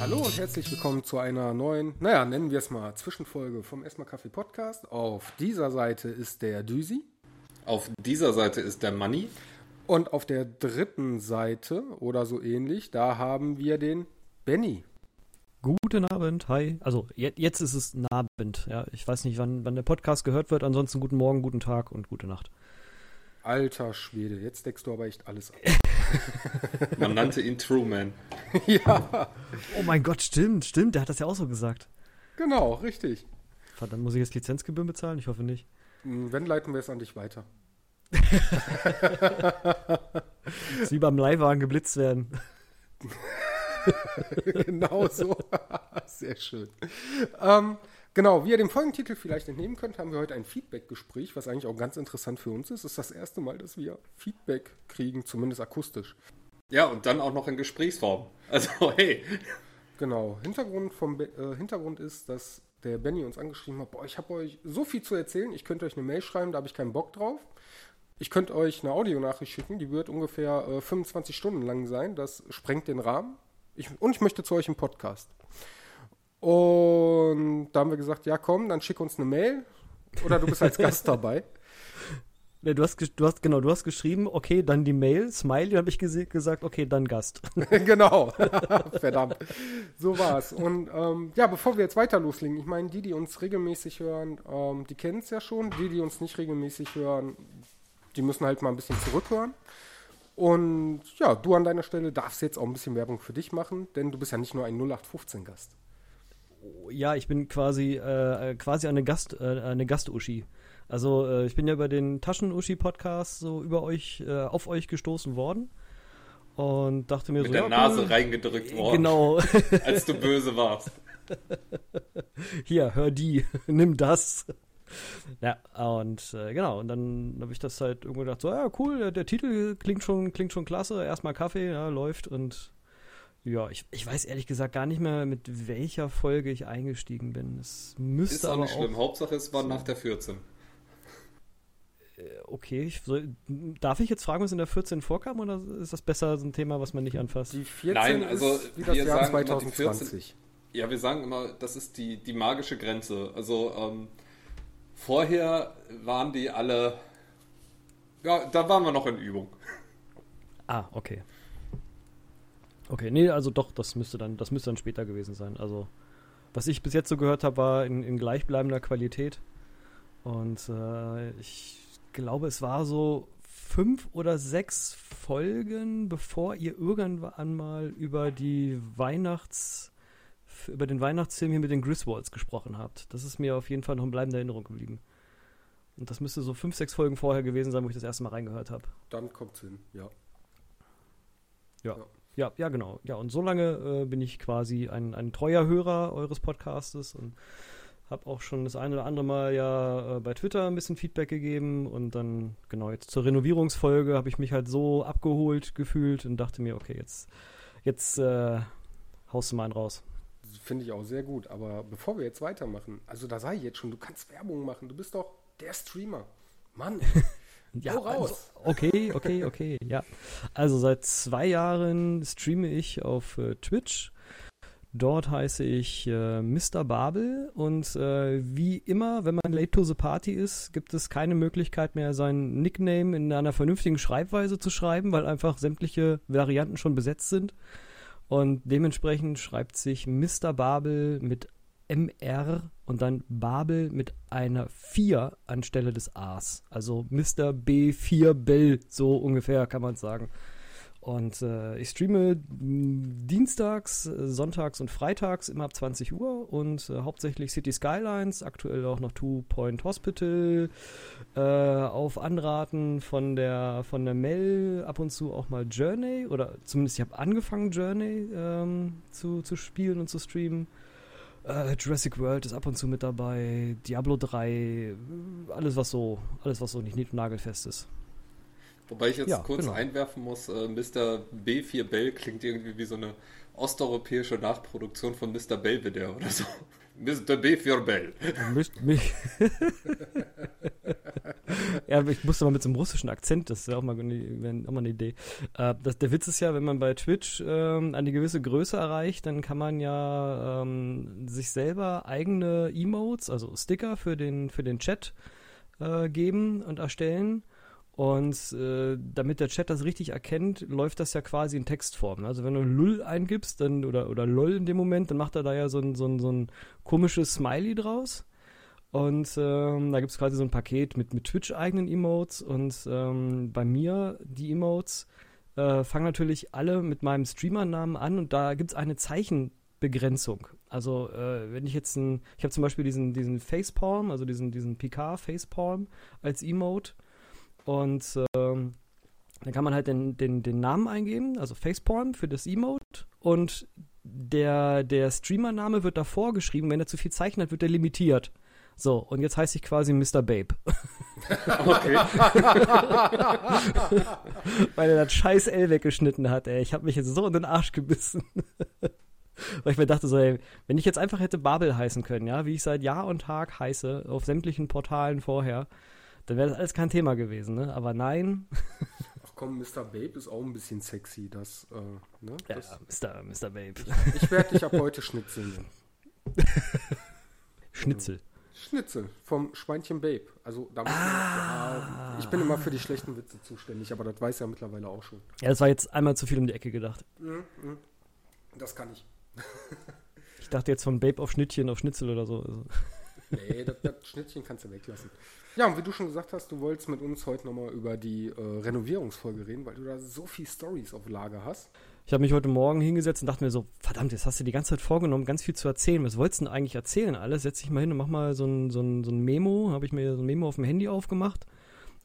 Hallo und herzlich willkommen zu einer neuen, naja, nennen wir es mal Zwischenfolge vom Esma Kaffee Podcast. Auf dieser Seite ist der Düsi. Auf dieser Seite ist der Money. Und auf der dritten Seite oder so ähnlich, da haben wir den Benny. Guten Abend, hi. Also jetzt ist es Abend. Ja, ich weiß nicht, wann, wann der Podcast gehört wird. Ansonsten guten Morgen, guten Tag und gute Nacht. Alter Schwede, jetzt deckst du aber echt alles ab. Man nannte ihn Truman. ja. Oh mein Gott, stimmt, stimmt. Der hat das ja auch so gesagt. Genau, richtig. Verdammt, muss ich jetzt Lizenzgebühren bezahlen? Ich hoffe nicht. Hm, wenn, leiten wir es an dich weiter. Sie beim Leihwagen geblitzt werden. genau so. Sehr schön. Ähm, genau, wie ihr dem Folgentitel vielleicht entnehmen könnt, haben wir heute ein Feedback-Gespräch, was eigentlich auch ganz interessant für uns ist. Es ist das erste Mal, dass wir Feedback kriegen, zumindest akustisch. Ja, und dann auch noch in Gesprächsform. Also, hey. Genau. Hintergrund, vom äh, Hintergrund ist, dass der Benny uns angeschrieben hat, boah, ich habe euch so viel zu erzählen, ich könnte euch eine Mail schreiben, da habe ich keinen Bock drauf. Ich könnte euch eine Audionachricht schicken, die wird ungefähr äh, 25 Stunden lang sein. Das sprengt den Rahmen. Ich, und ich möchte zu euch im Podcast. Und da haben wir gesagt, ja komm, dann schick uns eine Mail oder du bist als Gast dabei. Ja, du hast, du hast, genau, du hast geschrieben, okay, dann die Mail, Smiley, habe ich gesagt, okay, dann Gast. genau, verdammt. So war's. Und ähm, ja, bevor wir jetzt weiter loslegen, ich meine, die, die uns regelmäßig hören, ähm, die kennen es ja schon. Die, die uns nicht regelmäßig hören, die müssen halt mal ein bisschen zurückhören. Und ja, du an deiner Stelle darfst jetzt auch ein bisschen Werbung für dich machen, denn du bist ja nicht nur ein 0815-Gast. Ja, ich bin quasi, äh, quasi eine Gast, äh, eine Gast-Uschi. Also äh, ich bin ja über den Taschen-Uschi-Podcast so über euch, äh, auf euch gestoßen worden und dachte mir Mit so. Mit der ja, Nase cool. reingedrückt worden. Genau. als du böse warst. Hier, hör die, nimm das. Ja, und äh, genau, und dann habe ich das halt irgendwo gedacht, so, ja, cool, der, der, Titel klingt schon, klingt schon klasse, erstmal Kaffee, ja, läuft und ja, ich, ich weiß ehrlich gesagt gar nicht mehr, mit welcher Folge ich eingestiegen bin. Es müsste Ist auch aber nicht schlimm, Hauptsache es war so. nach der 14. Äh, Okay, ich soll, darf ich jetzt fragen, was in der 14 vorkam oder ist das besser so ein Thema, was man nicht anfasst? Die 14 Nein, also ist wie das wir Jahr sagen immer, die 2020. 14 Ja, wir sagen immer, das ist die, die magische Grenze. Also ähm, vorher waren die alle, ja, da waren wir noch in Übung. Ah, okay. Okay, nee, also doch, das müsste dann, das müsste dann später gewesen sein. Also, was ich bis jetzt so gehört habe, war in, in gleichbleibender Qualität. Und äh, ich glaube, es war so fünf oder sechs Folgen, bevor ihr irgendwann mal über die Weihnachts über den Weihnachtsfilm hier mit den Griswolds gesprochen habt. Das ist mir auf jeden Fall noch in bleibender Erinnerung geblieben. Und das müsste so fünf, sechs Folgen vorher gewesen sein, wo ich das erste Mal reingehört habe. Dann kommt's hin, ja. Ja. ja. Ja, ja, genau. Ja, und so lange äh, bin ich quasi ein, ein treuer Hörer eures Podcastes und habe auch schon das eine oder andere Mal ja äh, bei Twitter ein bisschen Feedback gegeben und dann, genau, jetzt zur Renovierungsfolge habe ich mich halt so abgeholt gefühlt und dachte mir, okay, jetzt, jetzt äh, haust du mal einen raus. Finde ich auch sehr gut. Aber bevor wir jetzt weitermachen, also da sei ich jetzt schon, du kannst Werbung machen, du bist doch der Streamer. Mann. ja, raus. Also, okay, okay, okay, ja. Also seit zwei Jahren streame ich auf äh, Twitch. Dort heiße ich äh, Mr. Babel und äh, wie immer, wenn man late to the party ist, gibt es keine Möglichkeit mehr, seinen Nickname in einer vernünftigen Schreibweise zu schreiben, weil einfach sämtliche Varianten schon besetzt sind. Und dementsprechend schreibt sich Mr. Babel mit MR und dann Babel mit einer 4 anstelle des A's. Also Mr. B4 Bell, so ungefähr kann man sagen. Und äh, ich streame dienstags, sonntags und freitags immer ab 20 Uhr und äh, hauptsächlich City Skylines, aktuell auch noch Two Point Hospital, äh, auf Anraten von der von der Mel ab und zu auch mal Journey oder zumindest ich habe angefangen Journey ähm, zu, zu spielen und zu streamen. Äh, Jurassic World ist ab und zu mit dabei, Diablo 3, alles was so, alles was so nicht nied- und nagelfest ist. Wobei ich jetzt Ja, kurz genau. einwerfen muss, äh, Mr. B4 Bell klingt irgendwie wie so eine osteuropäische Nachproduktion von Mr. Belvedere oder so. Mr. B4 Bell. Mich, mich ja, ich musste mal mit so einem russischen Akzent, das ja auch mal eine, auch mal eine Idee. Äh, das, der Witz ist ja, wenn man bei Twitch ähm, eine gewisse Größe erreicht, dann kann man ja ähm, sich selber eigene Emotes, also Sticker für den, für den Chat äh, geben und erstellen. Und äh, damit der Chat das richtig erkennt, läuft das ja quasi in Textform. Also wenn du Lull eingibst, dann oder, oder LOL in dem Moment, dann macht er da ja so ein, so ein, so ein komisches Smiley draus. Und ähm, da gibt es quasi so ein Paket mit, mit Twitch-eigenen Emotes. Und ähm, bei mir, die Emotes, äh, fangen natürlich alle mit meinem Streamer-Namen an und da gibt es eine Zeichenbegrenzung. Also äh, wenn ich jetzt ein, ich habe zum Beispiel diesen, diesen Facepalm, also diesen, diesen PK-Facepalm als Emote und ähm, dann kann man halt den, den, den Namen eingeben, also Facepalm für das Emote. Und der, der Streamer-Name wird davor geschrieben. Wenn er zu viel zeichnet, wird er limitiert. So, und jetzt heiße ich quasi Mr. Babe. Okay. Weil er das scheiß L weggeschnitten hat, ey. Ich habe mich jetzt so in den Arsch gebissen. Weil ich mir dachte so, ey, wenn ich jetzt einfach hätte Babel heißen können, ja, wie ich seit Jahr und Tag heiße, auf sämtlichen Portalen vorher, dann wäre das alles kein Thema gewesen, ne? Aber nein. Ach komm, Mr. Babe ist auch ein bisschen sexy, das, äh, ne? Ja, das, Mr. Mr. Babe. Ich, ich werde dich ab heute schnitzeln. Schnitzel. Schnitzel vom Schweinchen Babe. Also da ah. ich, ich bin immer für die schlechten Witze zuständig, aber das weiß ja mittlerweile auch schon. Ja, das war jetzt einmal zu viel um die Ecke gedacht. Mhm, mhm. Das kann ich. ich dachte jetzt von Babe auf Schnittchen auf Schnitzel oder so. Also. Nee, das, das Schnittchen kannst du weglassen. Ja, und wie du schon gesagt hast, du wolltest mit uns heute nochmal über die äh, Renovierungsfolge reden, weil du da so viel Stories auf Lager hast. Ich habe mich heute Morgen hingesetzt und dachte mir so, verdammt, jetzt hast du die ganze Zeit vorgenommen, ganz viel zu erzählen. Was wolltest du denn eigentlich erzählen alles? Setz dich mal hin und mach mal so ein, so ein, so ein Memo. Habe ich mir so ein Memo auf dem Handy aufgemacht.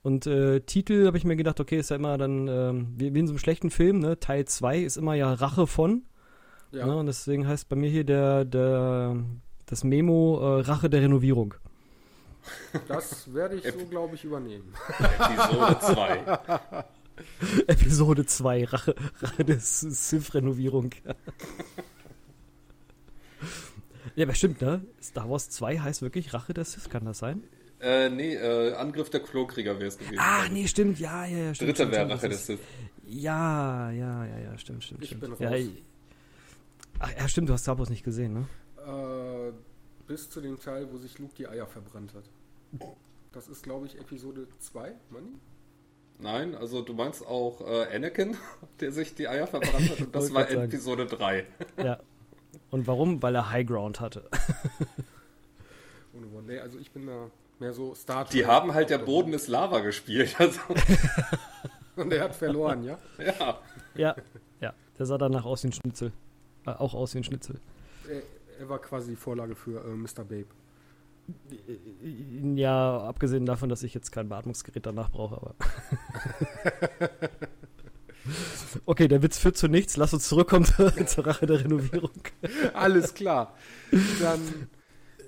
Und äh, Titel habe ich mir gedacht, okay, ist ja immer dann, äh, wie, wie, in so einem schlechten Film, ne? Teil 2 ist immer ja Rache von. Ja. Ne? Und deswegen heißt bei mir hier der, der das Memo äh, Rache der Renovierung. Das werde ich so, glaube ich, übernehmen. Episode 2. Episode 2, Rache, Rache der Sith-Renovierung. ja, aber stimmt, ne? Star Wars 2 heißt wirklich Rache der Sith, kann das sein? Äh, nee, äh, Angriff der Klokrieger wäre es gewesen. Ah, nee, stimmt, ja, ja, ja, stimmt. Dritte wäre Rache der Sith. Ja, ja, ja, ja, stimmt, stimmt, ich stimmt. Bin raus. Ja, ach, ja, stimmt, du hast Star Wars nicht gesehen, ne? Äh, bis zu dem Teil, wo sich Luke die Eier verbrannt hat. Das ist, glaube ich, Episode 2, Manni? Nein, also du meinst auch äh, Anakin, der sich die Eier verbrannt hat und das war Episode 3. Ja. Und warum? Weil er High Ground hatte. Ohne Wort. Nee, also ich bin da mehr so Star Trek. Die haben halt der Boden ist Lava gespielt. Also. und er hat verloren, ja? Ja. Ja, ja. Der sah danach aus wie ein Schnitzel. Äh, auch aus wie ein Schnitzel. Er, war quasi die Vorlage für äh, Mr. Babe. Ja, abgesehen davon, dass ich jetzt kein Beatmungsgerät danach brauche, aber. okay, der Witz führt zu nichts. Lass uns zurückkommen zur Rache der Renovierung. Alles klar. Dann,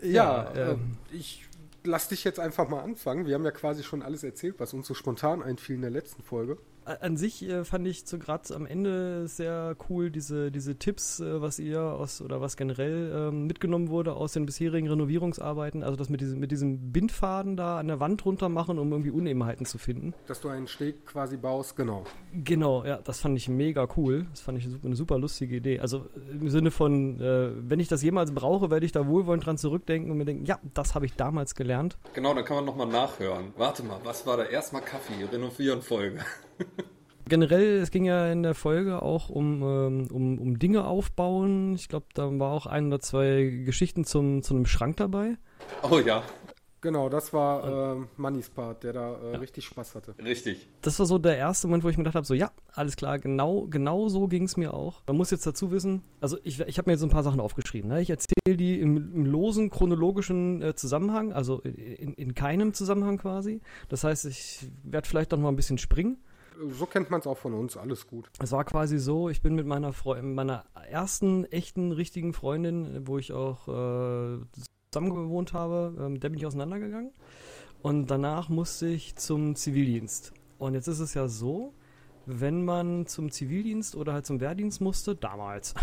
ja, ja äh, ich lass dich jetzt einfach mal anfangen. Wir haben ja quasi schon alles erzählt, was uns so spontan einfiel in der letzten Folge an sich äh, fand ich so gerade am Ende sehr cool, diese, diese Tipps, äh, was ihr aus oder was generell ähm, mitgenommen wurde aus den bisherigen Renovierungsarbeiten. Also das mit diesem, mit diesem Bindfaden da an der Wand runter machen, um irgendwie Unebenheiten zu finden. Dass du einen Steg quasi baust, genau. Genau, ja, das fand ich mega cool. Das fand ich eine super lustige Idee. Also im Sinne von, äh, wenn ich das jemals brauche, werde ich da wohlwollend dran zurückdenken und mir denken, ja, das habe ich damals gelernt. Genau, dann kann man nochmal nachhören. Warte mal, was war da? Erstmal Kaffee, Renovieren Folge. Generell, es ging ja in der Folge auch um, ähm, um, um Dinge aufbauen. Ich glaube, da war auch ein oder zwei Geschichten zum, zu einem Schrank dabei. Oh ja. Genau, das war äh, Mannys Part, der da äh, ja. richtig Spaß hatte. Richtig. Das war so der erste Moment, wo ich mir gedacht habe, so ja, alles klar, genau, genau so ging es mir auch. Man muss jetzt dazu wissen, also ich, ich habe mir jetzt ein paar Sachen aufgeschrieben. Ne? Ich erzähle die im, im, losen chronologischen äh, Zusammenhang, also in, in keinem Zusammenhang quasi. Das heißt, ich werde vielleicht noch mal ein bisschen springen. So kennt man es auch von uns, alles gut. Es war quasi so, ich bin mit meiner, Fre meiner ersten echten, richtigen Freundin, wo ich auch äh, zusammen gewohnt habe, äh, der bin ich auseinandergegangen. Und danach musste ich zum Zivildienst. Und jetzt ist es ja so, wenn man zum Zivildienst oder halt zum Wehrdienst musste, damals,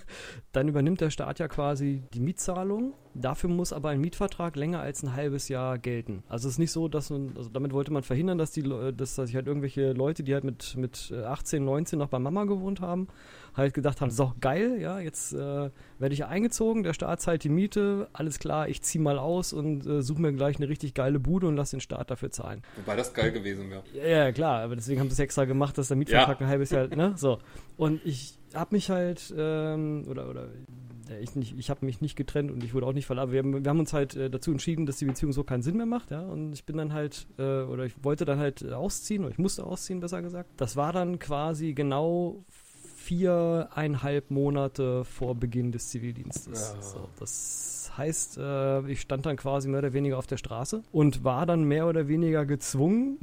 dann übernimmt der Staat ja quasi die Mietzahlung Dafür muss aber ein Mietvertrag länger als ein halbes Jahr gelten. Also es ist nicht so, dass man, also damit wollte man verhindern, dass die, dass, dass sich halt irgendwelche Leute, die halt mit, mit 18, 19 noch bei Mama gewohnt haben, halt gedacht haben, so geil, ja, jetzt äh, werde ich eingezogen, der Staat zahlt die Miete, alles klar, ich ziehe mal aus und äh, suche mir gleich eine richtig geile Bude und lass den Staat dafür zahlen. Wobei das geil gewesen wäre. Ja, ja, klar, aber deswegen haben sie es extra gemacht, dass der Mietvertrag ja. ein halbes Jahr, ne, so. Und ich habe mich halt, ähm, oder, oder ich, nicht, ich habe mich nicht getrennt und ich wurde auch nicht verlassen. Wir, wir, haben uns halt äh, dazu entschieden, dass die Beziehung so keinen Sinn mehr macht, ja. Und ich bin dann halt, äh, oder ich wollte dann halt ausziehen, oder ich musste ausziehen, besser gesagt. Das war dann quasi genau viereinhalb Monate vor Beginn des Zivildienstes. Ja. So, das heißt, äh, ich stand dann quasi mehr oder weniger auf der Straße und war dann mehr oder weniger gezwungen,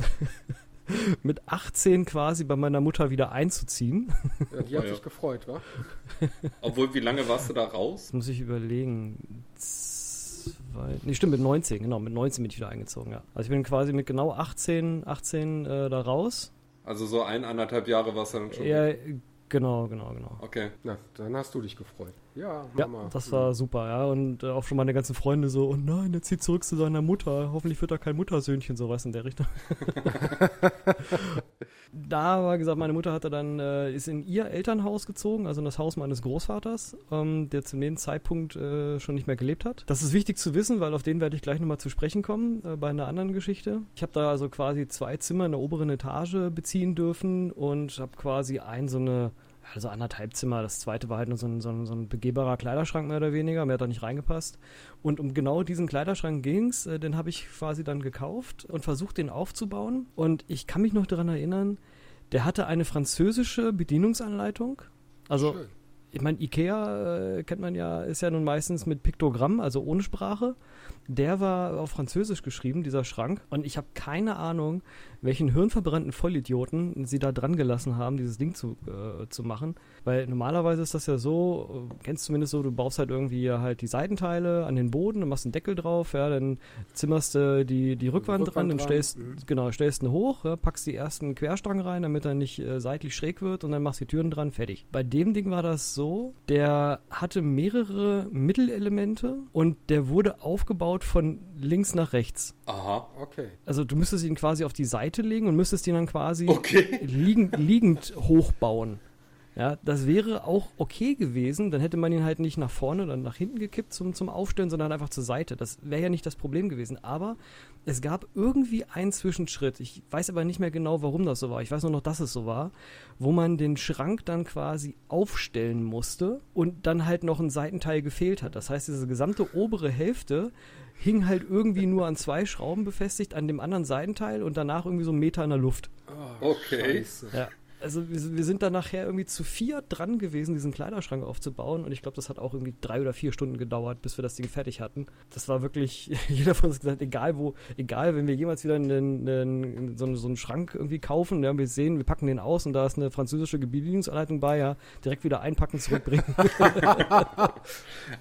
mit 18 quasi bei meiner Mutter wieder einzuziehen. Ja, die hat ja, sich gefreut, wa? Obwohl, wie lange warst du da raus? Das muss ich überlegen. Zwei, nee, stimmt, mit 19, genau, mit 19 bin ich wieder eingezogen, ja. Also ich bin quasi mit genau 18, 18 äh, da raus. Also so ein, anderthalb Jahre warst du dann schon. Ja, Genau, genau, genau. Okay. Na, dann hast du dich gefreut. Ja, Mama. Ja, das war super, ja. Und äh, auch schon meine ganzen Freunde so, oh nein, er zieht zurück zu seiner Mutter. Hoffentlich wird er kein Muttersöhnchen, sowas in der Richtung. da war gesagt, meine Mutter hatte dann, äh, ist in ihr Elternhaus gezogen, also in das Haus meines Großvaters, ähm, der zu dem Zeitpunkt äh, schon nicht mehr gelebt hat. Das ist wichtig zu wissen, weil auf den werde ich gleich nochmal zu sprechen kommen, äh, bei einer anderen Geschichte. Ich habe da also quasi zwei Zimmer in der oberen Etage beziehen dürfen und habe quasi ein so eine also anderthalb Zimmer. Das zweite war halt nur so ein, so ein, so ein begehbarer Kleiderschrank mehr oder weniger. Mehr hat da nicht reingepasst. Und um genau diesen Kleiderschrank ging's. Äh, den habe ich quasi dann gekauft und versucht, den aufzubauen. Und ich kann mich noch daran erinnern, der hatte eine französische Bedienungsanleitung. Also Schön ich meine, Ikea äh, kennt man ja, ist ja nun meistens mit Piktogramm, also ohne Sprache. Der war auf Französisch geschrieben, dieser Schrank. Und ich habe keine Ahnung, welchen hirnverbrannten Vollidioten sie da dran gelassen haben, dieses Ding zu, äh, zu machen. Weil normalerweise ist das ja so, äh, kennst zumindest so, du baust halt irgendwie halt die Seitenteile an den Boden, dann machst einen Deckel drauf, ja, dann zimmerst du die, die Rückwand, Rückwand dran, dann stellst, mhm. genau, stellst ihn hoch, ja, packst die ersten Querstangen rein, damit er nicht äh, seitlich schräg wird und dann machst die Türen dran, fertig. Bei dem Ding war das so, der hatte mehrere Mittelelemente und der wurde aufgebaut von links nach rechts. Aha, okay. Also du müsstest ihn quasi auf die Seite legen und müsstest ihn dann quasi okay. liegend, liegend hochbauen. Ja, das wäre auch okay gewesen, dann hätte man ihn halt nicht nach vorne oder nach hinten gekippt zum, zum Aufstellen, sondern einfach zur Seite. Das wäre ja nicht das Problem gewesen. Aber es gab irgendwie einen Zwischenschritt. Ich weiß aber nicht mehr genau, warum das so war. Ich weiß nur noch, dass es so war, wo man den Schrank dann quasi aufstellen musste und dann halt noch ein Seitenteil gefehlt hat. Das heißt, diese gesamte obere Hälfte hing halt irgendwie nur an zwei Schrauben befestigt, an dem anderen Seitenteil und danach irgendwie so einen Meter in der Luft. Oh, okay. Scheiße. Ja also wir, wir, sind da nachher irgendwie zu vier dran gewesen, diesen Kleiderschrank aufzubauen. Und ich glaube, das hat auch irgendwie drei oder vier Stunden gedauert, bis wir das Ding fertig hatten. Das war wirklich, jeder von uns gesagt, egal wo, egal, wenn wir jemals wieder einen, einen, so, einen, so einen Schrank irgendwie kaufen, ja, wir sehen, wir packen den aus und da ist eine französische Bedienungsanleitung bei, ja, direkt wieder einpacken, zurückbringen.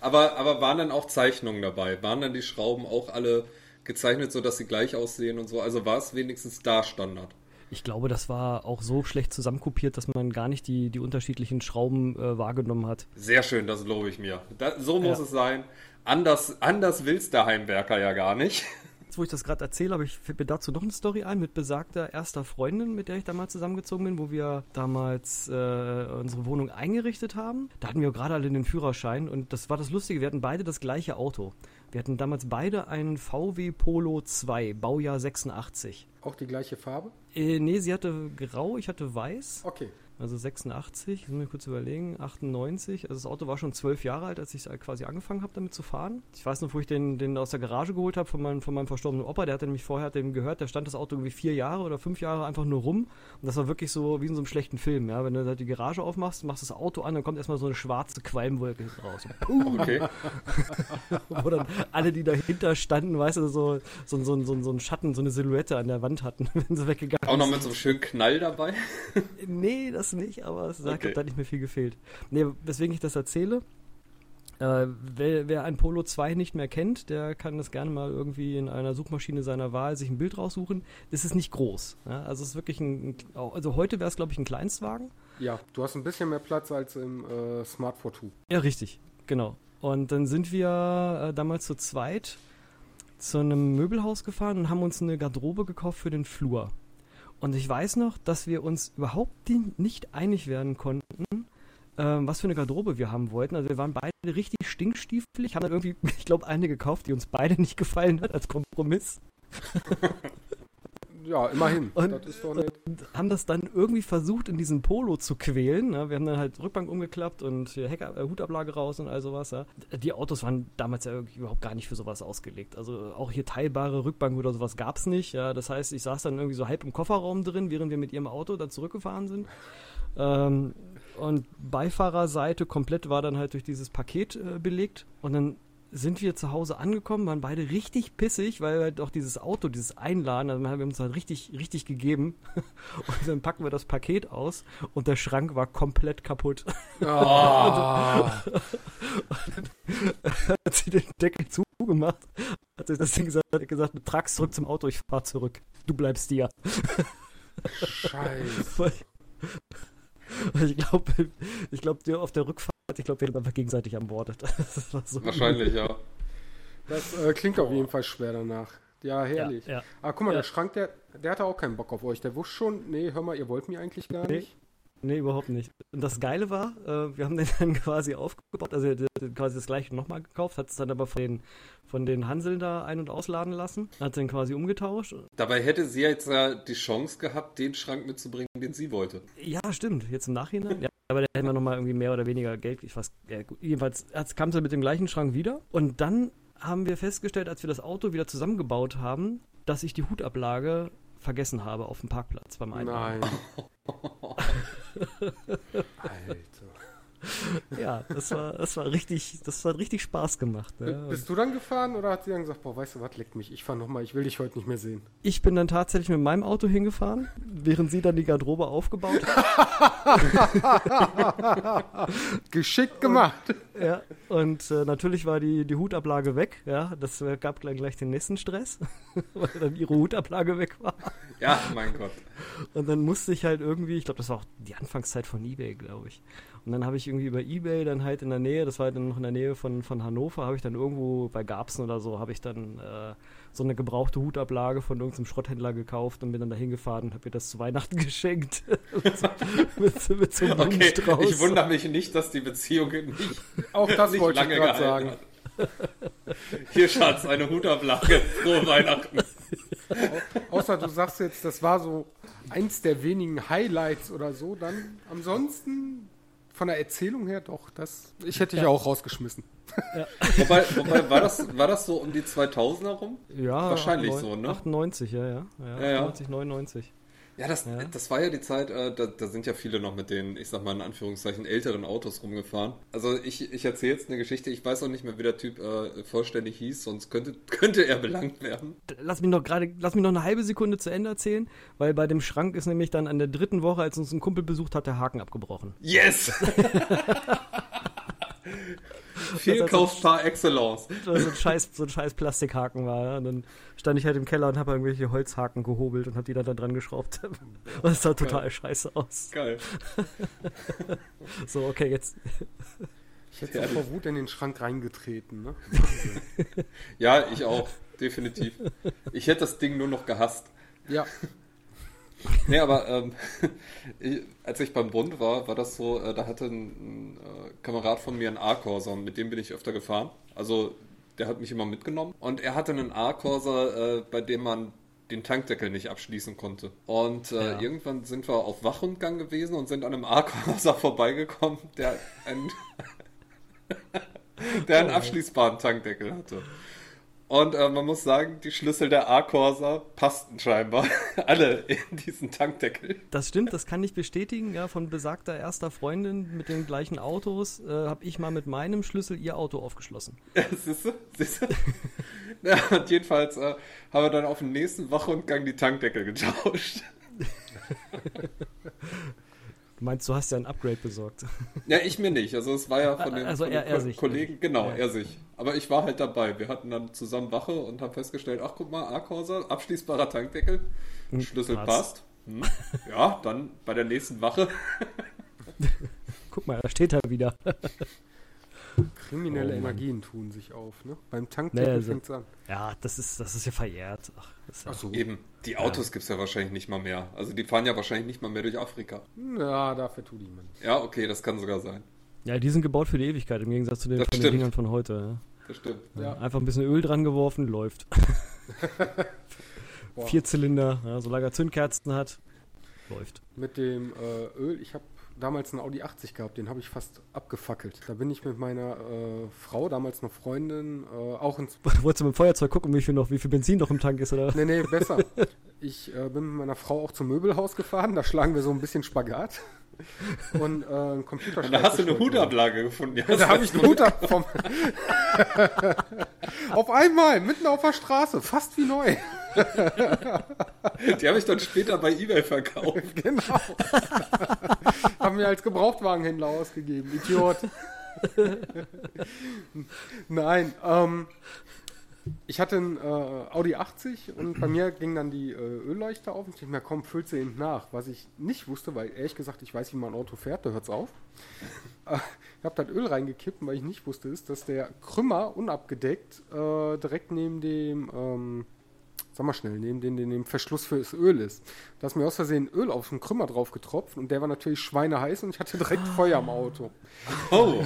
aber, aber waren dann auch Zeichnungen dabei? Waren dann die Schrauben auch alle gezeichnet, sodass sie gleich aussehen und so? Also war es wenigstens da Standard? Ich glaube, das war auch so schlecht zusammenkopiert, dass man gar nicht die, die unterschiedlichen Schrauben äh, wahrgenommen hat. Sehr schön, das lobe ich mir. Da, so muss ja. es sein. Anders, anders will's der Heimwerker ja gar nicht. Jetzt, wo ich das gerade erzähle, habe ich fällt mir dazu noch eine Story ein mit besagter erster Freundin, mit der ich damals zusammengezogen bin, wo wir damals äh, unsere Wohnung eingerichtet haben. Da hatten wir gerade alle den Führerschein und das war das Lustige, wir hatten beide das gleiche Auto. Wir hatten damals beide einen VW Polo 2, Baujahr 86. Auch die gleiche Farbe? Äh, nee, sie hatte grau, ich hatte weiß. Okay. Also 86, muss mir kurz überlegen, 98. Also das Auto war schon zwölf Jahre alt, als ich quasi angefangen habe, damit zu fahren. Ich weiß noch, wo ich den, den aus der Garage geholt habe von meinem, von meinem verstorbenen Opa. Der hatte nämlich vorher dem gehört, da stand das Auto irgendwie vier Jahre oder fünf Jahre einfach nur rum. Und das war wirklich so wie in so einem schlechten Film. Ja? Wenn du halt die Garage aufmachst, machst das Auto an, dann kommt erstmal so eine schwarze Qualmwolke raus. Okay. wo dann alle, die dahinter standen, weißt du, so, so, so, so, so einen Schatten, so eine Silhouette an der Wand hatten, wenn sie weggegangen sind. Auch noch mit so einem schönen Knall dabei? nee, das nicht, aber es sagt, okay. da hat nicht mehr viel gefehlt. Nee, weswegen ich das erzähle, äh, wer, wer, ein Polo 2 nicht mehr kennt, der kann das gerne mal irgendwie in einer Suchmaschine seiner Wahl sich ein Bild raussuchen. Es ist nicht groß. Ja? Also es ist wirklich ein, also heute wäre es glaube ich ein Kleinstwagen. Ja, du hast ein bisschen mehr Platz als im äh, Smart 2. Ja, richtig, genau. Und dann sind wir äh, damals zu zweit zu einem Möbelhaus gefahren und haben uns eine Garderobe gekauft für den Flur. Und ich weiß noch, dass wir uns überhaupt nicht einig werden konnten, ähm, was für eine Garderobe wir haben wollten. Also wir waren beide richtig stinkstiefelig, haben dann irgendwie, ich glaube, eine gekauft, die uns beide nicht gefallen hat als Kompromiss. ja, immerhin. Und, und, haben das dann irgendwie versucht, in diesen Polo zu quälen. Ne? Wir haben dann halt Rückbank umgeklappt und Heck, äh, Hutablage raus und all sowas. Ja? Die Autos waren damals ja überhaupt gar nicht für sowas ausgelegt. Also auch hier teilbare Rückbank oder sowas gab es nicht. Ja? Das heißt, ich saß dann irgendwie so halb im Kofferraum drin, während wir mit ihrem Auto da zurückgefahren sind. Ähm, und Beifahrerseite komplett war dann halt durch dieses Paket äh, belegt. Und dann sind wir zu Hause angekommen, waren beide richtig pissig, weil halt auch dieses Auto, dieses Einladen, also wir haben uns halt richtig, richtig gegeben. Und dann packen wir das Paket aus und der Schrank war komplett kaputt. Oh. und, dann hat sie den Deckel zugemacht, hat sie das Ding gesagt, hat gesagt, trag's zurück zum Auto, ich fahr zurück. Du bleibst hier. Scheiße. ich glaube, ich glaube, auf der Rückfahrt, ich glaube, wir haben einfach gegenseitig ermordet. So Wahrscheinlich, ja. Das äh, klingt auf jeden Fall schwer danach. Ja, herrlich. Ja, ja. Ah, guck mal, ja. der Schrank, der, der hatte auch keinen Bock auf euch. Der wusste schon, nee, hör mal, ihr wollt mich eigentlich gar nee. nicht. Nee, überhaupt nicht. Und das Geile war, äh, wir haben den dann quasi aufgebaut, also quasi das gleiche nochmal gekauft, hat es dann aber von den, von den Hanseln da ein- und ausladen lassen, hat den quasi umgetauscht. Dabei hätte sie jetzt ja die Chance gehabt, den Schrank mitzubringen, den sie wollte. Ja, stimmt. Jetzt im Nachhinein. Ja, aber da hätten wir nochmal irgendwie mehr oder weniger Geld. Ich weiß, ja, gut. Jedenfalls kam sie mit dem gleichen Schrank wieder. Und dann haben wir festgestellt, als wir das Auto wieder zusammengebaut haben, dass ich die Hutablage vergessen habe auf dem Parkplatz beim Einladen. Nein. Alter. Ja, das war, das war richtig, das hat richtig Spaß gemacht. Ne? Bist du dann gefahren oder hat sie dann gesagt, boah, weißt du was, leckt mich, ich fahr nochmal, ich will dich heute nicht mehr sehen? Ich bin dann tatsächlich mit meinem Auto hingefahren, während sie dann die Garderobe aufgebaut hat. Geschickt gemacht. Und, ja, und äh, natürlich war die, die Hutablage weg, ja, das gab gleich, gleich den nächsten Stress, weil dann ihre Hutablage weg war. Ja, mein Gott. Und dann musste ich halt irgendwie, ich glaube, das war auch die Anfangszeit von Ebay, glaube ich. Und dann habe ich irgendwie über Ebay dann halt in der Nähe, das war halt dann noch in der Nähe von, von Hannover, habe ich dann irgendwo bei Garbsen oder so, habe ich dann äh, so eine gebrauchte Hutablage von irgendeinem Schrotthändler gekauft und bin dann dahin gefahren und habe mir das zu Weihnachten geschenkt. mit, mit, so einem okay, ich wundere mich nicht, dass die Beziehung nicht, auch das nicht wollte lange ich gerade sagen. Hat. Hier, Schatz, eine Hutablage. Frohe Weihnachten. Au außer du sagst jetzt, das war so eins der wenigen Highlights oder so, dann ansonsten von der Erzählung her doch, das, ich hätte dich ja. auch rausgeschmissen. Ja. wobei, wobei war, das, war das so um die 2000er rum? Ja, wahrscheinlich 98, so, ne? 98, ja, ja. ja, ja 98, 99. Ja, das, ja. das war ja die Zeit, äh, da, da, sind ja viele noch mit den, ich sag mal in Anführungszeichen, älteren Autos rumgefahren. Also ich, ich erzähle jetzt eine Geschichte, ich weiß auch nicht mehr, wie der Typ äh, vollständig hieß, sonst könnte, könnte er belangt werden. Lass mich noch gerade, lass mich noch eine halbe Sekunde zu Ende erzählen, weil bei dem Schrank ist nämlich dann an der dritten Woche, als uns ein Kumpel besucht hat, der Haken abgebrochen. Yes! Fehlkauf par excellence. So ein scheiß, so ein scheiß Plastikhaken war. Ja. Und dann stand ich halt im Keller und habe irgendwelche Holzhaken gehobelt und habe die dann da dran geschraubt. Und es sah total Geil. scheiße aus. Geil. so, okay, jetzt. Ich hätte ja vor Wut in den Schrank reingetreten, ne? ja, ich auch. Definitiv. Ich hätte das Ding nur noch gehasst. Ja. Nee, aber ähm, ich, als ich beim Bund war, war das so, äh, da hatte ein, ein äh, Kamerad von mir einen A-Corsa und mit dem bin ich öfter gefahren. Also der hat mich immer mitgenommen und er hatte einen A-Corsa, äh, bei dem man den Tankdeckel nicht abschließen konnte. Und äh, ja. irgendwann sind wir auf Wachrundgang gewesen und sind an einem A-Corsa vorbeigekommen, der einen, der einen abschließbaren Tankdeckel hatte. Und äh, man muss sagen, die Schlüssel der A-Corsa passten scheinbar alle in diesen Tankdeckel. Das stimmt, das kann ich bestätigen. Ja, von besagter erster Freundin mit den gleichen Autos äh, habe ich mal mit meinem Schlüssel ihr Auto aufgeschlossen. Ja, siehst du? Siehst du? ja, und jedenfalls äh, haben wir dann auf dem nächsten Wachrundgang die Tankdeckel getauscht. Du meinst, du hast ja ein Upgrade besorgt. Ja, ich mir nicht. Also es war ja von den, also von den er, er Kollegen, sich. genau, ja. er sich. Aber ich war halt dabei. Wir hatten dann zusammen Wache und haben festgestellt, ach guck mal, A-Corsa, abschließbarer Tankdeckel, hm, Schlüssel Platz. passt. Hm. Ja, dann bei der nächsten Wache. guck mal, da steht er wieder. Kriminelle oh, Energien tun sich auf, ne? Beim Tank naja, also, fängt's an. Ja, das ist, das ist ja verjährt. Ach, Ach so. Eben, die Autos ja. gibt es ja wahrscheinlich nicht mal mehr. Also die fahren ja wahrscheinlich nicht mal mehr durch Afrika. Ja, dafür tut die man nicht. Ja, okay, das kann sogar sein. Ja, die sind gebaut für die Ewigkeit, im Gegensatz zu den, von den Dingern von heute. Ja. Das stimmt. Ja. Einfach ein bisschen Öl dran geworfen, läuft. Vier Zylinder, ja, solange er Zündkerzen hat, läuft. Mit dem äh, Öl, ich habe damals einen Audi 80 gehabt, den habe ich fast abgefackelt. Da bin ich mit meiner äh, Frau, damals noch Freundin, äh, auch ins. Wolltest du mit dem Feuerzeug gucken, wie viel, noch, wie viel Benzin noch im Tank ist, oder? Nee, nee, besser. ich äh, bin mit meiner Frau auch zum Möbelhaus gefahren, da schlagen wir so ein bisschen Spagat. Und äh, ein Computer. Und da hast du eine Hutablage gefunden. Ja, da habe ich einen Hut vom Auf einmal, mitten auf der Straße, fast wie neu. Die habe ich dann später bei eBay verkauft. Genau. Haben wir als Gebrauchtwagenhändler ausgegeben. Idiot. Nein, ähm, ich hatte einen äh, Audi 80 und bei mir ging dann die äh, Ölleuchte auf und ich dachte mir, komm, füllt sie eben nach. Was ich nicht wusste, weil ehrlich gesagt, ich weiß, wie man ein Auto fährt, da hört es auf. Äh, ich habe das Öl reingekippt, weil ich nicht wusste, ist, dass der Krümmer unabgedeckt äh, direkt neben dem ähm, sag mal schnell, neben dem, dem Verschluss fürs Öl ist. Da ist mir aus Versehen Öl auf den Krümmer drauf getropft und der war natürlich schweineheiß und ich hatte direkt ah. Feuer im Auto. Oh.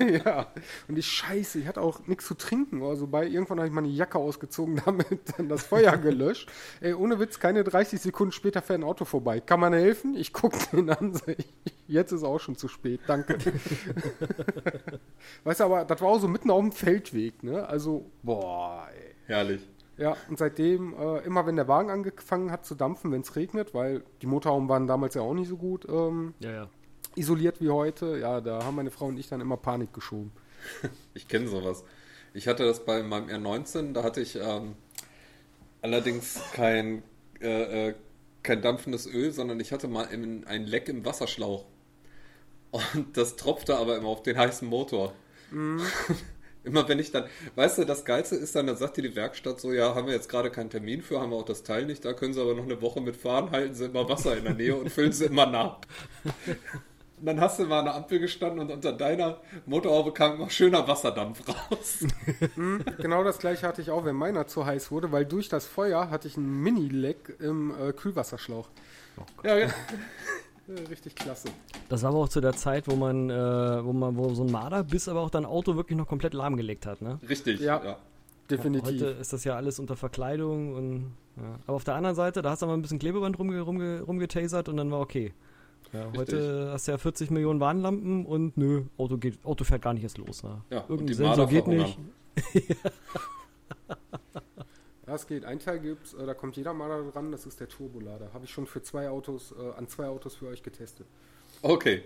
ja. Und ich scheiße, ich hatte auch nichts zu trinken. Also bei irgendwann habe ich meine Jacke ausgezogen, damit dann das Feuer gelöscht. Ey, ohne Witz, keine 30 Sekunden später fährt ein Auto vorbei. Kann man helfen? Ich gucke den an. Jetzt ist auch schon zu spät. Danke. weißt du, aber das war auch so mitten auf dem Feldweg, ne? Also, boah, ey. Herrlich. Ja, und seitdem, äh, immer wenn der Wagen angefangen hat zu dampfen, wenn es regnet, weil die Motorhauben waren damals ja auch nicht so gut ähm, ja, ja. isoliert wie heute, ja, da haben meine Frau und ich dann immer Panik geschoben. Ich kenne sowas. Ich hatte das bei meinem R19, da hatte ich ähm, allerdings kein, äh, äh, kein dampfendes Öl, sondern ich hatte mal ein Leck im Wasserschlauch. Und das tropfte aber immer auf den heißen Motor. Mhm. Immer wenn ich dann, weißt du, das Geilste ist dann, da sagt dir die Werkstatt so, ja, haben wir jetzt gerade keinen Termin für, haben wir auch das Teil nicht, da können sie aber noch eine Woche mitfahren, halten sie immer Wasser in der Nähe und füllen sie immer nach. Und dann hast du mal an der Ampel gestanden und unter deiner Motorhaube kam immer schöner Wasserdampf raus. Mhm, genau das gleiche hatte ich auch, wenn meiner zu heiß wurde, weil durch das Feuer hatte ich einen Mini-Leck im äh, Kühlwasserschlauch. Oh ja, ja. Richtig klasse. Das war aber auch zu der Zeit, wo man, äh, wo man, wo so ein Marder bis aber auch dein Auto wirklich noch komplett lahmgelegt hat, ne? Richtig, ja. ja. Definitiv. Heute ist das ja alles unter Verkleidung und ja. aber auf der anderen Seite, da hast du aber ein bisschen Klebeband rumge, rumge, rumgetasert und dann war okay. Ja, heute hast du ja 40 Millionen Warnlampen und nö, Auto, geht, Auto fährt gar nicht erst los. Ne? Ja, Irgendein Sensor geht nicht. Ja, es geht. Ein Teil gibt's, äh, da kommt jeder mal dran, das ist der Turbolader. Habe ich schon für zwei Autos, äh, an zwei Autos für euch getestet. Okay.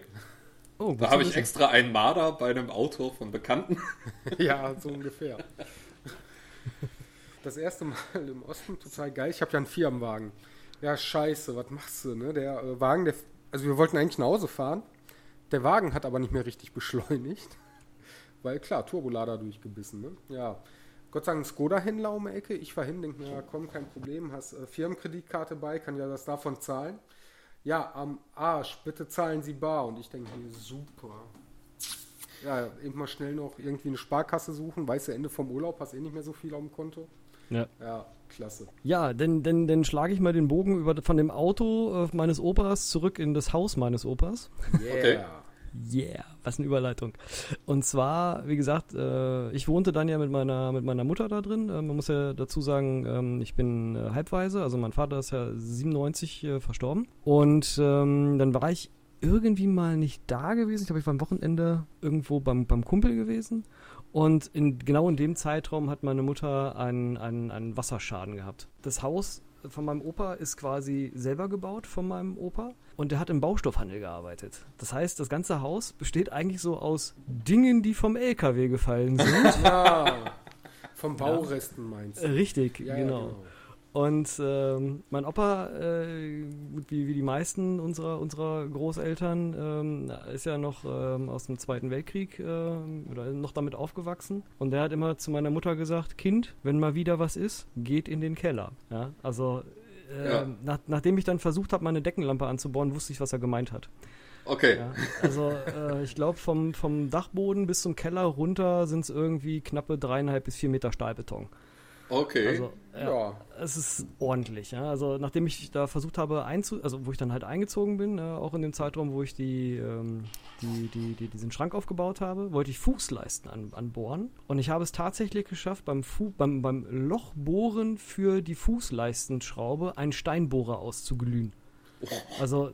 Oh, da habe ich extra einen Marder bei einem Auto von Bekannten. ja, so ungefähr. Das erste Mal im Osten, total geil. Ich habe ja einen Firmenwagen. Ja, scheiße, was machst du, ne? Der äh, Wagen, der, also wir wollten eigentlich nach Hause fahren. Der Wagen hat aber nicht mehr richtig beschleunigt. Weil klar, Turbolader durchgebissen, ne? Ja. Gott sei Dank Skoda-Händler um die Ecke. Ich war hin, denke mir, ja, komm, kein Problem, hast äh, Firmenkreditkarte bei, kann ja das davon zahlen. Ja, am Arsch, bitte zahlen Sie bar. Und ich denke mir, super. Ja, eben mal schnell noch irgendwie eine Sparkasse suchen. Weißt du, Ende vom Urlaub hast eh nicht mehr so viel auf dem Konto. Ja. Ja, klasse. Ja, denn, denn, denn schlage ich mal den Bogen über, von dem Auto äh, meines Opas zurück in das Haus meines Opas. Yeah. Okay. Yeah, was eine Überleitung. Und zwar, wie gesagt, äh, ich wohnte dann ja mit meiner, mit meiner Mutter da drin. Äh, man muss ja dazu sagen, ähm, ich bin äh, halbweise, also mein Vater ist ja 97 äh, verstorben. Und ähm, dann war ich irgendwie mal nicht da gewesen. Ich glaube, ich war am Wochenende irgendwo beim, beim Kumpel gewesen. Und in, genau in dem Zeitraum hat meine Mutter einen, einen, einen Wasserschaden gehabt. Das Haus von meinem Opa ist quasi selber gebaut von meinem Opa und der hat im Baustoffhandel gearbeitet. Das heißt, das ganze Haus besteht eigentlich so aus Dingen, die vom LKW gefallen sind. ja, vom Bauresten meinst du? Richtig, ja, genau. Ja, genau. Und ähm, mein Opa, äh, wie, wie die meisten unserer, unserer Großeltern, ähm, ist ja noch ähm, aus dem Zweiten Weltkrieg äh, oder noch damit aufgewachsen. Und der hat immer zu meiner Mutter gesagt, Kind, wenn mal wieder was ist, geht in den Keller. Ja? Also äh, ja. nach, nachdem ich dann versucht habe, meine Deckenlampe anzubauen, wusste ich, was er gemeint hat. Okay. Ja, also äh, ich glaube, vom, vom Dachboden bis zum Keller runter sind es irgendwie knappe dreieinhalb bis vier Meter Stahlbeton. Okay. Also, ja, ja, es ist ordentlich. Ja. Also, nachdem ich da versucht habe, einzu also wo ich dann halt eingezogen bin, äh, auch in dem Zeitraum, wo ich die, ähm, die, die, die, diesen Schrank aufgebaut habe, wollte ich Fußleisten an, anbohren. Und ich habe es tatsächlich geschafft, beim, Fu beim, beim Lochbohren für die Fußleistenschraube einen Steinbohrer auszuglühen. Oh. Also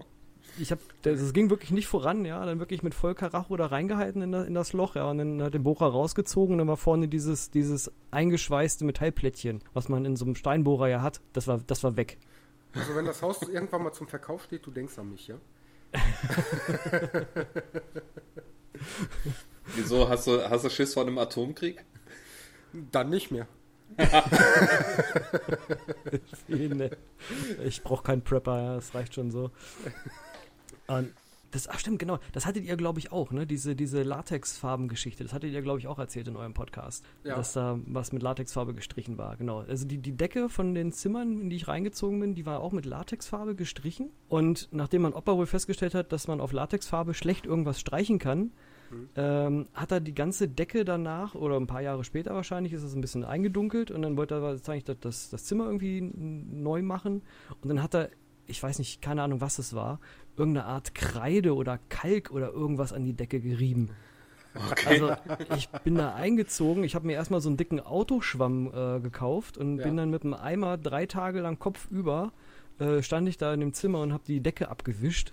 ich habe, das ging wirklich nicht voran, ja, dann wirklich mit Vollkaracho da reingehalten in, in, das Loch, ja, und dann hat den Bohrer rausgezogen und dann war vorne dieses, dieses eingeschweißte Metallplättchen, was man in so einem Steinbohrer ja hat, das war, das war weg. Also wenn das Haus irgendwann mal zum Verkauf steht, du denkst an mich, ja? Wieso, hast du, hast du Schiss vor einem Atomkrieg? Dann nicht mehr. ich brauche keinen Prepper, ja, das reicht schon so. Und das, ach stimmt, genau. Das hattet ihr, glaube ich, auch, ne? Diese, diese Latexfarben-Geschichte. Das hattet ihr, glaube ich, auch erzählt in eurem Podcast. Ja. Dass da was mit Latexfarbe gestrichen war, genau. Also die, die Decke von den Zimmern, in die ich reingezogen bin, die war auch mit Latexfarbe gestrichen. Und nachdem mein Opa wohl festgestellt hat, dass man auf Latexfarbe schlecht irgendwas streichen kann, mhm. ähm, hat er die ganze Decke danach, oder ein paar Jahre später wahrscheinlich, ist es ein bisschen eingedunkelt und dann wollte er eigentlich das, das Zimmer irgendwie neu machen. Und dann hat er ich weiß nicht, keine Ahnung, was es war, irgendeine Art Kreide oder Kalk oder irgendwas an die Decke gerieben. Okay. Also ich bin da eingezogen, ich habe mir erstmal so einen dicken Autoschwamm äh, gekauft und ja. bin dann mit einem Eimer drei Tage lang kopfüber, äh, stand ich da in dem Zimmer und habe die Decke abgewischt,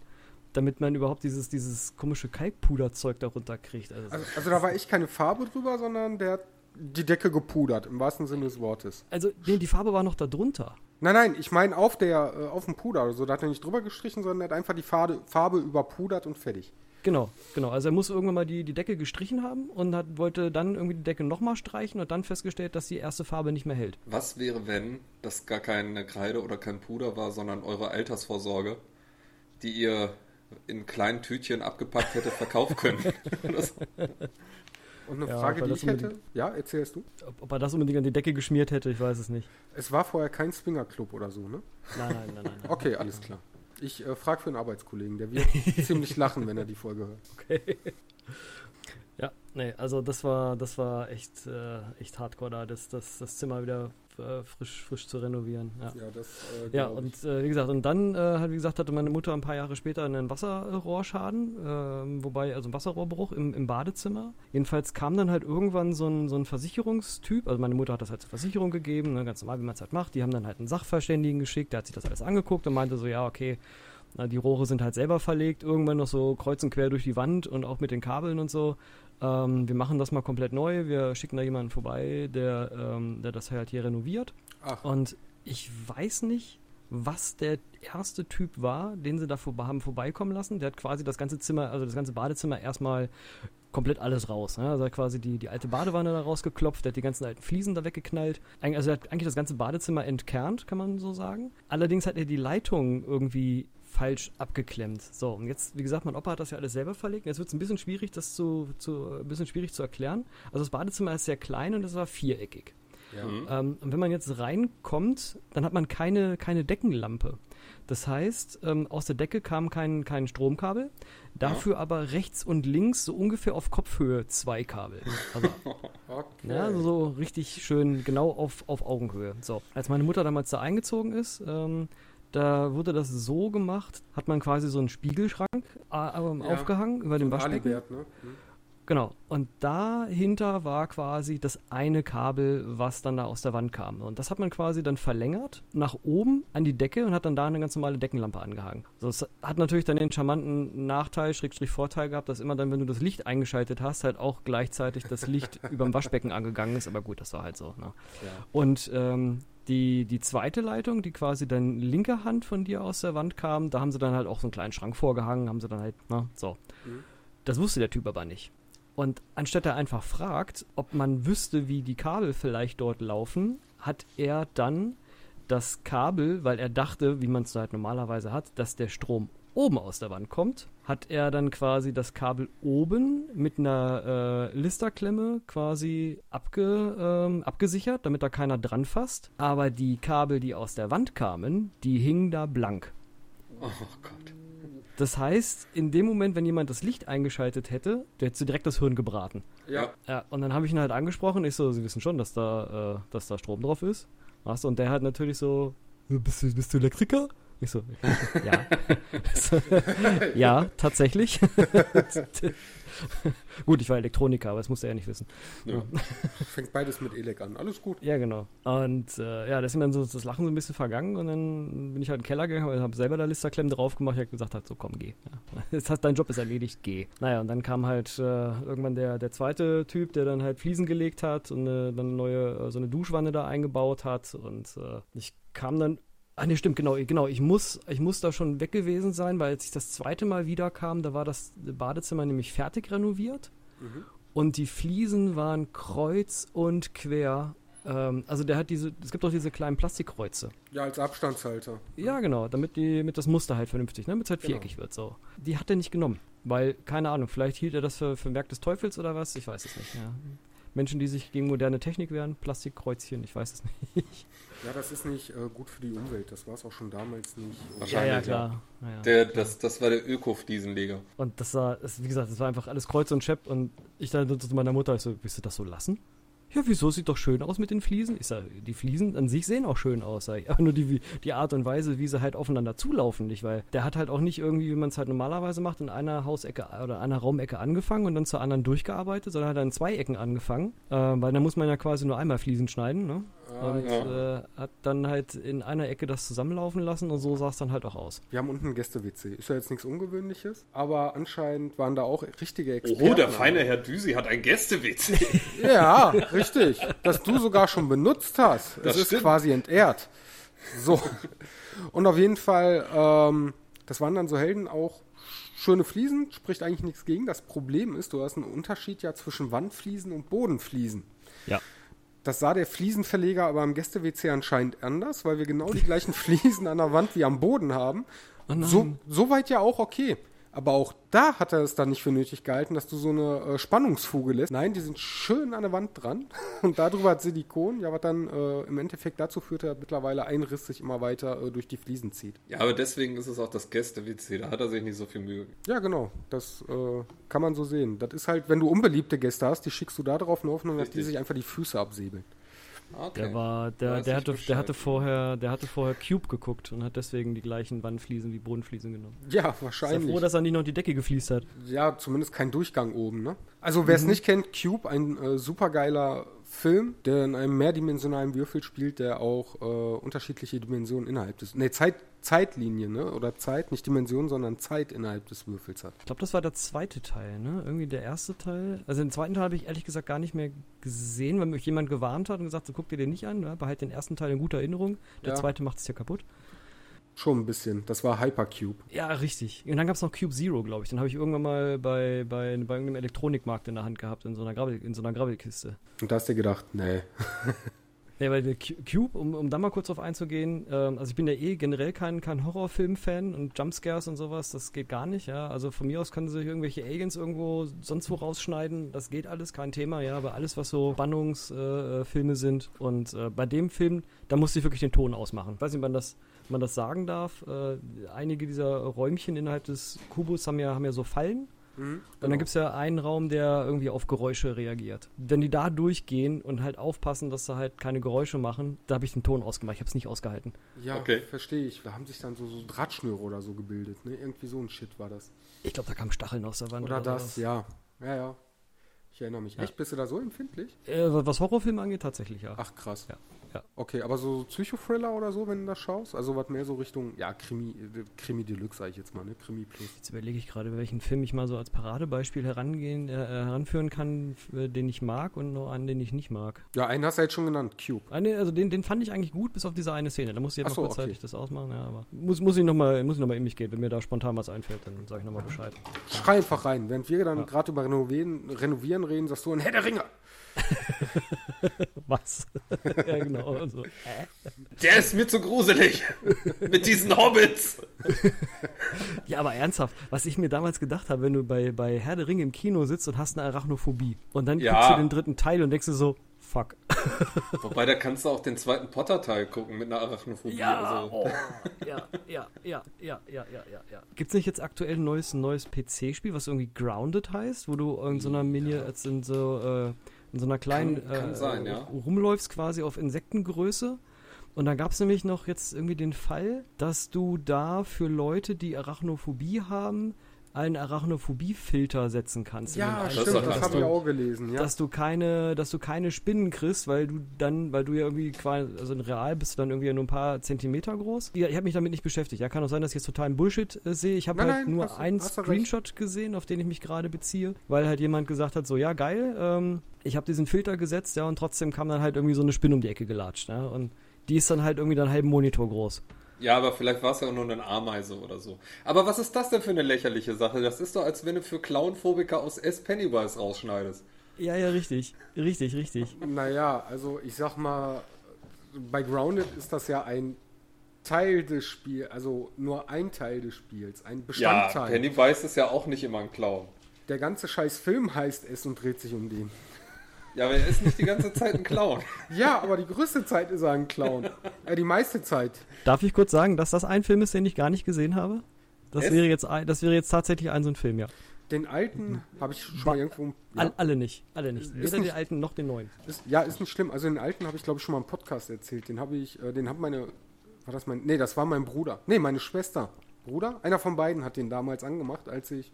damit man überhaupt dieses, dieses komische Kalkpuderzeug darunter kriegt. Also, also, also da war echt keine Farbe drüber, sondern der hat die Decke gepudert, im wahrsten Sinne des Wortes. Also nee, die Farbe war noch da drunter. Nein, nein, ich meine auf der, äh, auf dem Puder oder so. Da hat er nicht drüber gestrichen, sondern er hat einfach die Farbe, Farbe überpudert und fertig. Genau, genau. Also er muss irgendwann mal die, die Decke gestrichen haben und hat, wollte dann irgendwie die Decke nochmal streichen und dann festgestellt, dass die erste Farbe nicht mehr hält. Was wäre, wenn das gar keine Kreide oder kein Puder war, sondern eure Altersvorsorge, die ihr in kleinen Tütchen abgepackt hätte verkaufen können? Und eine ja, Frage, die ich hätte, ja, erzählst du? Ob, ob, er das unbedingt an die Decke geschmiert hätte, ich weiß es nicht. Es war vorher kein Swingerclub oder so, ne? Nein, nein, nein, nein. nein okay, alles klar. Ich äh, frage für einen Arbeitskollegen, der wird ziemlich lachen, wenn er die Folge hört. Okay. Ja, nee, also das war, das war echt, äh, echt hardcore da, das, das, das Zimmer wieder äh, frisch, frisch zu renovieren. Ja, ja, das, äh, ja und äh, wie gesagt, und dann, äh, wie gesagt, hatte meine Mutter ein paar Jahre später einen Wasserrohrschaden, ähm, wobei, also ein Wasserrohrbruch im, im Badezimmer. Jedenfalls kam dann halt irgendwann so ein, so ein Versicherungstyp, also meine Mutter hat das halt zur Versicherung gegeben, ne, ganz normal, wie man es halt macht. Die haben dann halt einen Sachverständigen geschickt, der hat sich das alles angeguckt und meinte so, ja, okay, die Rohre sind halt selber verlegt, irgendwann noch so kreuz und quer durch die Wand und auch mit den Kabeln und so. Ähm, wir machen das mal komplett neu. Wir schicken da jemanden vorbei, der, ähm, der das halt hier renoviert. Ach. Und ich weiß nicht, was der erste Typ war, den sie da vor, haben vorbeikommen lassen. Der hat quasi das ganze Zimmer, also das ganze Badezimmer erstmal komplett alles raus. Ne? Also er hat quasi die, die alte Badewanne da rausgeklopft, der hat die ganzen alten Fliesen da weggeknallt. Also er hat eigentlich das ganze Badezimmer entkernt, kann man so sagen. Allerdings hat er die Leitung irgendwie falsch abgeklemmt. So, und jetzt, wie gesagt, mein Opa hat das ja alles selber verlegt. Jetzt wird es ein bisschen schwierig, das zu, zu, ein bisschen schwierig zu erklären. Also das Badezimmer ist sehr klein und es war viereckig. Ja. Mhm. Ähm, und wenn man jetzt reinkommt, dann hat man keine, keine Deckenlampe. Das heißt, ähm, aus der Decke kam kein, kein Stromkabel, dafür ja. aber rechts und links so ungefähr auf Kopfhöhe zwei Kabel. Also, okay. ja, so richtig schön genau auf, auf Augenhöhe. So, als meine Mutter damals da eingezogen ist, ähm, da wurde das so gemacht, hat man quasi so einen Spiegelschrank äh, ja, aufgehangen über so dem Waschbecken. Ne? mhm. Genau. Und dahinter war quasi das eine Kabel, was dann da aus der Wand kam. Und das hat man quasi dann verlängert nach oben an die Decke und hat dann da eine ganz normale Deckenlampe angehangen. Also es hat natürlich dann den charmanten Nachteil, Schrägstrich Vorteil gehabt, dass immer dann, wenn du das Licht eingeschaltet hast, halt auch gleichzeitig das Licht über dem Waschbecken angegangen ist. Aber gut, das war halt so. Ne? Ja. Und ähm, die, die zweite Leitung, die quasi dann linke Hand von dir aus der Wand kam, da haben sie dann halt auch so einen kleinen Schrank vorgehangen, haben sie dann halt, na, ne, so. Mhm. Das wusste der Typ aber nicht. Und anstatt er einfach fragt, ob man wüsste, wie die Kabel vielleicht dort laufen, hat er dann das Kabel, weil er dachte, wie man es halt normalerweise hat, dass der Strom oben aus der Wand kommt, hat er dann quasi das Kabel oben mit einer äh, Listerklemme quasi abge, ähm, abgesichert, damit da keiner dran fasst. Aber die Kabel, die aus der Wand kamen, die hingen da blank. Oh Gott. Das heißt, in dem Moment, wenn jemand das Licht eingeschaltet hätte, der hätte direkt das Hirn gebraten. Ja. Ja, und dann habe ich ihn halt angesprochen. Ich so, Sie wissen schon, dass da, äh, dass da Strom drauf ist. Und der hat natürlich so, bist du, bist du Elektriker? Ich so, ja. ja, tatsächlich. Gut, ich war Elektroniker, aber das musste er ja nicht wissen. Ja. Fängt beides mit Elek an. Alles gut. Ja, genau. Und äh, ja, da ist mir dann so das Lachen so ein bisschen vergangen und dann bin ich halt in den Keller gegangen und habe selber da Listerklemmen drauf gemacht. Ich habe gesagt, halt, so komm, geh. Ja. Jetzt hast dein Job ist erledigt, geh. Naja, und dann kam halt äh, irgendwann der, der zweite Typ, der dann halt Fliesen gelegt hat und äh, dann eine neue, äh, so eine Duschwanne da eingebaut hat. Und äh, ich kam dann Ah, ne, stimmt, genau, genau. Ich muss, ich muss da schon weg gewesen sein, weil als ich das zweite Mal wiederkam, da war das Badezimmer nämlich fertig renoviert Mhm. und die Fliesen waren kreuz und quer. Ähm, also der hat diese, es gibt auch diese kleinen Plastikkreuze. Ja, als Abstandshalter. Ja, genau, damit die, mit das Muster halt vernünftig, ne, damit es halt Genau. viereckig wird, so. Die hat er nicht genommen, weil, keine Ahnung, vielleicht hielt er das für, für ein Werk des Teufels oder was, ich weiß es nicht, ja. Menschen, die sich gegen moderne Technik wehren, Plastikkreuzchen, ich weiß es nicht. Ja, das ist nicht äh, gut für die Umwelt. Das war es auch schon damals nicht. Wahrscheinlich. ja, klar. Ja, ja. Der, das, das war der Öko-Fliesenleger. Und das war, das, wie gesagt, das war einfach alles Kreuz und Schepp und ich dann so zu meiner Mutter, ich so, willst du das so lassen? Ja, wieso? Sieht doch schön aus mit den Fliesen. Ich sag, die Fliesen an sich sehen auch schön aus, sag ich. Aber nur die, die Art und Weise, wie sie halt aufeinander zulaufen, nicht? Weil der hat halt auch nicht irgendwie, wie man es halt normalerweise macht, in einer Hausecke oder einer Raumecke angefangen und dann zur anderen durchgearbeitet, sondern hat er in zwei Ecken angefangen. Äh, weil da muss man ja quasi nur einmal Fliesen schneiden, ne? Ah, Und ja. äh, hat dann halt in einer Ecke das zusammenlaufen lassen und so sah es dann halt auch aus. Wir haben unten ein Gäste-WC. Ist ja jetzt nichts Ungewöhnliches, aber anscheinend waren da auch richtige Experten. Oho, der feine Herr Düsi hat ein Gäste-WC. Ja, richtig. Dass du sogar schon benutzt hast. Das es ist stimmt. quasi entehrt. So. Und auf jeden Fall, ähm, das waren dann so Helden auch schöne Fliesen, spricht eigentlich nichts gegen. Das Problem ist, du hast einen Unterschied ja zwischen Wandfliesen und Bodenfliesen. Ja. Das sah der Fliesenverleger aber am Gäste-WC anscheinend anders, weil wir genau die gleichen Fliesen an der Wand wie am Boden haben. Oh nein. So, soweit ja auch okay. Aber auch da hat er es dann nicht für nötig gehalten, dass du so eine äh, Spannungsfuge lässt. Nein, die sind schön an der Wand dran. Und darüber hat Silikon, ja, was dann äh, im Endeffekt dazu führt, dass mittlerweile ein Riss sich immer weiter äh, durch die Fliesen zieht. Ja, aber deswegen ist es auch das Gäste-WC. Da hat er sich nicht so viel Mühe. Ja, genau. Das äh, kann man so sehen. Das ist halt, wenn du unbeliebte Gäste hast, die schickst du da drauf in der Hoffnung, dass die sich einfach die Füße absäbeln. Okay. Der war, der, der hatte, Bescheid. der hatte vorher, der hatte vorher Cube geguckt und hat deswegen die gleichen Wandfliesen wie Bodenfliesen genommen. Ja, Ist ja wahrscheinlich. froh, dass er nicht noch die Decke gefliest hat. Ja, zumindest kein Durchgang oben, ne? Also wer es nicht kennt, Cube, ein äh, supergeiler Film, der in einem mehrdimensionalen Würfel spielt, der auch äh, unterschiedliche Dimensionen innerhalb des, ne, Zeit, Zeitlinie, ne? Oder Zeit, nicht Dimension, sondern Zeit innerhalb des Würfels hat. Ich glaube, das war der zweite Teil, ne? Irgendwie der erste Teil. Also den zweiten Teil habe ich ehrlich gesagt gar nicht mehr gesehen, weil mich jemand gewarnt hat und gesagt, so guck dir den nicht an, ne? behalt den ersten Teil in guter Erinnerung. Der Ja. zweite macht es ja kaputt. Schon ein bisschen. Das war Hypercube. Ja, richtig. Und dann gab es noch Cube Zero, glaube ich. Den habe ich irgendwann mal bei, bei, bei irgendeinem Elektronikmarkt in der Hand gehabt, in so einer, Gravel, in so einer Gravelkiste. Und da hast du dir gedacht, nee. Ja, weil Cube, um, um da mal kurz drauf einzugehen, ähm, also ich bin ja eh generell kein, kein Horrorfilm-Fan und Jumpscares und sowas, das geht gar nicht, ja. Also von mir aus können sie irgendwelche Aliens irgendwo sonst wo rausschneiden, das geht alles, kein Thema, ja. Aber alles, was so Spannungsfilme äh, Filme sind und äh, bei dem Film, da musste ich wirklich den Ton ausmachen. Ich weiß nicht, ob man das, man das sagen darf. Äh, einige dieser Räumchen innerhalb des Kubus haben ja, haben ja so Fallen. Und dann gibt es ja einen Raum, der irgendwie auf Geräusche reagiert. Wenn die da durchgehen und halt aufpassen, dass sie halt keine Geräusche machen, da habe ich den Ton ausgemacht. Ich habe es nicht ausgehalten. Ja, Okay. verstehe ich. Da haben sich dann so, so Drahtschnüre oder so gebildet, ne? Irgendwie so ein Shit war das. Ich glaube, da kamen Stacheln aus der Wand. Oder das, sowas. ja. Ja, ja. Ich erinnere mich. Ja. Echt? Bist du da so empfindlich? Äh, was Horrorfilme angeht, tatsächlich, ja. Ach, krass. Ja, ja. Okay, aber so Psychothriller oder so, wenn du das schaust? Also was mehr so Richtung, ja, Krimi, äh, Krimi Deluxe, sag ich jetzt mal, ne? Krimi Plus. Jetzt überlege ich gerade, welchen Film ich mal so als Paradebeispiel herangehen, äh, heranführen kann, äh, den ich mag und noch einen, den ich nicht mag. Ja, einen hast du jetzt schon genannt, Cube. Eine, also den, den fand ich eigentlich gut, bis auf diese eine Szene. Da muss ich jetzt Ach so, noch kurzzeitig okay. das ausmachen, ja, aber muss, muss ich nochmal noch mal in mich gehen. Wenn mir da spontan was einfällt, dann sage ich nochmal Bescheid. Schrei einfach rein. Während wir dann Ja. gerade über Renovieren, Renovieren reden, sagst du ein Herr der Ringe. Was? ja, genau. Also. Der ist mir zu gruselig. Mit diesen Hobbits. ja, aber ernsthaft, was ich mir damals gedacht habe, wenn du bei, bei Herr der Ringe im Kino sitzt und hast eine Arachnophobie und dann ja. guckst du den dritten Teil und denkst du so, fuck. Wobei, da kannst du auch den zweiten Potter-Teil gucken mit einer Arachnophobie. Ja, also. oh, ja, ja, ja, ja, ja, ja, ja. Gibt es nicht jetzt aktuell ein neues, neues PC-Spiel, was irgendwie Grounded heißt, wo du in so einer Mini, ja. in so, äh, in so einer kleinen kann, kann äh, sein, ja. rumläufst quasi auf Insektengröße und da gab es nämlich noch jetzt irgendwie den Fall, dass du da für Leute, die Arachnophobie haben, einen Arachnophobie-Filter setzen kannst. Ja, stimmt, das, das habe ich auch gelesen. Ja. Dass du keine, dass du keine Spinnen kriegst, weil du dann, weil du ja irgendwie quasi, also in real bist du dann irgendwie nur ein paar Zentimeter groß. Ja, ich habe mich damit nicht beschäftigt. Ja, kann auch sein, dass ich jetzt totalen Bullshit äh, sehe. Ich habe halt nein, nur hast, einen hast Screenshot gesehen, auf den ich mich gerade beziehe, weil halt jemand gesagt hat, so ja geil, ähm, ich habe diesen Filter gesetzt, ja, und trotzdem kam dann halt irgendwie so eine Spinne um die Ecke gelatscht. Ja, und die ist dann halt irgendwie dann halben Monitor groß. Ja, aber vielleicht war es ja auch nur eine Ameise oder so. Aber was ist das denn für eine lächerliche Sache? Das ist doch, als wenn du für Clownphobiker aus S. Pennywise rausschneidest. Ja, ja, richtig. Richtig, richtig. Naja, also ich sag mal, bei Grounded ist das ja ein Teil des Spiels, also nur ein Teil des Spiels, ein Bestandteil. Ja, Pennywise ist ja auch nicht immer ein Clown. Der ganze scheiß Film heißt es und dreht sich um den. Ja, aber er ist nicht die ganze Zeit ein Clown. ja, aber die größte Zeit ist er ein Clown. Äh, die meiste Zeit. Darf ich kurz sagen, dass das ein Film ist, den ich gar nicht gesehen habe? Das, wäre jetzt, das wäre jetzt tatsächlich ein so ein Film, ja. Den alten habe ich schon mal irgendwo. Ja. alle nicht, alle nicht. Weder nicht, den alten noch den neuen. Ist, ja, ist nicht schlimm. Also den alten habe ich glaube ich schon mal im Podcast erzählt. Den habe ich, äh, den hat meine, war das mein, nee, das war mein Bruder. Nee, meine Schwester. Bruder? Einer von beiden hat den damals angemacht, als ich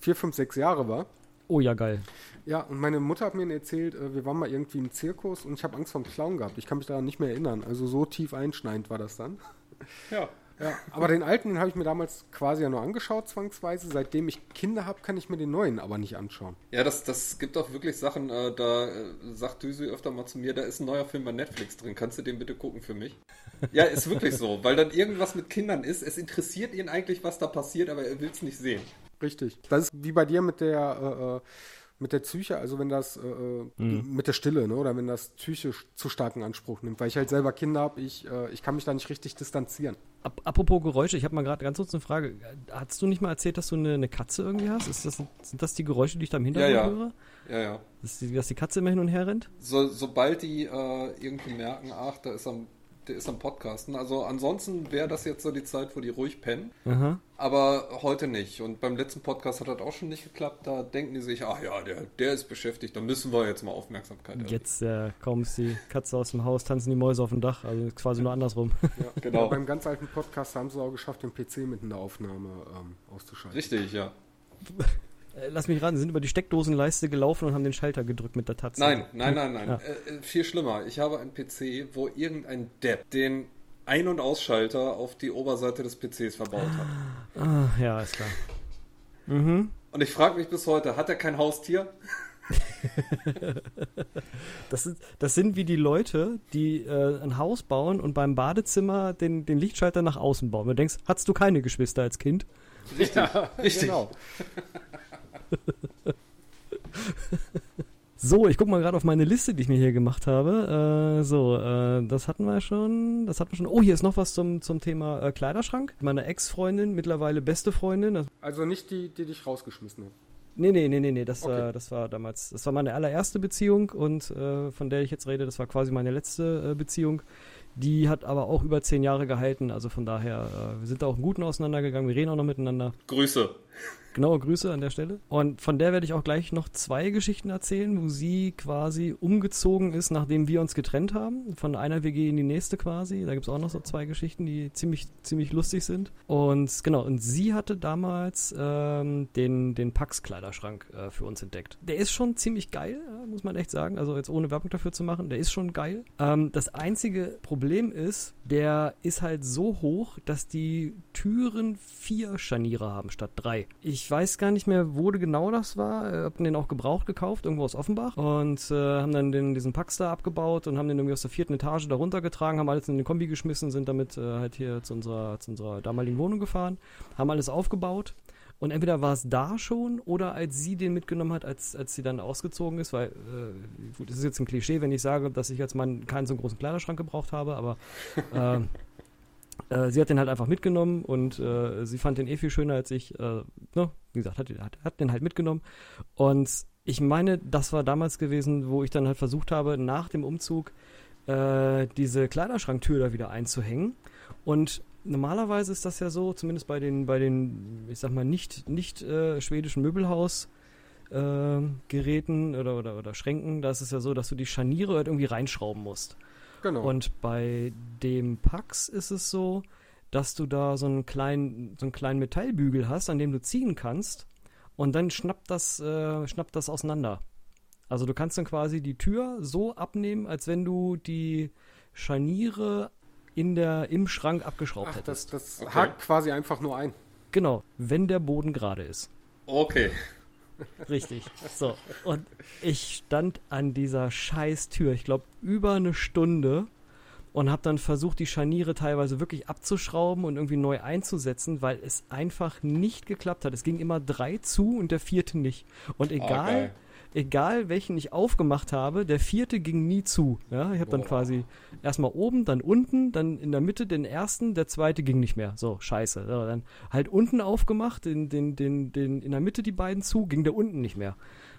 vier, fünf, sechs Jahre war. Oh ja, geil. Ja, und meine Mutter hat mir erzählt, äh, wir waren mal irgendwie im Zirkus und ich habe Angst vor dem Clown gehabt. Ich kann mich daran nicht mehr erinnern. Also so tief einschneidend war das dann. Ja. Ja, aber den alten, den habe ich mir damals quasi ja nur angeschaut, zwangsweise. Seitdem ich Kinder habe, kann ich mir den neuen aber nicht anschauen. Ja, das, das gibt auch wirklich Sachen, äh, da äh, sagt Düsi öfter mal zu mir, da ist ein neuer Film bei Netflix drin. Kannst du den bitte gucken für mich? ja, ist wirklich so, weil dann irgendwas mit Kindern ist. Es interessiert ihn eigentlich, was da passiert, aber er will es nicht sehen. Richtig. Das ist wie bei dir mit der äh, äh mit der Psyche, also wenn das äh, äh, mhm. mit der Stille, ne, oder wenn das psychisch zu starken Anspruch nimmt, weil ich halt selber Kinder habe, ich, äh, ich kann mich da nicht richtig distanzieren. apropos Geräusche, ich habe mal gerade ganz kurz eine Frage. Hast du nicht mal erzählt, dass du eine, eine Katze irgendwie hast? Ist das, sind das die Geräusche, die ich da im Hintergrund ja, ja. höre? Ja, ja. Dass die, dass die Katze immer hin und her rennt? So, sobald die äh, irgendwie merken, ach, da ist am der ist am Podcasten. Also ansonsten wäre das jetzt so die Zeit, wo die ruhig pennen. Aha. Aber heute nicht. Und beim letzten Podcast hat das auch schon nicht geklappt. Da denken die sich, ach ja, der, der ist beschäftigt, da müssen wir jetzt mal Aufmerksamkeit Jetzt äh, kaum ist die Katze aus dem Haus, tanzen die Mäuse auf dem Dach. Also quasi nur andersrum. Ja, genau. Ja, beim ganz alten Podcast haben sie auch geschafft, den PC mit in der Aufnahme ähm, auszuschalten. Richtig, ja. Äh, lass mich raten, sie sind über die Steckdosenleiste gelaufen und haben den Schalter gedrückt mit der Tatze. Nein, nein, nein, nein. Ja. Äh, äh viel schlimmer. Ich habe einen PC, wo irgendein Depp den Ein- und Ausschalter auf die Oberseite des PCs verbaut hat. Ah, ja, ist klar. Mhm. Und ich frage mich bis heute, hat er kein Haustier? das, sind, das sind wie die Leute, die äh, ein Haus bauen und beim Badezimmer den, den Lichtschalter nach außen bauen. Du denkst, hattest du keine Geschwister als Kind? Richtig, ja, richtig. Genau. So, ich gucke mal gerade auf meine Liste, die ich mir hier gemacht habe. Äh, so, äh, das hatten wir schon. Das hatten wir schon. Oh, hier ist noch was zum, zum Thema äh, Kleiderschrank. Meine Ex-Freundin, mittlerweile beste Freundin. Also nicht die, die dich rausgeschmissen hat. Nee, nee, nee, nee, nee, das, okay. war, das war damals, das war meine allererste Beziehung und äh, von der ich jetzt rede, das war quasi meine letzte äh, Beziehung. Die hat aber auch über zehn Jahre gehalten, also von daher, äh, wir sind da auch im Guten auseinandergegangen, wir reden auch noch miteinander. Grüße. Genaue Grüße an der Stelle. Und von der werde ich auch gleich noch zwei Geschichten erzählen, wo sie quasi umgezogen ist, nachdem wir uns getrennt haben. Von einer WG in die nächste quasi. Da gibt es auch noch so zwei Geschichten, die ziemlich, ziemlich lustig sind. Und genau, und sie hatte damals ähm, den, den Pax-Kleiderschrank äh, für uns entdeckt. Der ist schon ziemlich geil, muss man echt sagen. Also jetzt ohne Werbung dafür zu machen, der ist schon geil. Ähm, das einzige Problem ist, der ist halt so hoch, dass die Türen vier Scharniere haben statt drei. Ich weiß gar nicht mehr, wo genau das war. Äh, hab den auch gebraucht gekauft, irgendwo aus Offenbach. Und äh, haben dann den, diesen Packstar abgebaut und haben den irgendwie aus der vierten Etage da runtergetragen, haben alles in den Kombi geschmissen, sind damit äh, halt hier zu unserer, zu unserer damaligen Wohnung gefahren, haben alles aufgebaut. Und entweder war es da schon oder als sie den mitgenommen hat, als, als sie dann ausgezogen ist, weil, äh, gut, das ist jetzt ein Klischee, wenn ich sage, dass ich als Mann keinen so großen Kleiderschrank gebraucht habe, aber äh, Äh, sie hat den halt einfach mitgenommen und äh, sie fand den eh viel schöner als ich. Äh, ne? Wie gesagt, hat, hat, hat den halt mitgenommen. Und ich meine, das war damals gewesen, wo ich dann halt versucht habe, nach dem Umzug äh, diese Kleiderschranktür da wieder einzuhängen. Und normalerweise ist das ja so, zumindest bei den, bei den, ich sag mal, nicht, nicht äh, schwedischen Möbelhausgeräten äh, oder, oder, oder Schränken, da ist es ja so, dass du die Scharniere halt irgendwie reinschrauben musst. Genau. Und bei dem Pax ist es so, dass du da so einen kleinen, so einen kleinen Metallbügel hast, an dem du ziehen kannst und dann schnappt das, äh, schnappt das auseinander. Also du kannst dann quasi die Tür so abnehmen, als wenn du die Scharniere in der, im Schrank abgeschraubt Ach, hättest. Das, das okay. hakt quasi einfach nur ein. Genau, wenn der Boden gerade ist. Okay. Richtig. So. Und ich stand an dieser scheiß Tür, ich glaube, über eine Stunde und habe dann versucht, die Scharniere teilweise wirklich abzuschrauben und irgendwie neu einzusetzen, weil es einfach nicht geklappt hat. Es ging immer drei zu und der vierte nicht. Und egal, oh, egal welchen ich aufgemacht habe, der vierte ging nie zu. Ja, ich habe dann quasi erstmal oben, dann unten, dann in der Mitte den ersten, der zweite ging nicht mehr. So, scheiße. So, dann halt unten aufgemacht, den, den, den, den, in der Mitte die beiden zu, ging der unten nicht mehr.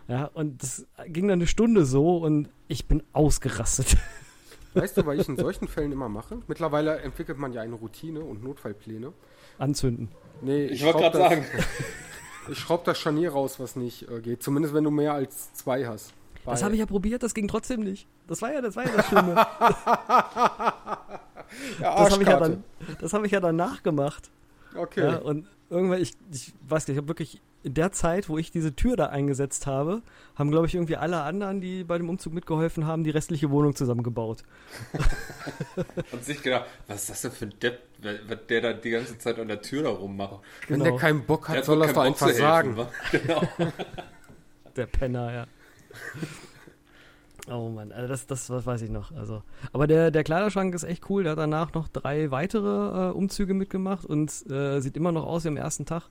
Ja, und das ging dann eine Stunde so und ich bin ausgerastet. Weißt du, was ich in solchen Fällen immer mache? Mittlerweile entwickelt man ja eine Routine und Notfallpläne. Anzünden. Nee, ich, ich wollte gerade sagen. Ich schraube das Scharnier raus, was nicht äh, geht. Zumindest wenn du mehr als zwei hast. Bei das habe ich ja probiert, das ging trotzdem nicht. Das war ja das, war ja das Schlimme. ja, das habe ich, ja dann, hab ich ja dann nachgemacht. Okay. Ja, und irgendwann, ich, ich weiß nicht, ich habe wirklich in der Zeit, wo ich diese Tür da eingesetzt habe, haben, glaube ich, irgendwie alle anderen, die bei dem Umzug mitgeholfen haben, die restliche Wohnung zusammengebaut. Und sich gedacht, was ist das denn für ein Depp, der da die ganze Zeit an der Tür da rummacht? Wenn genau. der keinen Bock hat, soll das doch einfach helfen, sagen. Genau. der Penner, ja. Oh Mann, also das, das, das weiß ich noch. Also, aber der, der Kleiderschrank ist echt cool. Der hat danach noch drei weitere äh, Umzüge mitgemacht und äh, sieht immer noch aus wie am ersten Tag.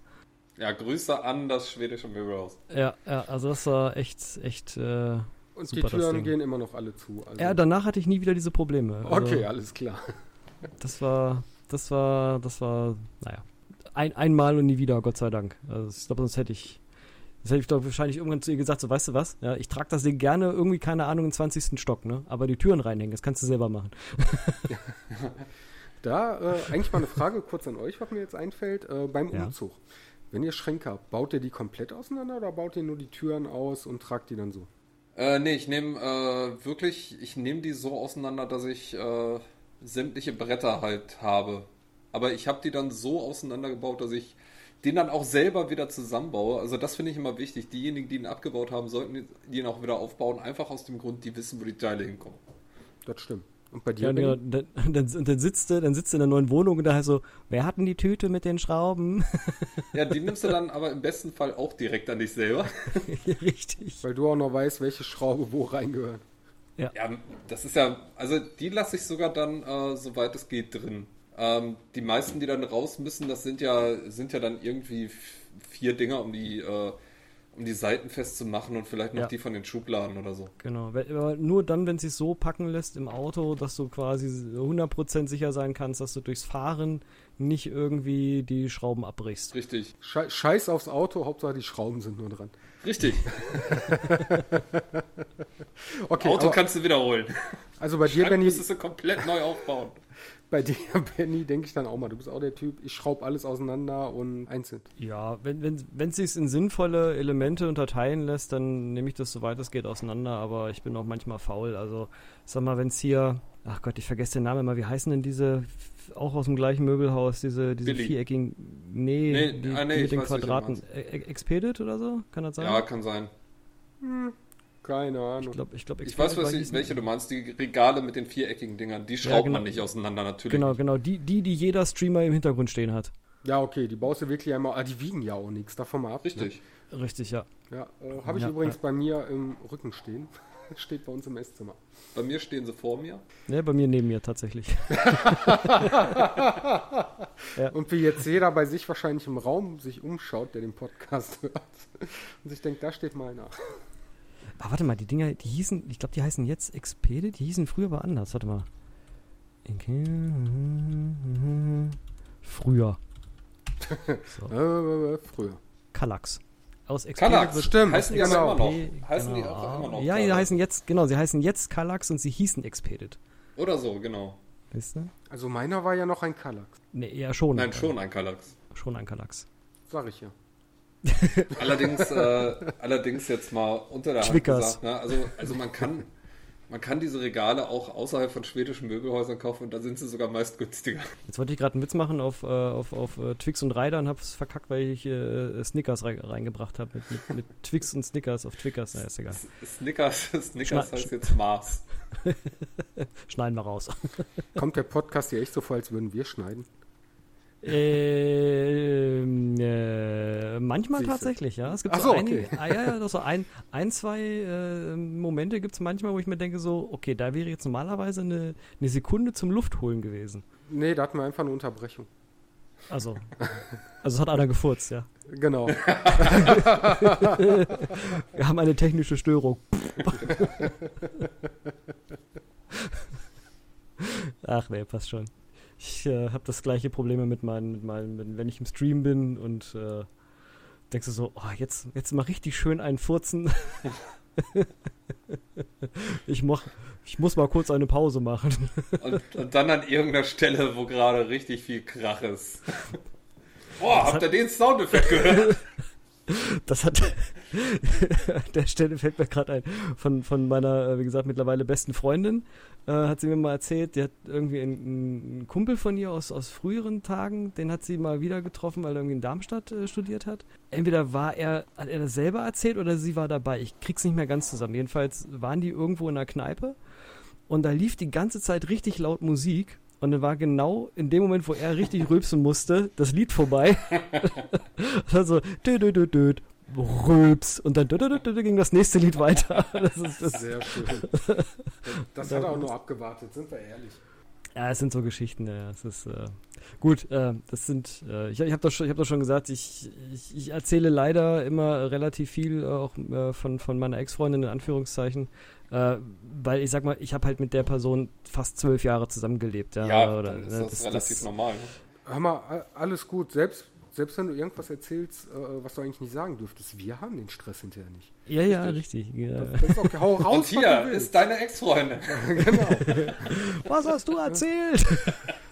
Ja, Grüße an das schwedische Möbelhaus. Ja, ja, also das war echt, echt. Äh, und super, die Türen gehen immer noch alle zu. Also. Ja, danach hatte ich nie wieder diese Probleme. Also, okay, alles klar. Das war, das war, das war, naja, ein, einmal und nie wieder, Gott sei Dank. Also ich glaube, sonst hätte ich, das hätte ich doch wahrscheinlich irgendwann zu ihr gesagt, so weißt du was, ja, ich trage das Ding gerne irgendwie, keine Ahnung, im 20. Stock, ne? Aber die Türen reinhängen, das kannst du selber machen. da äh, eigentlich mal eine Frage kurz an euch, was mir jetzt einfällt, äh, beim ja. Umzug. Wenn ihr Schränke habt, baut ihr die komplett auseinander oder baut ihr nur die Türen aus und tragt die dann so? Äh, nee, ich nehme äh, wirklich, ich nehme die so auseinander, dass ich äh, sämtliche Bretter halt habe. Aber ich habe die dann so auseinandergebaut, dass ich den dann auch selber wieder zusammenbaue. Also das finde ich immer wichtig. Diejenigen, die ihn abgebaut haben, sollten ihn auch wieder aufbauen, einfach aus dem Grund, die wissen, wo die Teile hinkommen. Das stimmt. Und bei dir? Ja, ja, dann, dann, dann, sitzt du, dann sitzt du in der neuen Wohnung und da heißt so, wer hat denn die Tüte mit den Schrauben? Ja, die nimmst du dann aber im besten Fall auch direkt an dich selber. Richtig. Weil du auch noch weißt, welche Schraube wo reingehört. Ja. ja, das ist ja, also die lasse ich sogar dann, äh, soweit es geht, drin. Ähm, die meisten, die dann raus müssen, das sind ja, sind ja dann irgendwie vier Dinger um die äh, um die Seiten festzumachen und vielleicht noch ja. die von den Schubladen oder so. Genau, aber nur dann, wenn es sich so packen lässt im Auto, dass du quasi 100% sicher sein kannst, dass du durchs Fahren nicht irgendwie die Schrauben abbrichst. Richtig. Scheiß aufs Auto, Hauptsache die Schrauben sind nur dran. Richtig. okay, Auto kannst du wiederholen. Also bei dir, Benny. müsstest du komplett neu aufbauen bei dir, Benny, denke ich dann auch mal, du bist auch der Typ, ich schraube alles auseinander und einzeln. Ja, wenn es wenn, sich in sinnvolle Elemente unterteilen lässt, dann nehme ich das soweit es geht auseinander, aber ich bin auch manchmal faul. Also, sag mal, wenn es hier, ach Gott, ich vergesse den Namen immer, wie heißen denn diese, auch aus dem gleichen Möbelhaus, diese, diese viereckigen, nee, nee, die, ah, nee die mit den Quadraten, e-, e Expedit oder so, kann das sein? Ja, kann sein. Hm. Keine Ahnung. Ich, glaub, ich, glaub, ich weiß, was ich, welche du meinst. Die Regale mit den viereckigen Dingern, die schraubt ja, genau. man nicht auseinander natürlich. Genau, genau. Die, die, die jeder Streamer im Hintergrund stehen hat. Ja, okay, die baust du wirklich einmal. Ah, die wiegen ja auch nichts, davon mal ab. Richtig. Ne? Richtig, ja. Ja, äh, habe ich ja, übrigens ja. bei mir im Rücken stehen. Steht bei uns im Esszimmer. Bei mir stehen sie vor mir? Ne, bei mir neben mir tatsächlich. ja. Und wie jetzt jeder bei sich wahrscheinlich im Raum sich umschaut, der den Podcast hört und sich denkt, da steht mal einer. Ah, warte mal, die Dinger, die hießen, ich glaube, die heißen jetzt Expedit, die hießen früher aber anders. Warte mal. Früher. So. Äh, früher. Kallax. Aus Kallax, wird, stimmt. Heißen die genau. immer noch. Heißen genau. die auch immer noch. Ja, die heißen jetzt, genau, sie heißen jetzt Kallax und sie hießen Expedit. Oder so, genau. Weißt du? Also meiner war ja noch ein Kallax. Nee, ja schon. Nein, schon ein Kallax. Schon ein Kallax. Sag ich ja. allerdings, äh, allerdings jetzt mal unter der Hand gesagt, ne? also, also man kann, man kann diese Regale auch außerhalb von schwedischen Möbelhäusern kaufen und da sind sie sogar meist günstiger. Jetzt wollte ich gerade einen Witz machen auf, äh, auf, auf uh, Twix und Ryder und habe es verkackt, weil ich äh, Snickers re reingebracht habe. Mit, mit, mit, Twix und Snickers auf Twickers. Na, ist egal. Snickers, Snickers Schna heißt jetzt Mars. schneiden wir raus. Kommt der Podcast hier echt so vor, als würden wir schneiden? Äh, äh, manchmal Siehste. tatsächlich, ja. Es gibt Ach so, so einige, okay. ah, ja, ja, so ein, ein, zwei äh, Momente gibt es manchmal, wo ich mir denke, so, okay, da wäre jetzt normalerweise eine, eine Sekunde zum Luftholen gewesen. Nee, da hatten wir einfach eine Unterbrechung. Also, also es hat einer gefurzt, ja. Genau. wir haben eine technische Störung. Ach nee, passt schon. Ich äh, habe das gleiche Problem mit meinen, mit meinen, wenn ich im Stream bin und äh, denkst du so, oh, jetzt, jetzt mal richtig schön einen Furzen. ich, mach, ich muss mal kurz eine Pause machen. und, und dann an irgendeiner Stelle, wo gerade richtig viel Krach ist. Boah, habt ihr den Soundeffekt gehört? Das hat an der Stelle fällt mir gerade ein von, von meiner, äh, wie gesagt, mittlerweile besten Freundin. Äh, hat sie mir mal erzählt, die hat irgendwie einen, einen, Kumpel von ihr aus, aus früheren Tagen, den hat sie mal wieder getroffen, weil er irgendwie in Darmstadt äh, studiert hat. Entweder war er, hat er das selber erzählt oder sie war dabei. Ich krieg's nicht mehr ganz zusammen. Jedenfalls waren die irgendwo in einer Kneipe und da lief die ganze Zeit richtig laut Musik und dann war genau in dem Moment, wo er richtig rülpsen musste, das Lied vorbei. also, dö, dö, dö, dö, rülps und dann ging das nächste Lied weiter. Das ist das. Sehr schön. Das, hat er auch nur abgewartet, sind wir ehrlich. Ja, es sind so Geschichten, ja. Es ist äh, gut, äh, das sind, äh, ich, ich habe doch, schon, hab doch schon gesagt, ich, ich, ich, erzähle leider immer relativ viel auch äh, von, von meiner Ex-Freundin in Anführungszeichen, äh, weil ich sag mal, ich habe halt mit der Person fast zwölf Jahre zusammengelebt. Ja, ja oder, dann ist das, das relativ das, normal. Ne? Hör mal, alles gut. Selbst, selbst wenn du irgendwas erzählst, äh, was du eigentlich nicht sagen dürftest, wir haben den Stress hinterher nicht. Ja, ja, richtig. Ja. Das, das ist okay. Hau raus, Und hier ist deine Ex-Freundin. genau. was hast du erzählt?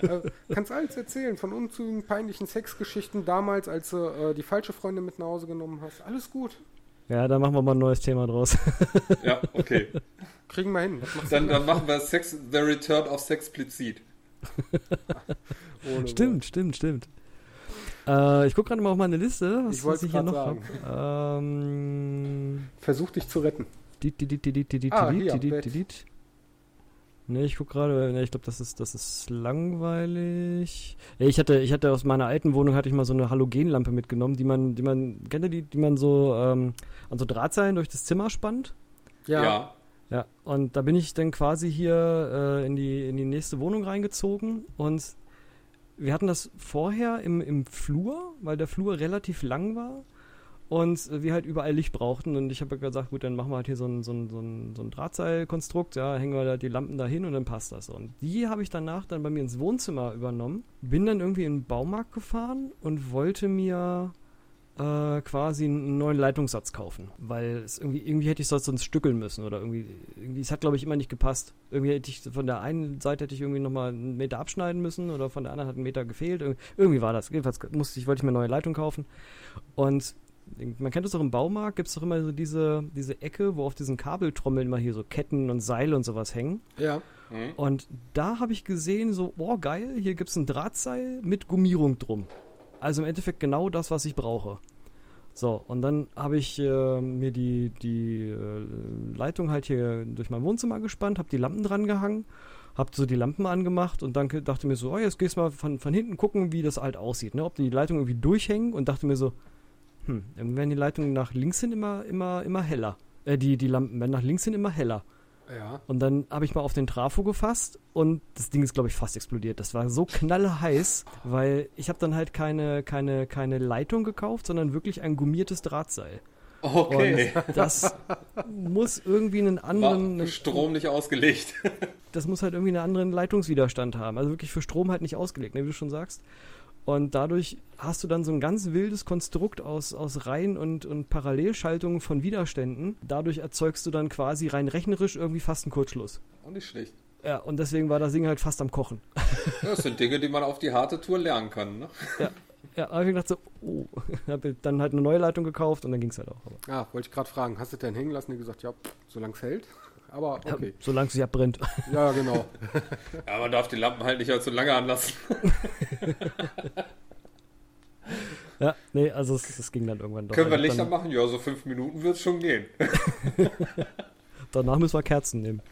äh, kannst alles erzählen, von unzügigen, peinlichen Sexgeschichten damals, als du äh, die falsche Freundin mit nach Hause genommen hast. Alles gut. Ja, da machen wir mal ein neues Thema draus. ja, okay. Kriegen wir hin. Dann, dann machen wir Sex, The Return of Sexplizit. stimmt, stimmt, stimmt. Äh, ich gucke gerade mal auf meine Liste, was, ich was ich hier noch habe. Ähm, Versuch dich zu retten. Ah, hier. Ne, ich guck gerade, ne, ich glaube, das ist, das ist langweilig. Ich hatte, ich hatte aus meiner alten Wohnung hatte ich mal so eine Halogenlampe mitgenommen, die man, die man, kennt ihr die, die man so ähm, an so Drahtseilen durch das Zimmer spannt? Ja. ja. Ja, und da bin ich dann quasi hier äh, in, die, in die nächste Wohnung reingezogen und wir hatten das vorher im, im Flur, weil der Flur relativ lang war und wir halt überall Licht brauchten. Und ich habe gesagt, gut, dann machen wir halt hier so ein, so ein, so ein, so ein Drahtseilkonstrukt, ja, hängen wir da die Lampen da hin und dann passt das. Und die habe ich danach dann bei mir ins Wohnzimmer übernommen, bin dann irgendwie in den Baumarkt gefahren und wollte mir äh, quasi einen neuen Leitungssatz kaufen, weil es irgendwie, irgendwie hätte ich sonst stückeln müssen oder irgendwie, irgendwie es hat glaube ich immer nicht gepasst. Irgendwie hätte ich von der einen Seite hätte ich irgendwie nochmal einen Meter abschneiden müssen oder von der anderen hat ein Meter gefehlt. Ir irgendwie war das. Jedenfalls musste ich, wollte ich mir eine neue Leitung kaufen und man kennt es auch im Baumarkt, gibt es doch immer so diese, diese Ecke, wo auf diesen Kabeltrommeln immer hier so Ketten und Seile und sowas hängen. Ja. Mhm. Und da habe ich gesehen, so, boah, geil, hier gibt es ein Drahtseil mit Gummierung drum. Also im Endeffekt genau das, was ich brauche. So, und dann habe ich äh, mir die, die äh, Leitung halt hier durch mein Wohnzimmer gespannt, habe die Lampen dran gehangen, habe so die Lampen angemacht und dann dachte mir so, oh, jetzt gehst du mal von, von hinten gucken, wie das halt aussieht, ne? ob die Leitung irgendwie durchhängen und dachte mir so, hm, dann werden die Leitungen nach links hin immer, immer, immer heller. Äh, die, die Lampen werden nach links hin immer heller. Ja. Und dann habe ich mal auf den Trafo gefasst und das Ding ist, glaube ich, fast explodiert. Das war so knallheiß, weil ich habe dann halt keine, keine, keine Leitung gekauft, sondern wirklich ein gummiertes Drahtseil. Okay. Und das muss irgendwie einen anderen. War Strom nicht ausgelegt. das muss halt irgendwie einen anderen Leitungswiderstand haben. Also wirklich für Strom halt nicht ausgelegt, ne, wie du schon sagst. Und dadurch hast du dann so ein ganz wildes Konstrukt aus, aus Reihen und, und Parallelschaltungen von Widerständen. Dadurch erzeugst du dann quasi rein rechnerisch irgendwie fast einen Kurzschluss. Auch nicht schlecht. Ja, und deswegen war das Ding halt fast am Kochen. Das sind Dinge, die man auf die harte Tour lernen kann. Ne? Ja, ja, habe ich gedacht so, oh, habe dann halt eine neue Leitung gekauft und dann ging es halt auch. Aber. Ja, wollte ich gerade fragen, hast du denn hängen lassen? Die gesagt, ja, solange es hält. Aber okay. Ja, solange es sich abbrennt. Ja, genau. ja, man darf die Lampen halt nicht allzu lange anlassen. ja, nee, also es, es, ging dann irgendwann doch. Können wir Lichter dann, machen? Ja, so fünf Minuten wird es schon gehen. Danach müssen wir Kerzen nehmen.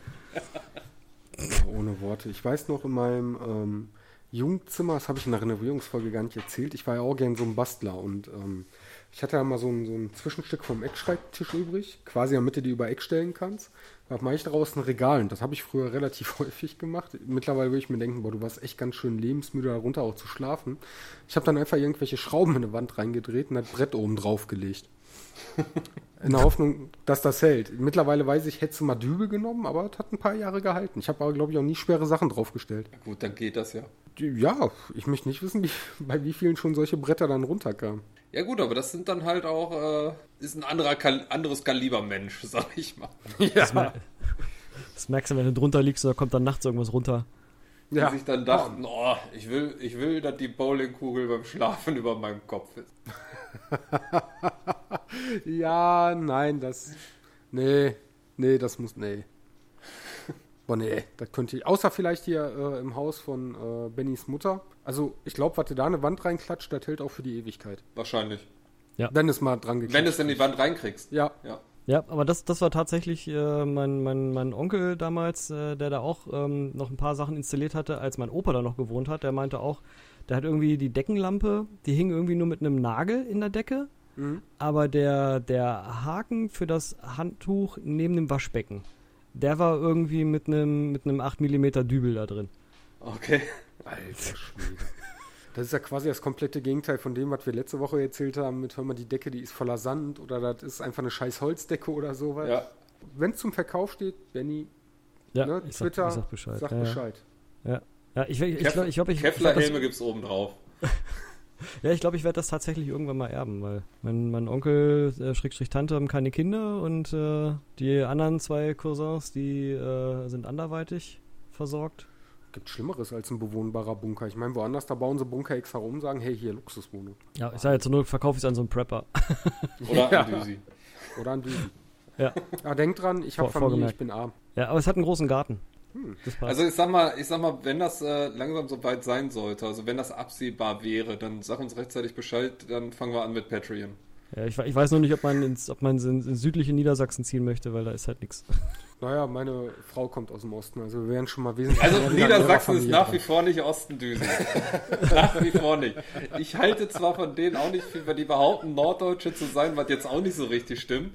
Ohne Worte. Ich weiß noch in meinem ähm, Jugendzimmer, das habe ich in der Renovierungsfolge gar nicht erzählt, ich war ja auch gern so ein Bastler und ähm, ich hatte ja mal so ein, so ein Zwischenstück vom Eckschreibtisch übrig, quasi damit du die über Eck stellen kannst. Da mache ich daraus ein Regal und das habe ich früher relativ häufig gemacht. Mittlerweile würde ich mir denken, boah, du warst echt ganz schön lebensmüde darunter auch zu schlafen. Ich habe dann einfach irgendwelche Schrauben in eine Wand reingedreht und das Brett oben drauf gelegt. In der Hoffnung, dass das hält. Mittlerweile weiß ich, hätte du mal Dübel genommen, aber es hat ein paar Jahre gehalten. Ich habe aber, glaube ich, auch nie schwere Sachen draufgestellt. Gut, dann geht das ja. Ja, ich möchte nicht wissen, wie, bei wie vielen schon solche Bretter dann runterkamen. Ja gut, aber das sind dann halt auch, äh, ist ein anderer, Kal anderes Kaliber Mensch, sag ich mal. Ja. Das, das, merkst du, wenn du drunter liegst, da kommt dann nachts irgendwas runter. Ja. Die sich dann dachten, oh, ich will, ich will, dass die Bowlingkugel beim Schlafen über meinem Kopf ist. ja, nein, das. Nee, nee, das muss. Nee. Boah, nee, das könnte ich. Außer vielleicht hier äh, im Haus von äh, Bennys Mutter. Also, ich glaube, was du da eine Wand reinklatscht, das hält auch für die Ewigkeit. Wahrscheinlich. Ja. Wenn es mal dran geklatscht Wenn es in die Wand reinkriegst. Ja. Ja. Ja, aber das, das war tatsächlich äh, mein, mein, mein Onkel damals, äh, der da auch ähm, noch ein paar Sachen installiert hatte, als mein Opa da noch gewohnt hat. Der meinte auch, der hat irgendwie die Deckenlampe, die hing irgendwie nur mit einem Nagel in der Decke, mhm. aber der, der Haken für das Handtuch neben dem Waschbecken, der war irgendwie mit einem mit einem 8 mm Dübel da drin. Okay. Alter Schwede. Das ist ja quasi das komplette Gegenteil von dem, was wir letzte Woche erzählt haben, mit hör mal, die Decke, die ist voller Sand oder das ist einfach eine scheiß Holzdecke oder sowas. Ja. Wenn es zum Verkauf steht, Benny, ja, ne, Twitter, sag, sag Bescheid. Sag ja, Bescheid. Ja. Ja, ich, ich, ich, glaub, ich, glaub, ich Kevlar-Helme gibt es oben drauf. ja, ich glaube, ich werde das tatsächlich irgendwann mal erben, weil mein, mein Onkel, äh, Schrägstrich Tante, haben keine Kinder und äh, die anderen zwei Cousins, die äh, sind anderweitig versorgt. Gibt Schlimmeres als ein bewohnbarer Bunker. Ich meine, woanders, da bauen sie Bunker extra rum und sagen, hey, hier, Luxuswohnung. Ja, ich sage jetzt nur, verkaufe ich es an so einen Prepper. Oder ja. an Düsi. Oder an Düsi. Ja. Aber denk dran, ich habe Familie, ich bin arm. Ja, aber es hat einen großen Garten. Hm. Also ich sag mal, ich sag mal, wenn das äh, langsam so weit sein sollte, also wenn das absehbar wäre, dann sag uns rechtzeitig Bescheid, dann fangen wir an mit Patreon. Ja, ich, ich weiß nur nicht, ob man ins, ob man ins, ins südliche Niedersachsen ziehen möchte, weil da ist halt nichts. Naja, meine Frau kommt aus dem Osten, also wir wären schon mal wesentlich. Also Niedersachsen ist nach dran. wie vor nicht Osten, Düsen. nach wie vor nicht. Ich halte zwar von denen auch nicht viel, weil die behaupten, Norddeutsche zu sein, was jetzt auch nicht so richtig stimmt,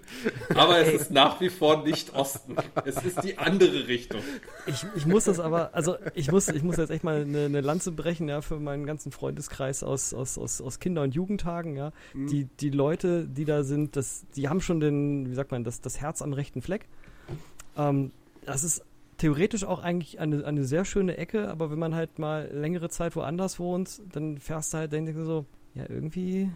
aber es ist nach wie vor nicht Osten. Es ist die andere Richtung. Ich, ich muss das aber, also ich muss, ich muss jetzt echt mal eine, eine Lanze brechen, ja, für meinen ganzen Freundeskreis aus, aus, aus, aus Kinder- und Jugendtagen, ja. Mhm. Die, die Leute, die da sind, das, die haben schon den, wie sagt man, das, das Herz am rechten Fleck. Ähm, das ist theoretisch auch eigentlich eine, eine sehr schöne Ecke, aber wenn man halt mal längere Zeit woanders wohnt, dann fährst du halt, denkst du so, ja, irgendwie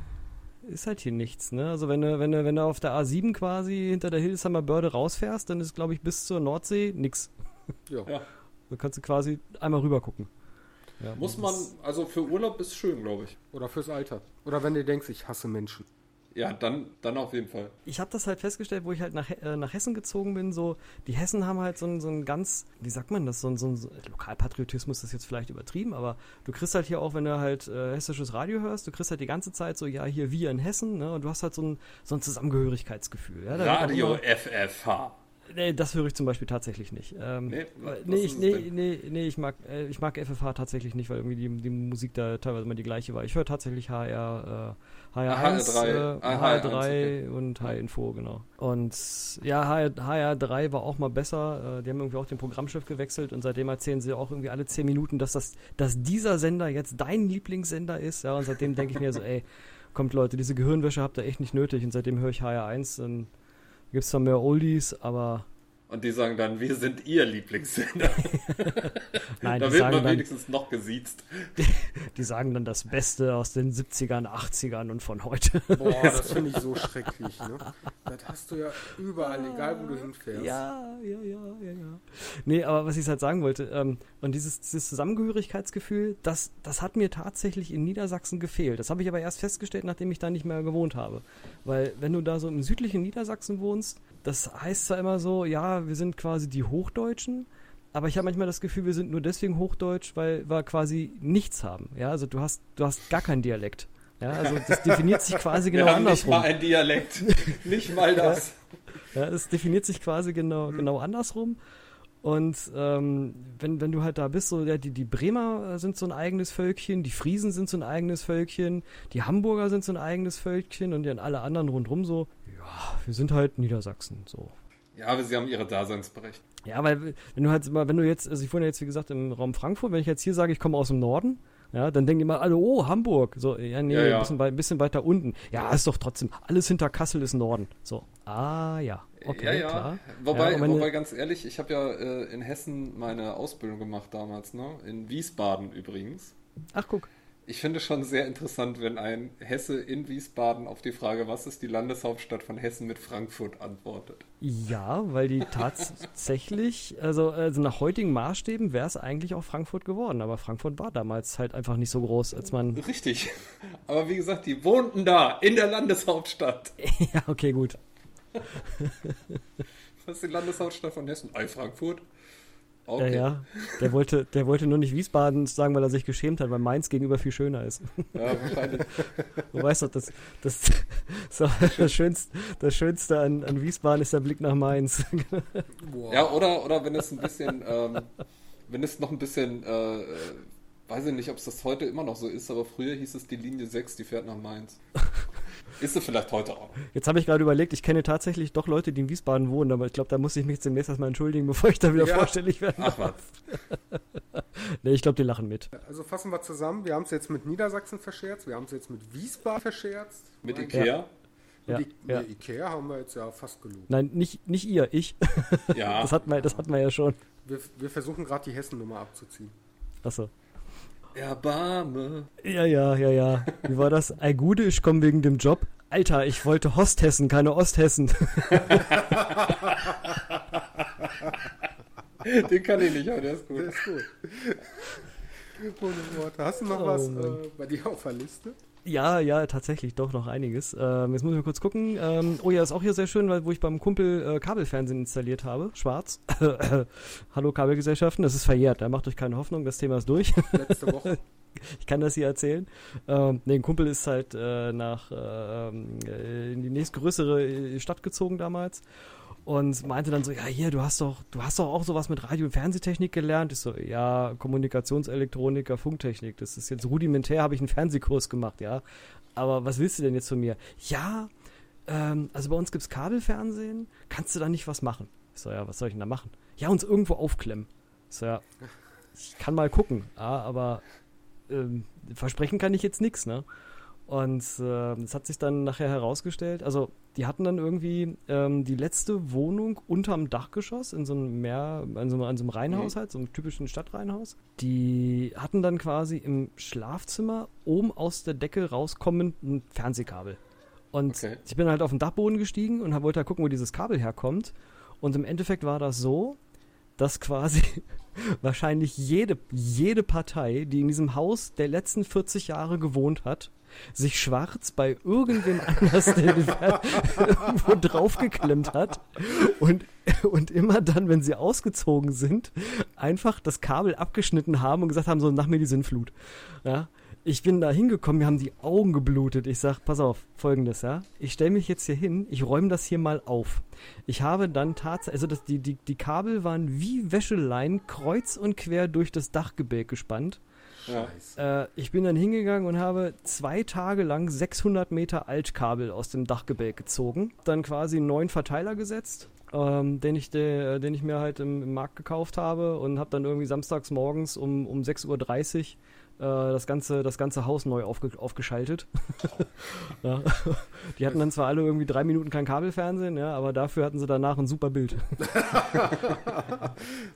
ist halt hier nichts, ne? Also wenn du, wenn du, wenn du auf der A7 quasi hinter der Hildesheimer Börde rausfährst, dann ist, glaube ich, bis zur Nordsee nix. Ja. ja. Dann kannst du quasi einmal rüber gucken. Ja, Muss man, also für Urlaub ist schön, glaube ich. Oder fürs Alter. Oder wenn du denkst, ich hasse Menschen. Ja, dann, dann auf jeden Fall. Ich habe das halt festgestellt, wo ich halt nach, äh, nach Hessen gezogen bin, so, die Hessen haben halt so ein, so ein ganz, wie sagt man das, so ein, so ein Lokalpatriotismus ist jetzt vielleicht übertrieben, aber du kriegst halt hier auch, wenn du halt äh, hessisches Radio hörst, du kriegst halt die ganze Zeit so, ja, hier wir in Hessen, ne, und du hast halt so ein, so ein Zusammengehörigkeitsgefühl. Ja, Radio FFH. Nee, das höre ich zum Beispiel tatsächlich nicht. Ähm, nee, nee, ich, nee, nee, nee, ich mag, äh, ich mag FFH tatsächlich nicht, weil irgendwie die, die Musik da teilweise immer die gleiche war. Ich höre tatsächlich HR, äh, HR1, HR3, äh, HR3 okay. und HR-Info, genau. Und ja, HR, HR3 war auch mal besser. Äh, die haben irgendwie auch den Programmchef gewechselt und seitdem erzählen sie auch irgendwie alle 10 Minuten, dass das, dass dieser Sender jetzt dein Lieblingssender ist. Ja, und seitdem denke ich mir so, ey, kommt Leute, diese Gehirnwäsche habt ihr echt nicht nötig und seitdem höre ich HR1, dann gibt es zwar mehr Oldies, aber und die sagen dann, wir sind ihr Lieblingssender. Nein, da die wird sagen man dann, wenigstens noch gesiezt. die sagen dann das Beste aus den 70ern, 80ern und von heute. Boah, das finde ich so schrecklich. Ne? Das hast du ja überall, egal wo du hinfährst. Ja, ja, ja, ja, ja. Nee, aber was ich halt sagen wollte, ähm, und dieses, dieses Zusammengehörigkeitsgefühl, das, das hat mir tatsächlich in Niedersachsen gefehlt. Das habe ich aber erst festgestellt, nachdem ich da nicht mehr gewohnt habe. Weil wenn du da so im südlichen Niedersachsen wohnst, das heißt zwar immer so, ja, wir sind quasi die Hochdeutschen, aber ich habe manchmal das Gefühl, wir sind nur deswegen Hochdeutsch, weil wir quasi nichts haben. Ja, also du hast, du hast gar keinen Dialekt. Ja, also das definiert sich quasi genau wir haben andersrum. Nicht mal ein Dialekt. nicht mal das. Ja, es definiert sich quasi genau, genau andersrum. Und ähm, wenn, wenn du halt da bist, so ja, die, die Bremer sind so ein eigenes Völkchen, die Friesen sind so ein eigenes Völkchen, die Hamburger sind so ein eigenes Völkchen und dann alle anderen rundherum so, ja, wir sind halt Niedersachsen, so. Ja, aber sie haben ihre Daseinsberechtigung. Ja, weil wenn du halt mal, wenn du jetzt, also ich wohne jetzt wie gesagt im Raum Frankfurt, wenn ich jetzt hier sage, ich komme aus dem Norden, ja, dann denken immer alle, oh, Hamburg. So, ja, nee, Ja, ja. Ein, bisschen, wei- ein bisschen weiter unten. Ja, ist doch trotzdem, alles hinter Kassel ist Norden. So, ah, ja, okay, ja, ja. klar. Wobei, meine- wobei, ganz ehrlich, ich habe ja äh, in Hessen meine Ausbildung gemacht damals, ne? In Wiesbaden übrigens. Ach, guck. Ich finde schon sehr interessant, wenn ein Hesse in Wiesbaden auf die Frage, was ist die Landeshauptstadt von Hessen mit Frankfurt antwortet. Ja, weil die tatsächlich, also, also nach heutigen Maßstäben wäre es eigentlich auch Frankfurt geworden, aber Frankfurt war damals halt einfach nicht so groß, als man. Richtig. Aber wie gesagt, die wohnten da, in der Landeshauptstadt. ja, okay, gut. Was ist die Landeshauptstadt von Hessen? Ei, Frankfurt. Ja, Okay. ja. Der wollte, der wollte nur nicht Wiesbaden sagen, weil er sich geschämt hat, weil Mainz gegenüber viel schöner ist. Ja, wahrscheinlich. Du weißt doch, das, das, so, das, Schönste, das Schönste an, an Wiesbaden ist der Blick nach Mainz. Boah. Ja, oder, oder wenn es ein bisschen, ähm, wenn es noch ein bisschen, äh, äh, weiß ich nicht, ob es das heute immer noch so ist, aber früher hieß es die Linie 6, die fährt nach Mainz. Ist sie vielleicht heute auch. Jetzt habe ich gerade überlegt, ich kenne tatsächlich doch Leute, die in Wiesbaden wohnen, aber ich glaube, da muss ich mich jetzt demnächst erstmal entschuldigen, bevor ich da wieder Ja. vorstellig werde. Ach was. Nee, ich glaube, die lachen mit. Also fassen wir zusammen. Wir haben es jetzt mit Niedersachsen verscherzt, wir haben es jetzt mit Wiesbaden verscherzt. Mit Ikea? Und Ja, I ja. nee, Ikea haben wir jetzt ja fast gelogen. Nein, nicht, nicht ihr, ich. Ja. Das hatten wir, das hatten wir ja schon. Wir, wir versuchen gerade die Hessen-Nummer abzuziehen. Achso. Erbarme. Ja, ja, ja, ja. Wie war das? Ei Gude, ich komme wegen dem Job. Alter, ich wollte Hosthessen, keine Osthessen. Den kann ich nicht, aber der ist Der gut. ist gut. Ohne Worte. Hast du noch Oh, was äh, bei dir auf der Liste? Ja, ja, tatsächlich, doch noch einiges. Ähm, jetzt muss ich mal kurz gucken. Ähm, oh ja, ist auch hier sehr schön, weil wo ich beim Kumpel äh, Kabelfernsehen installiert habe. Schwarz. Hallo Kabelgesellschaften, das ist verjährt. Da macht euch keine Hoffnung, das Thema ist durch. Letzte Woche. ich kann das hier erzählen. Ähm, nee, ein Kumpel ist halt äh, nach äh, ähm, äh, in die nächstgrößere äh, Stadt gezogen damals und meinte dann so, ja hier, du hast doch, du hast doch auch sowas mit Radio- und Fernsehtechnik gelernt. Ich so, ja, Kommunikationselektroniker, Funktechnik. Das ist jetzt rudimentär, habe ich einen Fernsehkurs gemacht, ja. Aber was willst du denn jetzt von mir? Ja, ähm, also bei uns gibt's Kabelfernsehen. Kannst du da nicht was machen? Ich so, ja, was soll ich denn da machen? Ja, uns irgendwo aufklemmen. Ich so, ja, ich kann mal gucken, ja, aber ähm, versprechen kann ich jetzt nichts, ne? Und äh, das hat sich dann nachher herausgestellt, also die hatten dann irgendwie ähm, die letzte Wohnung unterm Dachgeschoss in so einem Meer, in so, einem- in so einem Reihenhaus halt, so einem typischen Stadtreihenhaus. Die hatten dann quasi im Schlafzimmer oben aus der Decke rauskommend ein Fernsehkabel. Und Okay. ich bin halt auf den Dachboden gestiegen und wollte halt gucken, wo dieses Kabel herkommt. Und im Endeffekt war das so, dass quasi wahrscheinlich jede, jede Partei, die in diesem Haus der letzten 40 Jahre gewohnt hat, sich schwarz bei irgendwem anders der den irgendwo draufgeklemmt hat und, und immer dann, wenn sie ausgezogen sind, einfach das Kabel abgeschnitten haben und gesagt haben, so nach mir die Sinnflut. Ja. Ich bin da hingekommen, mir haben die Augen geblutet. Ich sag, pass auf, folgendes, ja. Ich stelle mich jetzt hier hin, ich räume das hier mal auf. Ich habe dann tatsächlich, also das, die, die, die Kabel waren wie Wäscheleien kreuz und quer durch das Dachgebälk gespannt. Ja. Äh, ich bin dann hingegangen und habe zwei Tage lang 600 Meter Altkabel aus dem Dachgebälk gezogen. Dann quasi einen neuen Verteiler gesetzt, ähm, den, ich de, den ich mir halt im, im Markt gekauft habe und habe dann irgendwie samstags morgens um, um 6.30 Uhr das ganze, das ganze Haus neu aufge, aufgeschaltet. ja. Die hatten dann zwar alle irgendwie drei Minuten kein Kabelfernsehen, ja, aber dafür hatten sie danach ein super Bild.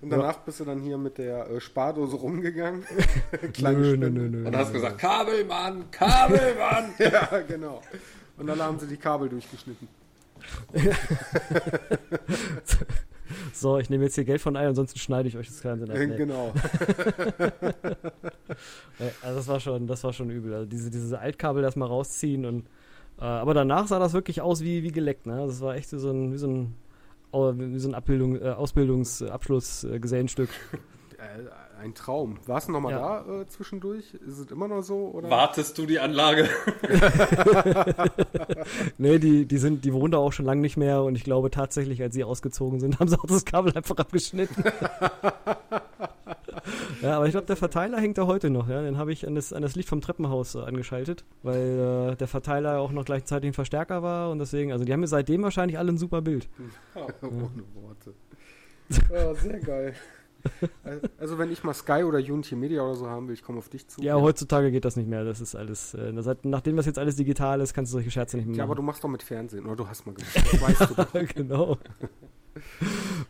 Und danach ja. bist du dann hier mit der äh, Spardose rumgegangen. nö, nö, nö, nö, Und hast gesagt, Kabelmann, Kabelmann! ja, genau. Und dann haben sie die Kabel durchgeschnitten. So, ich nehme jetzt hier Geld von ein, ansonsten schneide ich euch das Fernsehen ab. Nee. Genau. also das war schon, das war schon übel. Also diese, diese Altkabel erstmal rausziehen und äh, aber danach sah das wirklich aus wie, wie geleckt, ne? Das war echt so ein, wie so ein, wie so ein Abbildung, äh, Ausbildungsabschluss, äh. Äh, ein Traum. Warst du nochmal ja. da äh, zwischendurch? Ist es immer noch so? Oder? Wartest du die Anlage? nee, die, die, sind, die wohnen da auch schon lange nicht mehr und ich glaube tatsächlich, als sie ausgezogen sind, haben sie auch das Kabel einfach abgeschnitten. ja, aber ich glaube, der Verteiler hängt da heute noch. Ja? Den habe ich an das, an das Licht vom Treppenhaus äh, angeschaltet, weil äh, der Verteiler auch noch gleichzeitig ein Verstärker war und deswegen, also die haben mir seitdem wahrscheinlich alle ein super Bild. Ja, ohne Worte. Ja, sehr geil. Also wenn ich mal Sky oder Unity Media oder so haben will, ich komme auf dich zu. Ja, heutzutage geht das nicht mehr. Das ist alles, äh, nachdem das jetzt alles digital ist, kannst du solche Scherze nicht mehr machen. Ja, aber du machst doch mit Fernsehen, oder du hast mal gemacht. Das weißt du doch. genau.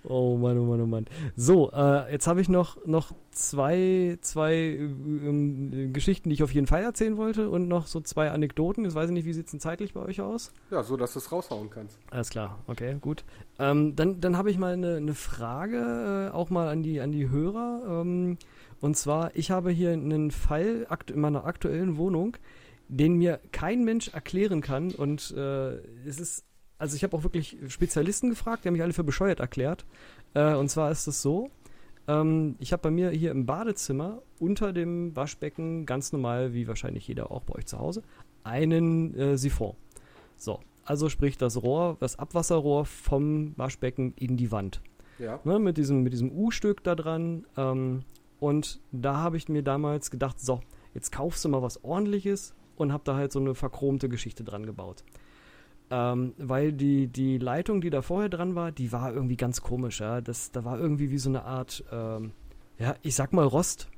Oh Mann, oh Mann, oh Mann. So, äh, jetzt habe ich noch, noch zwei, zwei ähm, Geschichten, die ich auf jeden Fall erzählen wollte und noch so zwei Anekdoten. Jetzt weiß ich nicht, wie sieht es denn zeitlich bei euch aus? Ja, so, dass du es raushauen kannst. Alles klar, okay, gut. Ähm, dann dann habe ich mal eine, eine Frage, äh, auch mal an die, an die Hörer. Ähm, und zwar, ich habe hier einen Fall in meiner aktuellen Wohnung, den mir kein Mensch erklären kann und äh, es ist also ich habe auch wirklich Spezialisten gefragt, die haben mich alle für bescheuert erklärt. Äh, und zwar ist es so, ähm, ich habe bei mir hier im Badezimmer unter dem Waschbecken, ganz normal, wie wahrscheinlich jeder auch bei euch zu Hause, einen äh, Siphon. So, also sprich das Rohr, das Abwasserrohr vom Waschbecken in die Wand. Ja. Ne, mit diesem, mit diesem U-Stück da dran. Ähm, und da habe ich mir damals gedacht, so, jetzt kaufst du mal was ordentliches und habe da halt so eine verchromte Geschichte dran gebaut. Ähm, weil die, die Leitung, die da vorher dran war, die war irgendwie ganz komisch. Ja? Das, da war irgendwie wie so eine Art, ähm, ja, ich sag mal Rost.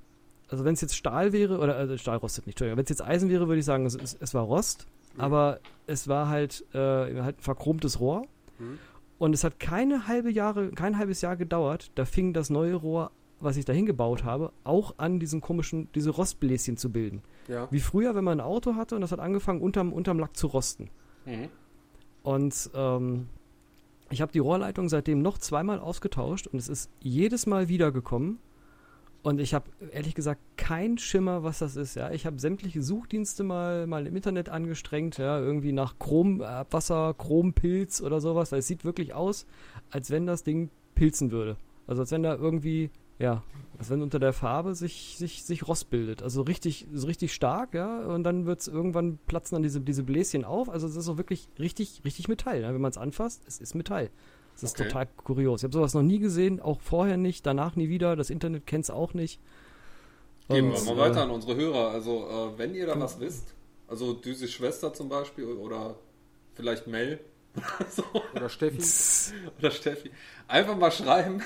Also wenn es jetzt Stahl wäre, oder also Stahl rostet nicht, Entschuldigung, wenn es jetzt Eisen wäre, würde ich sagen, es, es, es war Rost, mhm. aber es war halt, äh, halt ein verchromtes Rohr. Mhm. Und es hat keine halbe Jahre, kein halbes Jahr gedauert, da fing das neue Rohr, was ich da hingebaut habe, auch an, diesen komischen, diese Rostbläschen zu bilden. Ja. Wie früher, wenn man ein Auto hatte und das hat angefangen, unterm, unterm Lack zu rosten. Mhm. Und ähm, ich habe die Rohrleitung seitdem noch zweimal ausgetauscht und es ist jedes Mal wiedergekommen. Und ich habe ehrlich gesagt keinen Schimmer, was das ist. Ja, ich habe sämtliche Suchdienste mal, mal im Internet angestrengt, ja, irgendwie nach Chrom, Abwasser, Chrompilz oder sowas. Es sieht wirklich aus, als wenn das Ding pilzen würde. Also als wenn da irgendwie ja, als wenn unter der Farbe sich, sich, sich Rost bildet. Also richtig, so richtig stark, ja. Und dann wird es irgendwann platzen dann diese, diese Bläschen auf. Also es ist auch wirklich richtig, richtig Metall. Ja? Wenn man es anfasst, es ist Metall. Das ist okay. total kurios. Ich habe sowas noch nie gesehen, auch vorher nicht, danach nie wieder. Das Internet kennt es auch nicht. Geben wir mal weiter äh, an unsere Hörer. Also, äh, wenn ihr da was wisst, also Düse Schwester zum Beispiel oder vielleicht Mel. so. Oder Steffi. oder Steffi. Einfach mal schreiben.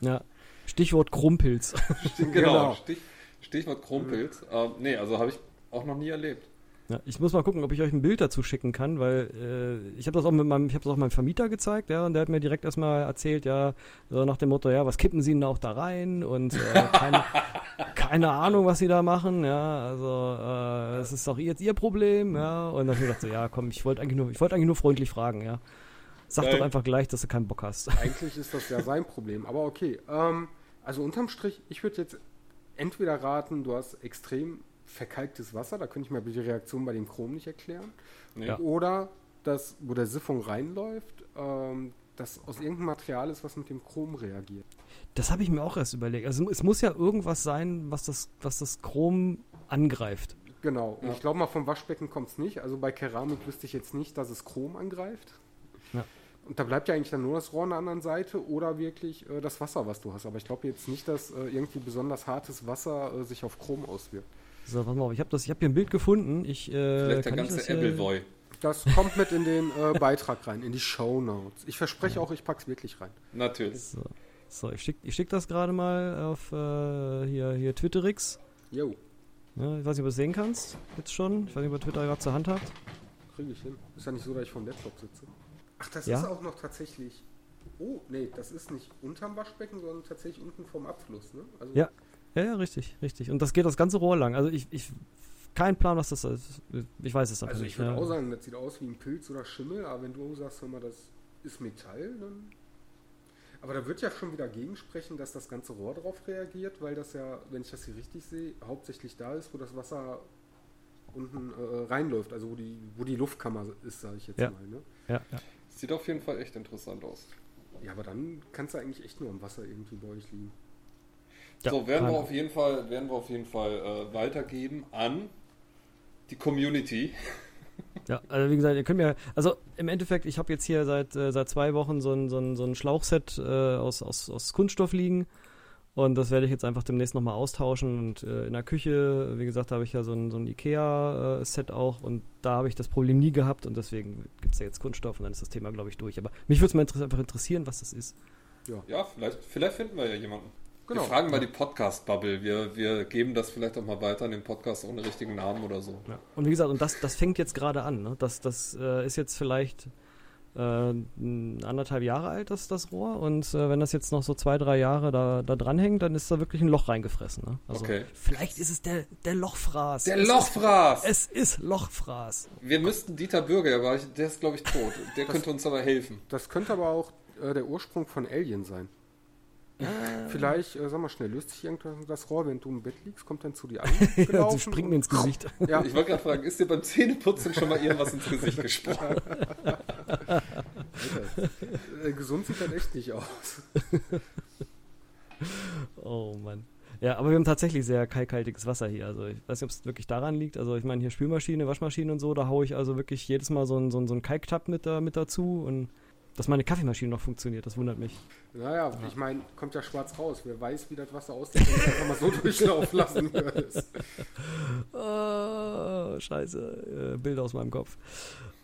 ja. Stichwort Krumpels. genau, genau. Stich, Stichwort Krumpels. Mhm. Äh, nee, also habe ich auch noch nie erlebt. Ja, ich muss mal gucken, ob ich euch ein Bild dazu schicken kann, weil äh, ich habe das auch mit meinem, ich habe das auch meinem Vermieter gezeigt, ja, und der hat mir direkt erstmal erzählt, ja, so nach dem Motto, ja, was kippen Sie denn auch da rein und äh, keine, keine Ahnung, was Sie da machen, ja, also äh, es ist doch jetzt Ihr Problem, ja, und dann habe ich gedacht so, ja, komm, ich wollte eigentlich nur, ich wollte eigentlich nur freundlich fragen, ja. Sag Nein. doch einfach gleich, dass du keinen Bock hast. Eigentlich ist das ja sein Problem, aber okay. Ähm, also unterm Strich, ich würde jetzt entweder raten, du hast extrem verkalktes Wasser, da könnte ich mir die Reaktion bei dem Chrom nicht erklären. Ja. Oder das, wo der Siphon reinläuft, ähm, das aus irgendeinem Material ist, was mit dem Chrom reagiert. Das habe ich mir auch erst überlegt. Also es muss ja irgendwas sein, was das, was das Chrom angreift. Genau. Und ja. ich glaube mal, vom Waschbecken kommt es nicht. Also bei Keramik wüsste ich jetzt nicht, dass es Chrom angreift. Und da bleibt ja eigentlich dann nur das Rohr an der anderen Seite oder wirklich äh, das Wasser, was du hast. Aber ich glaube jetzt nicht, dass äh, irgendwie besonders hartes Wasser äh, sich auf Chrom auswirkt. So, warte mal auf. Ich habe hab hier ein Bild gefunden. Ich, äh, Vielleicht der ganze Appleboy. Das kommt mit in den äh, Beitrag rein, in die Show Notes. Ich verspreche ja. auch, ich pack's wirklich rein. Natürlich. So, so ich schicke ich schick das gerade mal auf äh, hier, hier Twitterix. Jo. Ja, ich weiß nicht, ob du es sehen kannst. Jetzt schon. Ich weiß nicht, ob ihr Twitter gerade zur Hand habt. Kriege ich hin. Ist ja nicht so, dass ich vom Laptop sitze. Ach, das Ja? ist auch noch tatsächlich. Oh, nee, das ist nicht unterm Waschbecken, sondern tatsächlich unten vom Abfluss, ne? Also, Ja. Ja, ja, richtig, richtig. Und das geht das ganze Rohr lang. Also ich, ich kein Plan, was das ist. Ich weiß es einfach Also nicht. ich würde ja. auch sagen, das sieht aus wie ein Pilz oder Schimmel, aber wenn du sagst, hör mal, das ist Metall, dann. Aber da wird ja schon wieder gegensprechen, dass das ganze Rohr darauf reagiert, weil das ja, wenn ich das hier richtig sehe, hauptsächlich da ist, wo das Wasser unten äh, reinläuft, also wo die, wo die Luftkammer ist, sage ich jetzt Ja. mal. Ne? Ja, ja. Sieht auf jeden Fall echt interessant aus. Ja, aber dann kannst du eigentlich echt nur am Wasser irgendwie bei euch liegen. Ja, so, werden wir auf jeden Fall, werden wir auf jeden Fall äh, weitergeben an die Community. Ja, also wie gesagt, ihr könnt mir, also im Endeffekt, ich habe jetzt hier seit, äh, seit zwei Wochen so ein, so ein, so ein Schlauchset äh, aus, aus, aus Kunststoff liegen und das werde ich jetzt einfach demnächst nochmal austauschen und äh, in der Küche, wie gesagt, habe ich ja so ein, so ein Ikea-Set auch und da habe ich das Problem nie gehabt und deswegen gibt es ja jetzt Kunststoff und dann ist das Thema, glaube ich, durch. Aber mich würde es mal inter einfach interessieren, was das ist. Ja, vielleicht, vielleicht finden wir ja jemanden. Genau. Wir fragen mal die Podcast-Bubble. Wir, wir geben das vielleicht auch mal weiter an den Podcast ohne richtigen Namen oder so. Ja. Und wie gesagt, und das, das fängt jetzt gerade an. Ne? Das, das äh, ist jetzt vielleicht äh, anderthalb Jahre alt, das, das Rohr. Und äh, wenn das jetzt noch so zwei, drei Jahre da, da dranhängt, dann ist da wirklich ein Loch reingefressen. Ne? Also Okay. Vielleicht ist es der, der Lochfraß. Der es Lochfraß! Ist, es ist Lochfraß. Wir müssten Dieter Bürger, aber der ist glaube ich tot. Der könnte uns aber helfen. Das könnte aber auch äh, der Ursprung von Alien sein. Vielleicht, äh, sag mal schnell, löst sich irgendwas das Rohr, wenn du im Bett liegst, kommt dann zu dir Ja, angelaufen? sie springen mir ins Gesicht. Ja, Ich wollte gerade fragen, ist dir beim Zähneputzen schon mal irgendwas ins Gesicht gesprungen? Alter, äh, gesund sieht das echt nicht aus. Oh Mann. Ja, aber wir haben tatsächlich sehr kalkhaltiges Wasser hier. Also ich weiß nicht, ob es wirklich daran liegt. Also ich meine hier Spülmaschine, Waschmaschine und so, da haue ich also wirklich jedes Mal so einen so so einen Kalktab mit, da, mit dazu und dass meine Kaffeemaschine noch funktioniert, das wundert mich. Naja, ich meine, kommt ja schwarz raus. Wer weiß, wie das Wasser aussieht, wenn du es einfach mal so durchlaufen lassen würdest. Oh, scheiße, äh, Bilder aus meinem Kopf.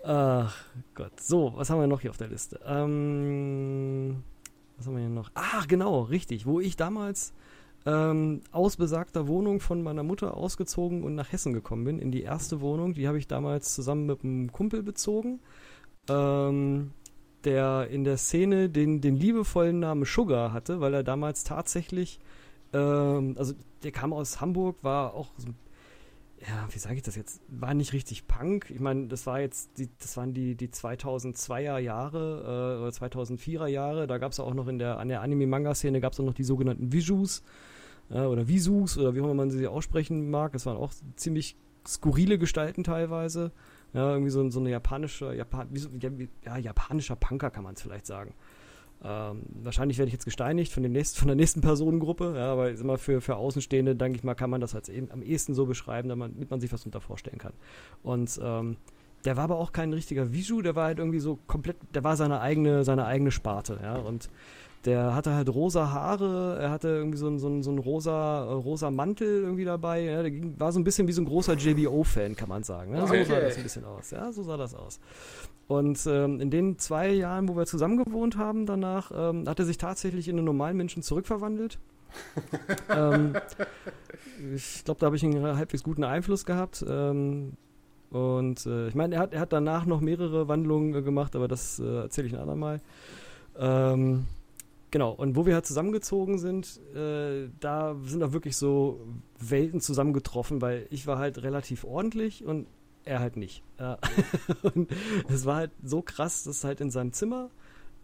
Ach Gott. So, was haben wir noch hier auf der Liste? Ähm, was haben wir hier noch? Ach, genau, richtig. Wo ich damals ähm, aus besagter Wohnung von meiner Mutter ausgezogen und nach Hessen gekommen bin, in die erste Wohnung, die habe ich damals zusammen mit einem Kumpel bezogen, ähm, der in der Szene den, den liebevollen Namen Sugar hatte, weil er damals tatsächlich, ähm, also der kam aus Hamburg, war auch so ja, wie sage ich das jetzt? War nicht richtig Punk. Ich meine, das war jetzt, die, das waren die, die 2002er Jahre äh, oder 2004er Jahre. Da gab es auch noch in der, an der Anime-Manga-Szene gab es auch noch die sogenannten Visus äh, oder Visus oder wie auch immer man sie aussprechen mag. Das waren auch ziemlich skurrile Gestalten teilweise. Ja, irgendwie so, so eine japanische, Japan, so, ja, japanischer Punker kann man es vielleicht sagen. Ähm, wahrscheinlich werde ich jetzt gesteinigt von, dem nächsten, von der nächsten Personengruppe, ja, aber immer für, für Außenstehende, denke ich mal, kann man das als eben am ehesten so beschreiben, damit man, sich was unter vorstellen kann. Und ähm, der war aber auch kein richtiger Viju, der war halt irgendwie so komplett, der war seine eigene, seine eigene Sparte, ja, und der hatte halt rosa Haare, er hatte irgendwie so einen so einen- so einen rosa, äh, rosa Mantel irgendwie dabei, ja, der ging, war so ein bisschen wie so ein großer JBO-Fan, kann man sagen. Okay. So sah das ein bisschen aus, ja, so sah das aus. Und ähm, in den zwei Jahren, wo wir zusammen gewohnt haben, danach ähm, hat er sich tatsächlich in einen normalen Menschen zurückverwandelt. ähm, ich glaube, da habe ich einen halbwegs guten Einfluss gehabt. Ähm, und äh, ich meine, er hat, er hat danach noch mehrere Wandlungen äh, gemacht, aber das äh, erzähle ich ein andermal. Ähm, genau, und wo wir halt zusammengezogen sind, äh, da sind auch wirklich so Welten zusammengetroffen, weil ich war halt relativ ordentlich und er halt nicht. Ja. und es war halt so krass, dass halt in seinem Zimmer,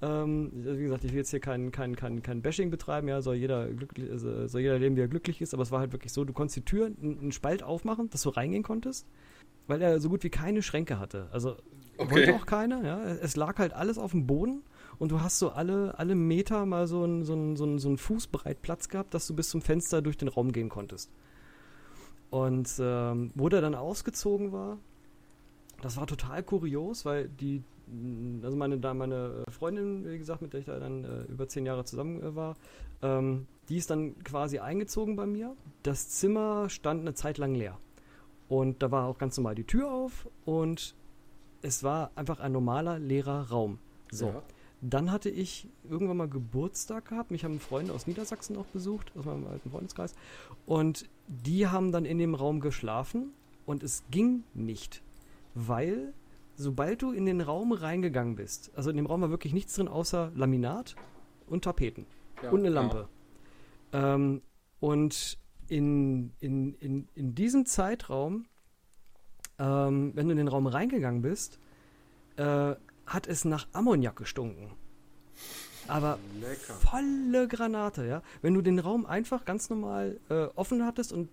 ähm, wie gesagt, ich will jetzt hier kein, kein, kein, kein Bashing betreiben, ja, soll jeder, glücklich, also soll jeder leben, wie er glücklich ist, aber es war halt wirklich so, du konntest die Tür, einen einen Spalt aufmachen, dass du reingehen konntest, weil er so gut wie keine Schränke hatte. Also Okay. wollte auch keine, ja. Es lag halt alles auf dem Boden und du hast so alle, alle Meter mal so einen so so einen- so einen Fußbreit Platz gehabt, dass du bis zum Fenster durch den Raum gehen konntest. Und ähm, wo der dann ausgezogen war, das war total kurios, weil die, mh, also meine, da meine Freundin, wie gesagt, mit der ich da dann äh, über zehn Jahre zusammen äh, war, ähm, die ist dann quasi eingezogen bei mir. Das Zimmer stand eine Zeit lang leer. Und da war auch ganz normal die Tür auf und es war einfach ein normaler leerer Raum. So. Ja. Dann hatte ich irgendwann mal Geburtstag gehabt. Mich haben Freunde aus Niedersachsen auch besucht, aus meinem alten Freundeskreis. Und die haben dann in dem Raum geschlafen und es ging nicht, weil sobald du in den Raum reingegangen bist, also in dem Raum war wirklich nichts drin außer Laminat und Tapeten ja, und eine Lampe. Ja. Ähm, und in, in, in, in diesem Zeitraum, ähm, wenn du in den Raum reingegangen bist, äh, hat es nach Ammoniak gestunken. Aber Lecker. volle Granate, ja. Wenn du den Raum einfach ganz normal äh, offen hattest und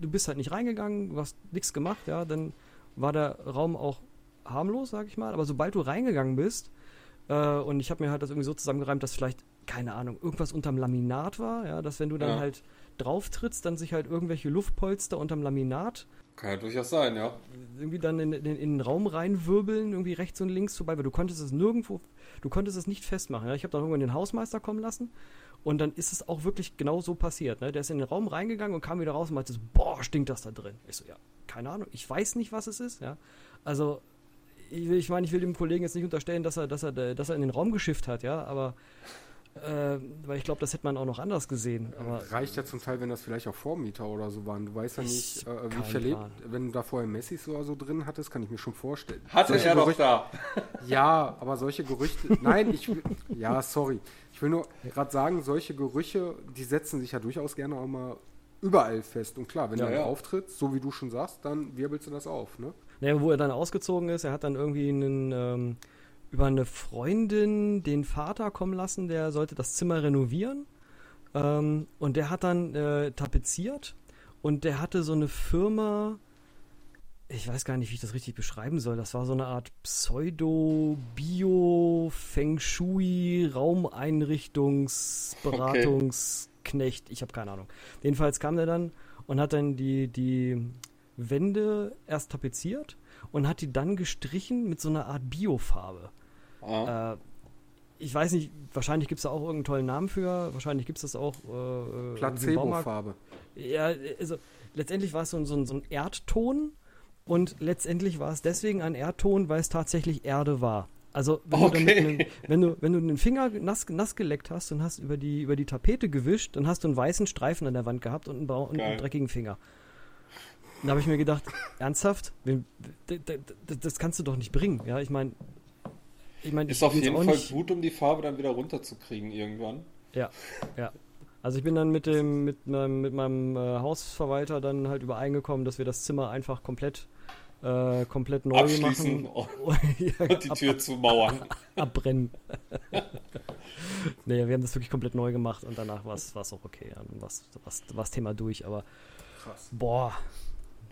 du bist halt nicht reingegangen, du hast nichts gemacht, ja, dann war der Raum auch harmlos, sag ich mal. Aber sobald du reingegangen bist, äh, und ich habe mir halt das irgendwie so zusammengereimt, dass vielleicht, keine Ahnung, irgendwas unterm Laminat war, ja, dass wenn du dann ja. halt drauf trittst, dann sich halt irgendwelche Luftpolster unterm Laminat kann ja durchaus sein, ja. Irgendwie dann in, in, in, den Raum reinwirbeln, irgendwie rechts und links vorbei, weil du konntest es nirgendwo, du konntest es nicht festmachen. Ja? Ich habe dann irgendwann den Hausmeister kommen lassen und dann ist es auch wirklich genau so passiert. Ne? Der ist in den Raum reingegangen und kam wieder raus und meinte so, boah, stinkt das da drin. Ich so, ja, keine Ahnung, ich weiß nicht, was es ist, ja. Also, ich, ich meine, ich will dem Kollegen jetzt nicht unterstellen, dass er, dass er, dass er in den Raum geschifft hat, ja, aber äh, weil ich glaube, das hätte man auch noch anders gesehen. Aber Reicht ja zum Teil, wenn das vielleicht auch Vormieter oder so waren. Du weißt ja nicht, äh, wie verlebt, wenn du da vorher Messis oder so drin hattest, kann ich mir schon vorstellen. Hatte solche er Gerüchte, doch da. Ja, aber solche Gerüchte. nein, ich ja, sorry. Ich will nur gerade sagen, solche Gerüche, die setzen sich ja durchaus gerne auch mal überall fest. Und klar, wenn ja, du ja. auftrittst, so wie du schon sagst, dann wirbelst du das auf, ne? Naja, wo er dann ausgezogen ist, er hat dann irgendwie einen ähm, über eine Freundin den Vater kommen lassen, der sollte das Zimmer renovieren. Ähm, und der hat dann äh, tapeziert und der hatte so eine Firma, ich weiß gar nicht, wie ich das richtig beschreiben soll. Das war so eine Art Pseudo-Bio-Feng Shui Raumeinrichtungsberatungsknecht. Okay. Ich habe keine Ahnung. Jedenfalls kam der dann und hat dann die, die Wände erst tapeziert und hat die dann gestrichen mit so einer Art Biofarbe. Äh, ich weiß nicht, wahrscheinlich gibt es da auch irgendeinen tollen Namen für. Wahrscheinlich gibt es das auch. Äh, Placebo-Farbe. Ja, also letztendlich war es so, so, so ein Erdton und letztendlich war es deswegen ein Erdton, weil es tatsächlich Erde war. Also wenn, okay. du einen, wenn, du, wenn du den Finger nass, nass geleckt hast und hast über die, über die Tapete gewischt, dann hast du einen weißen Streifen an der Wand gehabt und einen, und einen dreckigen Finger. Da habe ich mir gedacht, ernsthaft? Das kannst du doch nicht bringen. Ja, ich meine, ich mein, ist auf jeden Fall nicht... gut, um die Farbe dann wieder runterzukriegen irgendwann. Ja, ja. Also ich bin dann mit dem mit meinem, mit meinem äh, Hausverwalter dann halt übereingekommen, dass wir das Zimmer einfach komplett äh, komplett neu machen und die Tür zu mauern. Abbrennen. naja, wir haben das wirklich komplett neu gemacht und danach war es auch okay. Dann war das Thema durch, aber Krass. boah,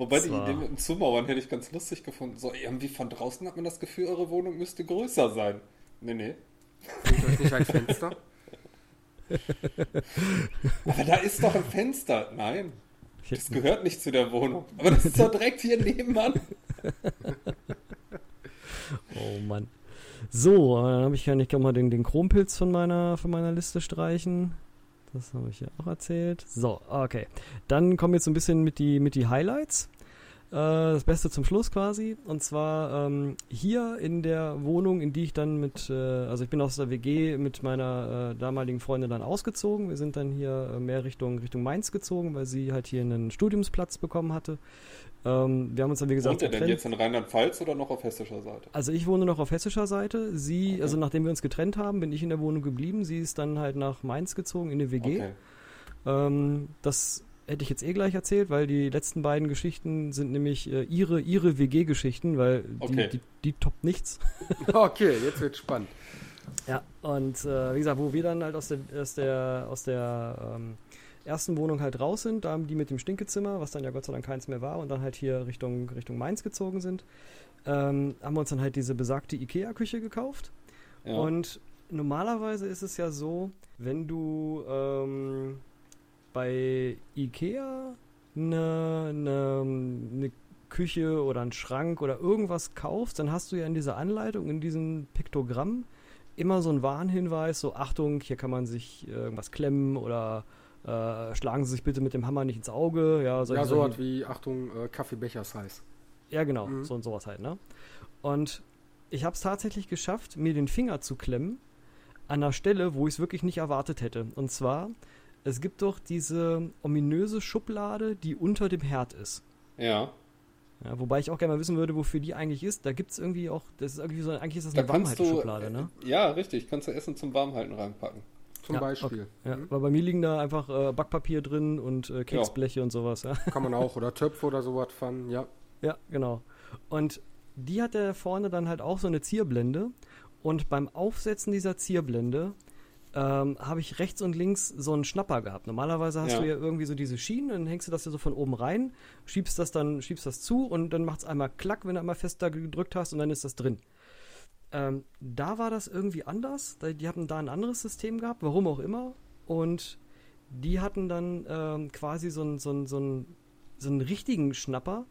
Wobei die Idee mit dem Zumauern hätte ich ganz lustig gefunden. So, irgendwie von draußen hat man das Gefühl, eure Wohnung müsste größer sein. Nee, nee. Seht euch nicht ein Fenster? Aber da ist doch ein Fenster. Nein. Das gehört nicht zu der Wohnung. Aber das ist doch direkt hier nebenan. oh Mann. So, dann habe ich ja nicht mal den, den Chrompilz von meiner, von meiner Liste streichen. Das habe ich ja auch erzählt. So, okay. Dann kommen wir jetzt ein bisschen mit die, mit die Highlights. Äh, das Beste zum Schluss quasi. Und zwar ähm, hier in der Wohnung, in die ich dann mit, äh, also ich bin aus der WG mit meiner äh, damaligen Freundin dann ausgezogen. Wir sind dann hier äh, mehr Richtung, Richtung Mainz gezogen, weil sie halt hier einen Studiumsplatz bekommen hatte. Ähm, wir haben uns dann, wie gesagt, Wohnt er denn jetzt in Rheinland-Pfalz oder noch auf hessischer Seite? Also ich wohne noch auf hessischer Seite. Sie, okay. also nachdem wir uns getrennt haben, bin ich in der Wohnung geblieben. Sie ist dann halt nach Mainz gezogen in eine WG. Okay. Ähm, das hätte ich jetzt eh gleich erzählt, weil die letzten beiden Geschichten sind nämlich äh, ihre, ihre WG-Geschichten, weil die, okay. die, die, toppt nichts. okay, jetzt wird spannend. Ja, und äh, wie gesagt, wo wir dann halt aus der, aus der, aus der ähm, ersten Wohnung halt raus sind, da haben die mit dem Stinkezimmer, was dann ja Gott sei Dank keins mehr war, und dann halt hier Richtung, Richtung Mainz gezogen sind, ähm, haben wir uns dann halt diese besagte Ikea-Küche gekauft. Ja. Und normalerweise ist es ja so, wenn du ähm, bei Ikea eine, eine, eine Küche oder einen Schrank oder irgendwas kaufst, dann hast du ja in dieser Anleitung, in diesem Piktogramm immer so einen Warnhinweis, so Achtung, hier kann man sich irgendwas klemmen oder äh, schlagen Sie sich bitte mit dem Hammer nicht ins Auge. Ja, ja so hat wie, Achtung, äh, Kaffeebecher heißt. Ja, genau, mhm. so und sowas halt, ne? Und ich habe es tatsächlich geschafft, mir den Finger zu klemmen, an einer Stelle, wo ich es wirklich nicht erwartet hätte. Und zwar, es gibt doch diese ominöse Schublade, die unter dem Herd ist. Ja. Ja, wobei ich auch gerne mal wissen würde, wofür die eigentlich ist. Da gibt es irgendwie auch, das ist irgendwie so, eigentlich ist das eine kannst du, Warmhalteschublade, ne? äh, Ja, richtig. Kannst du Essen zum Warmhalten reinpacken. Zum Ja, Beispiel. Ja, Mhm. weil bei mir liegen da einfach äh, Backpapier drin und äh, Keksbleche und sowas. Ja. Kann man auch. Oder Töpfe oder sowas fahren. Ja. ja, genau. Und die hat ja vorne dann halt auch so eine Zierblende. Und beim Aufsetzen dieser Zierblende ähm, habe ich rechts und links so einen Schnapper gehabt. Normalerweise hast Ja. du ja irgendwie so diese Schienen, dann hängst du das ja so von oben rein, schiebst das dann, schiebst das zu und dann macht es einmal klack, wenn du einmal fest da gedrückt hast und dann ist das drin. Ähm, da war das irgendwie anders. Die hatten da ein anderes System gehabt, warum auch immer. Und die hatten dann ähm, quasi so einen so einen- so einen- so einen richtigen Schnapper.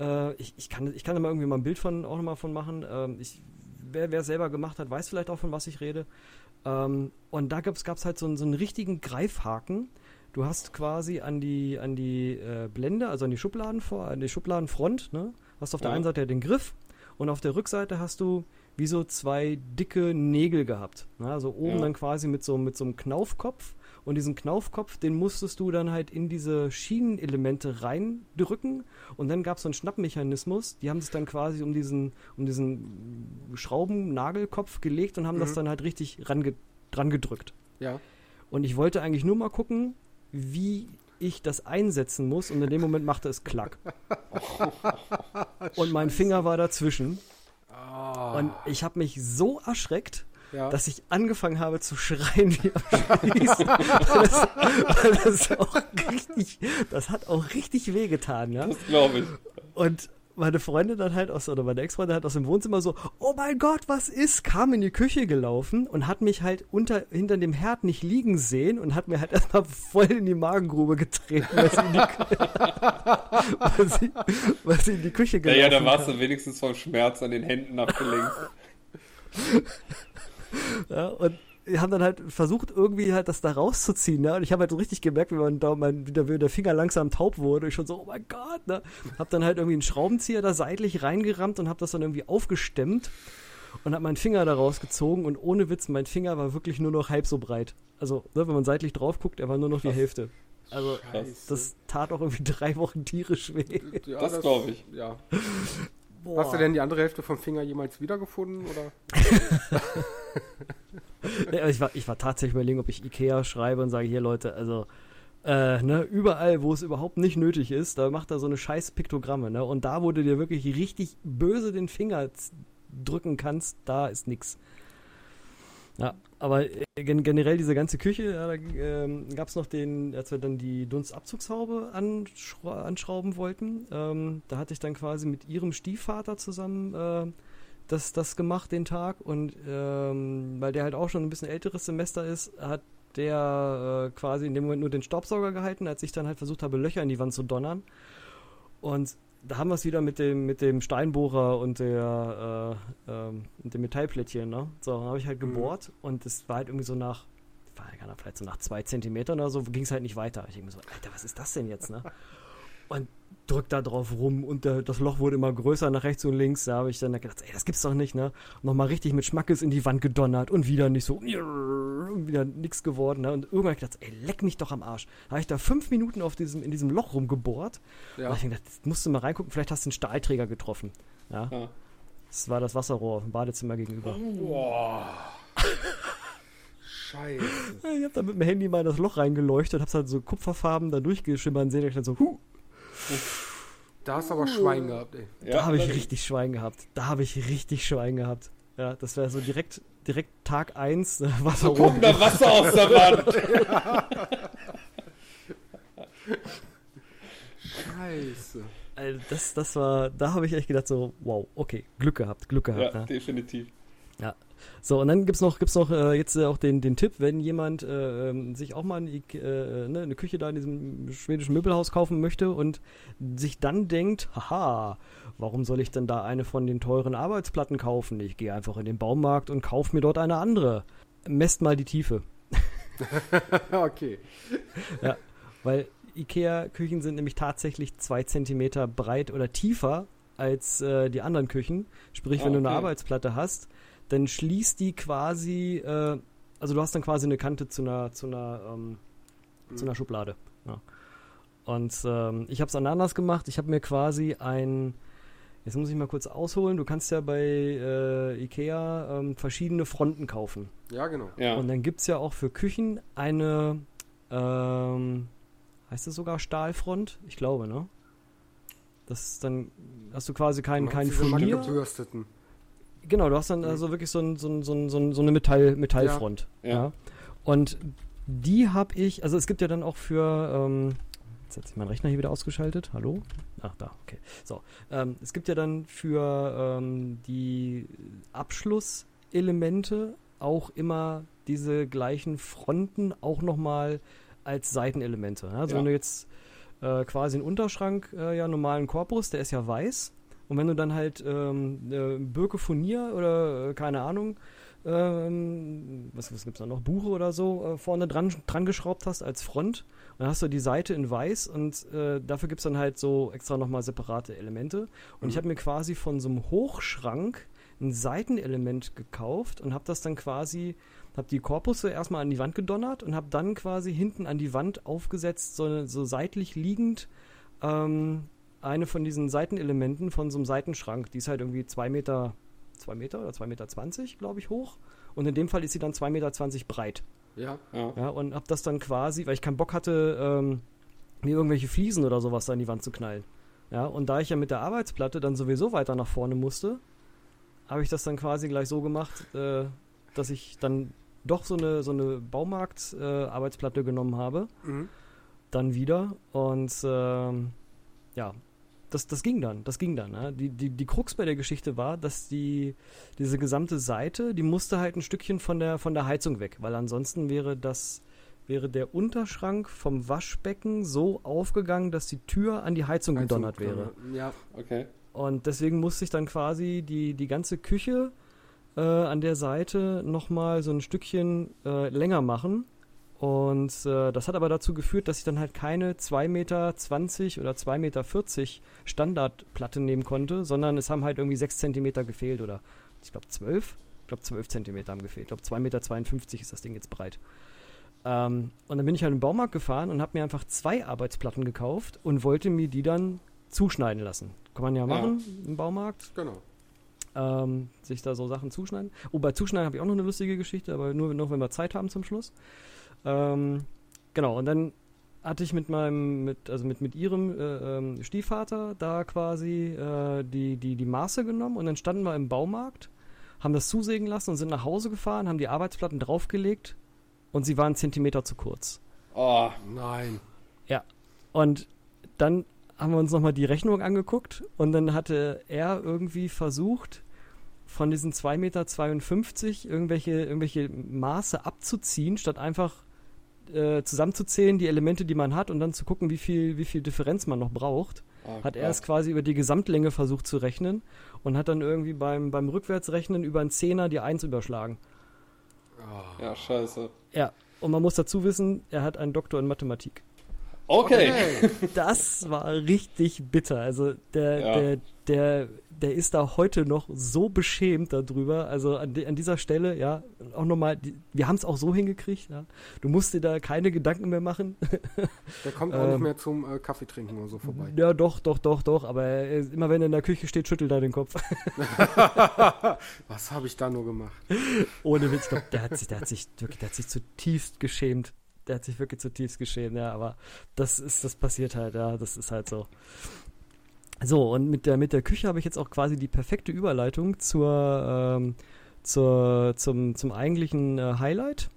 Äh, ich, ich, kann, ich kann da mal irgendwie mal ein Bild von, auch nochmal von machen. Ähm, ich, wer wer es selber gemacht hat, weiß vielleicht auch, von was ich rede. Ähm, und da gab es halt so einen, so einen richtigen Greifhaken. Du hast quasi an die, an die äh, Blende, also an die Schubladen vor, an die Schubladenfront, ne? Hast auf der Ja. einen Seite den Griff und auf der Rückseite hast du wie so zwei dicke Nägel gehabt. Ne? Also oben Ja. dann quasi mit so, mit so einem Knaufkopf. Und diesen Knaufkopf, den musstest du dann halt in diese Schienenelemente reindrücken. Und dann gab es so einen Schnappmechanismus. Die haben sich dann quasi um diesen, um diesen Schrauben-Nagelkopf gelegt und haben das Mhm. dann halt richtig range, dran gedrückt. Ja. Und ich wollte eigentlich nur mal gucken, wie ich das einsetzen muss. Und in dem Moment machte es Klack. und mein Finger war dazwischen. Ah, Und ich habe mich so erschreckt, ja. dass ich angefangen habe zu schreien wie am weil, das, weil das auch richtig, das hat auch richtig wehgetan, ja. Das glaube ich. Und meine Freundin dann halt aus, oder meine Ex-Freundin halt aus dem Wohnzimmer so, oh mein Gott, was ist? Kam in die Küche gelaufen und hat mich halt unter, hinter dem Herd nicht liegen sehen und hat mir halt erstmal voll in die Magengrube getreten, weil sie in die, weil sie, weil sie in die Küche gelaufen Naja, da warst du wenigstens vom Schmerz an den Händen abgelenkt. Ja, und haben dann halt versucht, irgendwie halt das da rauszuziehen, ne? Und ich habe halt so richtig gemerkt, wie mein, da mein wie der Finger langsam taub wurde. Ich schon so, oh mein Gott, ne? Hab dann halt irgendwie einen Schraubenzieher da seitlich reingerammt und hab das dann irgendwie aufgestemmt und hab meinen Finger da rausgezogen und ohne Witz, mein Finger war wirklich nur noch halb so breit. Also, ne, wenn man seitlich drauf guckt, er war nur noch die Krass. Hälfte. Also, Scheiße. das tat auch irgendwie drei Wochen tierisch weh. Ja, Das glaub ich. Ja. Boah. Hast du denn die andere Hälfte vom Finger jemals wiedergefunden? Oder? Aber ich, war, ich war tatsächlich überlegen, ob ich Ikea schreibe und sage, hier Leute, also äh, ne, überall, wo es überhaupt nicht nötig ist, da macht er so eine scheiß Piktogramme, ne? Und da, wo du dir wirklich richtig böse den Finger drücken kannst, da ist nix. Ja, aber äh, gen generell diese ganze Küche, ja, da ähm, gab es noch den, als wir dann die Dunstabzugshaube anschra anschrauben wollten, ähm, da hatte ich dann quasi mit ihrem Stiefvater zusammen äh, das, das gemacht den Tag und ähm, weil der halt auch schon ein bisschen älteres Semester ist, hat der äh, quasi in dem Moment nur den Staubsauger gehalten, als ich dann halt versucht habe, Löcher in die Wand zu donnern. Und da haben wir es wieder mit dem, mit dem Steinbohrer und der äh, und dem Metallplättchen, ne? So, dann habe ich halt Mhm. gebohrt und es war halt irgendwie so nach, war Ahnung, vielleicht so nach zwei Zentimetern oder so, ging es halt nicht weiter. Ich denke mir so, Alter, was ist das denn jetzt, ne? Und drück da drauf rum und der, das Loch wurde immer größer nach rechts und links. Da habe ich dann gedacht, ey, das gibt's doch nicht, ne? Nochmal richtig mit Schmackes in die Wand gedonnert und wieder nicht so, und wieder nichts geworden, ne? Und irgendwann hab ich gedacht, ey, leck mich doch am Arsch. Da habe ich da fünf Minuten auf diesem, in diesem Loch rumgebohrt. Ja. Und ich gedacht, jetzt musst du mal reingucken, vielleicht hast du einen Stahlträger getroffen. Ja. Ja. Das war das Wasserrohr im Badezimmer gegenüber. Boah. Scheiße. Ich habe da mit dem Handy mal in das Loch reingeleuchtet, hab's halt so kupferfarben da durchgeschimmert sehen, ich dann so, huh, Da hast du aber Schwein gehabt, ey. Ja, da habe ich richtig Schwein gehabt. Da habe ich richtig Schwein gehabt. Ja, das wäre so direkt, direkt Tag 1 äh, So Wasserrohr. kommt da Wasser aus der Wand. Scheiße. Also das, das war, da habe ich echt gedacht so, wow, okay, Glück gehabt, Glück Ja, gehabt. ne? definitiv. So, und dann gibt's noch, gibt's noch äh, jetzt äh, auch den, den Tipp, wenn jemand äh, ähm, sich auch mal eine, äh, ne, eine Küche da in diesem schwedischen Möbelhaus kaufen möchte und sich dann denkt, haha, warum soll ich denn da eine von den teuren Arbeitsplatten kaufen? Ich gehe einfach in den Baumarkt und kaufe mir dort eine andere. Messt mal die Tiefe. okay. Weil IKEA-Küchen sind nämlich tatsächlich zwei Zentimeter breit oder tiefer als äh, die anderen Küchen. Sprich, Ah, wenn du eine okay. Arbeitsplatte hast, dann schließt die quasi äh, also du hast dann quasi eine Kante zu einer, zu einer, ähm, mhm. zu einer Schublade. Ja. Und ähm, ich habe es anders gemacht. Ich habe mir quasi ein, jetzt muss ich mal kurz ausholen. Du kannst ja bei äh, Ikea ähm, verschiedene Fronten kaufen. Ja, genau. Ja. Und dann gibt es ja auch für Küchen eine, ähm, heißt das sogar Stahlfront? Ich glaube, ne? Das ist dann hast du quasi keinen kein Furnier. Gebürsteten. Genau, du hast dann mhm. also wirklich so, ein, so, ein, so, ein, so eine Metall, Metallfront. Ja. ja. Und die habe ich, also es gibt ja dann auch für, ähm, jetzt hat sich mein Rechner hier wieder ausgeschaltet. Hallo? Ach, da, okay. So, ähm, es gibt ja dann für ähm, die Abschlusselemente auch immer diese gleichen Fronten auch nochmal als Seitenelemente. Also ja. wenn du jetzt äh, quasi einen Unterschrank, äh, ja, normalen Korpus, der ist ja weiß. Und wenn du dann halt ähm, äh, Birke Furnier oder äh, keine Ahnung, ähm, was, was gibt es da noch, Buche oder so, äh, vorne dran, dran geschraubt hast als Front, dann hast du die Seite in weiß und äh, dafür gibt es dann halt so extra nochmal separate Elemente. Und mhm. ich habe mir quasi von so einem Hochschrank ein Seitenelement gekauft und habe das dann quasi habe die Korpusse erstmal an die Wand gedonnert und habe dann quasi hinten an die Wand aufgesetzt, so, so seitlich liegend, ähm, eine von diesen Seitenelementen von so einem Seitenschrank. Die ist halt irgendwie zwei Meter, zwei Meter oder zwei Meter zwanzig, glaube ich, hoch. Und in dem Fall ist sie dann zwei Meter zwanzig breit. Ja. ja. ja und habe das dann quasi, weil ich keinen Bock hatte, ähm, mir irgendwelche Fliesen oder sowas da in die Wand zu knallen. Ja, und da ich ja mit der Arbeitsplatte dann sowieso weiter nach vorne musste, habe ich das dann quasi gleich so gemacht, äh, dass ich dann doch so eine, so eine Baumarkt-Arbeitsplatte äh, genommen habe. Mhm. Dann wieder. Und ähm, ja, das, das ging dann. Das ging dann. Ne? Die, die, die Krux bei der Geschichte war, dass die, diese gesamte Seite, die musste halt ein Stückchen von der, von der Heizung weg, weil ansonsten wäre das wäre der Unterschrank vom Waschbecken so aufgegangen, dass die Tür an die Heizung, Heizung gedonnert wäre. Ja, okay. Und deswegen musste ich dann quasi die, die ganze Küche äh, an der Seite nochmal so ein Stückchen äh, länger machen. Und äh, das hat aber dazu geführt, dass ich dann halt keine 2,20 Meter oder 2,40 Meter Standardplatte nehmen konnte, sondern es haben halt irgendwie 6 Zentimeter gefehlt oder ich glaube 12. Ich glaube 12 Zentimeter haben gefehlt. Ich glaube 2,52 Meter ist das Ding jetzt breit. Ähm, und dann bin ich halt im Baumarkt gefahren und habe mir einfach zwei Arbeitsplatten gekauft und wollte mir die dann zuschneiden lassen. Kann man ja machen ja. im Baumarkt. Genau ähm, sich da so Sachen zuschneiden. Oh, bei Zuschneiden habe ich auch noch eine lustige Geschichte, aber nur noch, wenn wir Zeit haben zum Schluss. Ähm, genau, und dann hatte ich mit meinem, mit, also mit, mit ihrem äh, ähm, Stiefvater da quasi äh, die, die, die Maße genommen und dann standen wir im Baumarkt, haben das zusägen lassen und sind nach Hause gefahren, haben die Arbeitsplatten draufgelegt und sie waren Zentimeter zu kurz. Oh, nein. Ja. Und dann haben wir uns nochmal die Rechnung angeguckt und dann hatte er irgendwie versucht, von diesen 2,52 Meter irgendwelche, irgendwelche Maße abzuziehen, statt einfach äh, zusammenzuzählen, die Elemente, die man hat, und dann zu gucken, wie viel, wie viel Differenz man noch braucht. Oh, hat er es quasi über die Gesamtlänge versucht zu rechnen und hat dann irgendwie beim, beim Rückwärtsrechnen über einen Zehner die 1 überschlagen. Oh. Ja, scheiße. Ja, und man muss dazu wissen, er hat einen Doktor in Mathematik. Okay. Das war richtig bitter. Also der, ja. der, der der ist da heute noch so beschämt darüber. Also an, an dieser Stelle, ja, auch nochmal, wir haben es auch so hingekriegt, ja. Du musst dir da keine Gedanken mehr machen. Der kommt auch ähm, nicht mehr zum äh, Kaffee trinken oder so vorbei. Ja, doch, doch, doch, doch. Aber äh, immer wenn er in der Küche steht, schüttelt er den Kopf. Was habe ich da nur gemacht? Ohne Witz, der hat sich, der hat sich wirklich, der hat sich zutiefst geschämt. Der hat sich wirklich zutiefst geschämt, ja, aber das ist, das passiert halt, ja, das ist halt so. So, und mit der, mit der Küche habe ich jetzt auch quasi die perfekte Überleitung zur, ähm, zur, zum, zum eigentlichen äh, Highlight.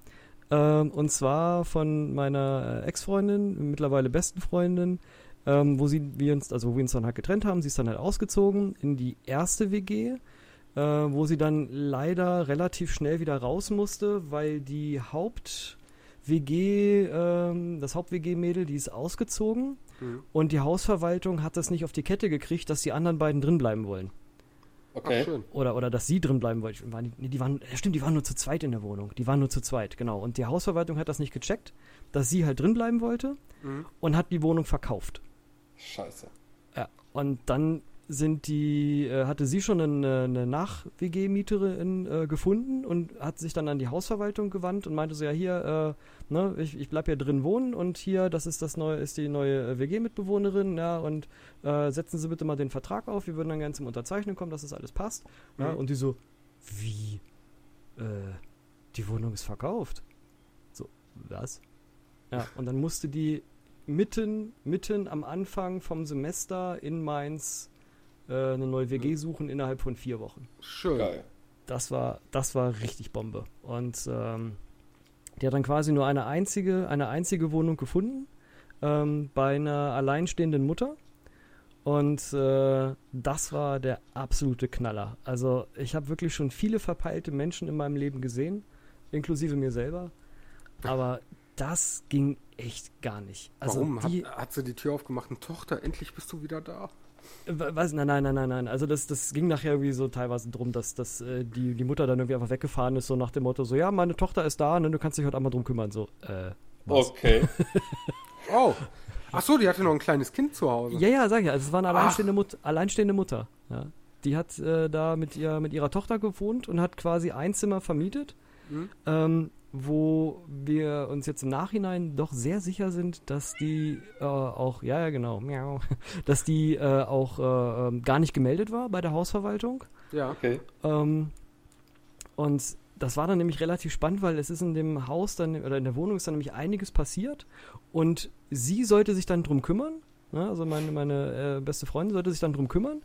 Ähm, und zwar von meiner äh, Ex-Freundin, mittlerweile besten Freundin, ähm, wo sie, wir uns, also wo wir uns dann halt getrennt haben. Sie ist dann halt ausgezogen in die erste WG, äh, wo sie dann leider relativ schnell wieder raus musste, weil die Haupt- WG, ähm, das Haupt-WG-Mädel, die ist ausgezogen mhm. und die Hausverwaltung hat das nicht auf die Kette gekriegt, dass die anderen beiden drin bleiben wollen. Okay. Ach, oder, oder dass sie drin bleiben wollen. Waren die, nee, die waren, stimmt, die waren nur zu zweit in der Wohnung. Die waren nur zu zweit, genau. Und die Hausverwaltung hat das nicht gecheckt, dass sie halt drin bleiben wollte mhm. und hat die Wohnung verkauft. Scheiße. Ja, und dann sind die, äh, hatte sie schon eine, eine Nach-WG-Mieterin äh, gefunden und hat sich dann an die Hausverwaltung gewandt und meinte so, ja hier, äh, ne, ich, ich bleib hier drin wohnen und hier, das ist das neue, ist die neue äh, WG-Mitbewohnerin, ja, und äh, setzen Sie bitte mal den Vertrag auf, wir würden dann gerne zum Unterzeichnen kommen, dass das alles passt. Mhm. Ja, und die so, wie? Äh, die Wohnung ist verkauft. So, was? Ja, und dann musste die mitten, mitten am Anfang vom Semester in Mainz äh, eine neue WG suchen innerhalb von vier Wochen. Schön. Geil. Das war, das war richtig Bombe. Und ähm, die hat dann quasi nur eine einzige, eine einzige Wohnung gefunden ähm, bei einer alleinstehenden Mutter. Und äh, das war der absolute Knaller. Also ich habe wirklich schon viele verpeilte Menschen in meinem Leben gesehen, inklusive mir selber. Aber das ging echt gar nicht. Also Warum? Die, hat, hat sie die Tür aufgemacht und Tochter, endlich bist du wieder da? Was? Nein, nein, nein, nein, nein. Also das, das ging nachher irgendwie so teilweise drum, dass, dass äh, die, die Mutter dann irgendwie einfach weggefahren ist, so nach dem Motto, so, ja, meine Tochter ist da, ne, du kannst dich heute einmal drum kümmern. So, äh, was? Okay. oh. Ach so, die hatte noch ein kleines Kind zu Hause. Ja, ja, sag ich. Also es war eine alleinstehende, Mut alleinstehende Mutter. Ja. Die hat äh, da mit, ihr, mit ihrer Tochter gewohnt und hat quasi ein Zimmer vermietet. Mhm. Ähm, wo wir uns jetzt im Nachhinein doch sehr sicher sind, dass die äh, auch, ja, ja, genau, miau, dass die äh, auch äh, ähm, gar nicht gemeldet war bei der Hausverwaltung. Ja, okay. Ähm, und das war dann nämlich relativ spannend, weil es ist in dem Haus dann, oder in der Wohnung ist dann nämlich einiges passiert und sie sollte sich dann drum kümmern. Ne? Also meine, meine äh, beste Freundin sollte sich dann drum kümmern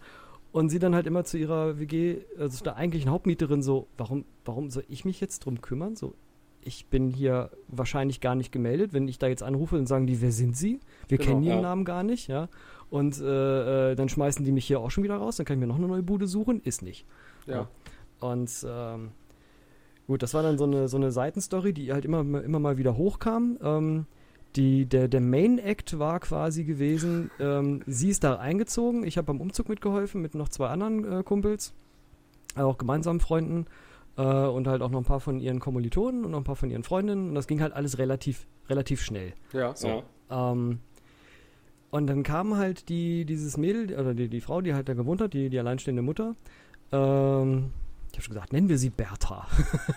und sie dann halt immer zu ihrer WG, also der eigentlichen Hauptmieterin so, warum, warum soll ich mich jetzt drum kümmern? So, ich bin hier wahrscheinlich gar nicht gemeldet. Wenn ich da jetzt anrufe und sagen die, wer sind sie? Wir genau, kennen ihren ja. Namen gar nicht, ja. Und äh, äh, dann schmeißen die mich hier auch schon wieder raus, dann kann ich mir noch eine neue Bude suchen. Ist nicht. Ja. ja. Und ähm, gut, das war dann so eine, so eine Seitenstory, die halt immer, immer mal wieder hochkam. Ähm, die, der, der Main Act war quasi gewesen, ähm, sie ist da eingezogen, ich habe beim Umzug mitgeholfen mit noch zwei anderen äh, Kumpels, auch gemeinsamen Freunden äh, und halt auch noch ein paar von ihren Kommilitonen und noch ein paar von ihren Freundinnen. Und das ging halt alles relativ, relativ schnell. Ja. So. Ja. Ähm, und dann kam halt die, dieses Mädel, oder die, die Frau, die halt da gewohnt hat, die, die alleinstehende Mutter. Ähm, ich habe schon gesagt, nennen wir sie Bertha.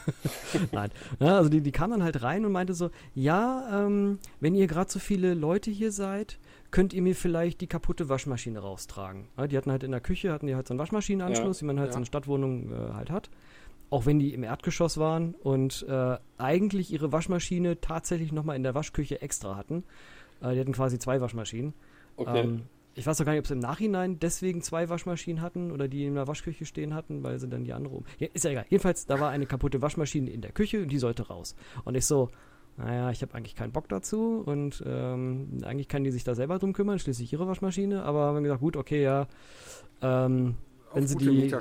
Nein. Ja, also die, die kam dann halt rein und meinte so, ja, ähm, wenn ihr gerade so viele Leute hier seid, könnt ihr mir vielleicht die kaputte Waschmaschine raustragen. Ja, die hatten halt in der Küche, hatten die halt so einen Waschmaschinenanschluss, ja. wie man halt ja. so eine Stadtwohnung äh, halt hat auch wenn die im Erdgeschoss waren und äh, eigentlich ihre Waschmaschine tatsächlich nochmal in der Waschküche extra hatten. Äh, die hatten quasi zwei Waschmaschinen. Okay. Ähm, ich weiß auch gar nicht, ob sie im Nachhinein deswegen zwei Waschmaschinen hatten oder die in der Waschküche stehen hatten, weil sie dann die andere um. Ja, ist ja egal. Jedenfalls, da war eine kaputte Waschmaschine in der Küche und die sollte raus. Und ich so, naja, ich habe eigentlich keinen Bock dazu und ähm, eigentlich kann die sich da selber drum kümmern, schließlich ihre Waschmaschine, aber haben gesagt, gut, okay, ja, ähm, wenn sie die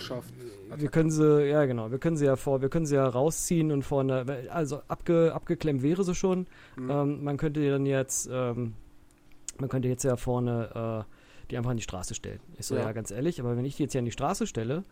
wir können sie ja genau wir können sie ja vor wir können sie ja rausziehen und vorne also abge, abgeklemmt wäre sie schon mhm. ähm, man könnte dann jetzt ähm, man könnte jetzt ja vorne äh, die einfach an die Straße stellen ich so ja. ja. ganz ehrlich aber wenn ich die jetzt hier an die Straße stelle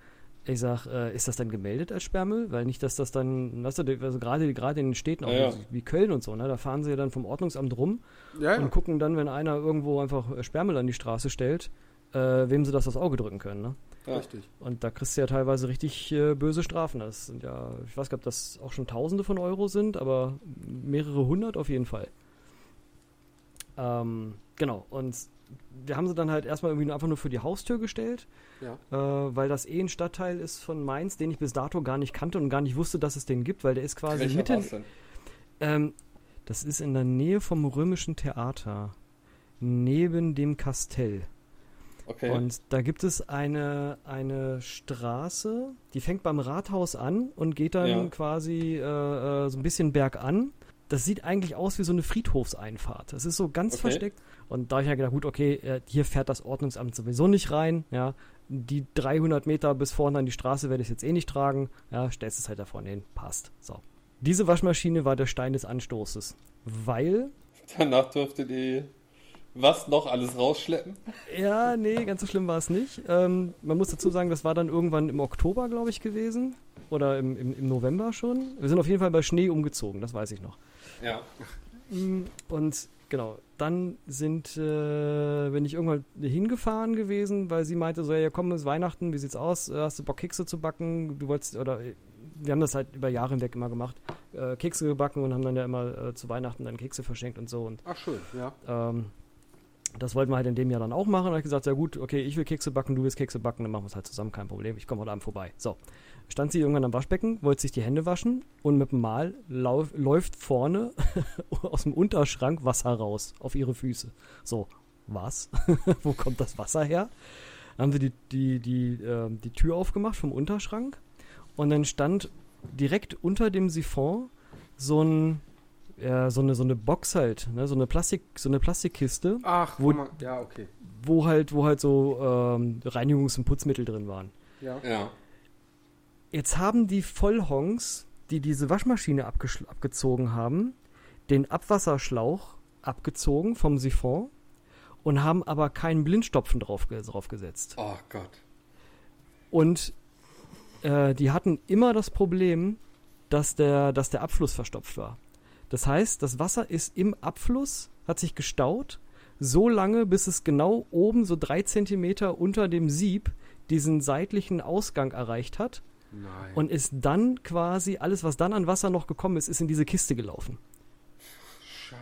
ich sag äh, ist das dann gemeldet als Sperrmüll weil nicht dass das dann weißt du also gerade gerade in den Städten auch ja, wie Köln und so ne da fahren sie ja dann vom Ordnungsamt rum und gucken dann wenn einer irgendwo einfach Sperrmüll an die Straße stellt äh, wem sie das aufs Auge drücken können ne ja. Richtig. Und da kriegst du ja teilweise richtig äh, böse Strafen. Das sind ja, ich weiß gar nicht, ob das auch schon Tausende von Euro sind, aber mehrere hundert auf jeden Fall. Ähm, genau, und wir haben sie dann halt erstmal irgendwie einfach nur für die Haustür gestellt, ja. äh, weil das eh ein Stadtteil ist von Mainz, den ich bis dato gar nicht kannte und gar nicht wusste, dass es den gibt, weil der ist quasi Welcher mitten. Ähm, das ist in der Nähe vom Römischen Theater, neben dem Kastell. Okay. Und da gibt es eine, eine Straße, die fängt beim Rathaus an und geht dann ja. quasi äh, äh, so ein bisschen bergan. Das sieht eigentlich aus wie so eine Friedhofseinfahrt. Das ist so ganz okay. versteckt. Und da habe ich ja gedacht, gut, okay, äh, hier fährt das Ordnungsamt sowieso nicht rein. Ja, die 300 Meter bis vorne an die Straße werde ich jetzt eh nicht tragen. Ja, stellst es halt da vorne hin. Passt. So. Diese Waschmaschine war der Stein des Anstoßes. Weil. Danach durfte die was noch alles rausschleppen? Ja, nee, ganz so schlimm war es nicht. Ähm, man muss dazu sagen, das war dann irgendwann im Oktober, glaube ich, gewesen. Oder im, im, im, November schon. Wir sind auf jeden Fall bei Schnee umgezogen, das weiß ich noch. Ja. Mm, und genau, dann sind, äh, bin ich irgendwann hingefahren gewesen, weil sie meinte so, ja komm, es ist Weihnachten, wie sieht's aus? Hast du Bock Kekse zu backen? Du wolltest, oder wir haben das halt über Jahre hinweg immer gemacht, äh, Kekse gebacken und haben dann ja immer äh, zu Weihnachten dann Kekse verschenkt und so. Und, Ach schön, ja. Ähm, das wollten wir halt in dem Jahr dann auch machen. Da habe ich gesagt, ja gut, okay, ich will Kekse backen, du willst Kekse backen, dann machen wir es halt zusammen, kein Problem. Ich komme heute Abend vorbei. So, stand sie irgendwann am Waschbecken, wollte sich die Hände waschen und mit dem Mal lauf, läuft vorne aus dem Unterschrank Wasser raus auf ihre Füße. So, was? Wo kommt das Wasser her? Dann haben sie die, die, die, äh, die Tür aufgemacht vom Unterschrank und dann stand direkt unter dem Siphon so ein ja, so eine so eine Box halt, ne? so eine Plastik so eine Plastikkiste, Ach, Wo- man, ja, okay. wo halt wo halt so ähm, Reinigungs- und Putzmittel drin waren. Ja. Ja. Jetzt haben die Vollhongs, die diese Waschmaschine abgezogen haben, den Abwasserschlauch abgezogen vom Siphon und haben aber keinen Blindstopfen drauf, draufgesetzt. Oh Gott. Und äh, die hatten immer das Problem, dass der, dass der Abfluss verstopft war. Das heißt, das Wasser ist im Abfluss, hat sich gestaut, so lange, bis es genau oben, so drei Zentimeter unter dem Sieb, diesen seitlichen Ausgang erreicht hat Nein. und ist dann quasi, alles, was dann an Wasser noch gekommen ist, ist in diese Kiste gelaufen.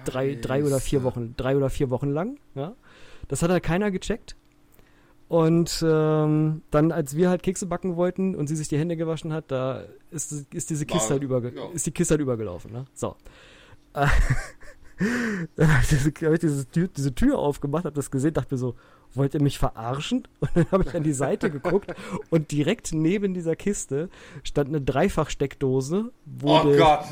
Drei, drei oder vier Scheiße. Wochen, drei oder vier Wochen lang. Ja. Das hat halt keiner gecheckt. Und ähm, dann, als wir halt Kekse backen wollten und sie sich die Hände gewaschen hat, da ist, ist diese Kiste War- halt überge ja. ist die Kiste halt übergelaufen. Ne? So. Dann habe ich, diese, hab ich diese, Tür, diese Tür aufgemacht, habe das gesehen, dachte mir so, wollt ihr mich verarschen? Und dann habe ich an die Seite geguckt und direkt neben dieser Kiste stand eine Dreifachsteckdose, wo, Oh die, Gott.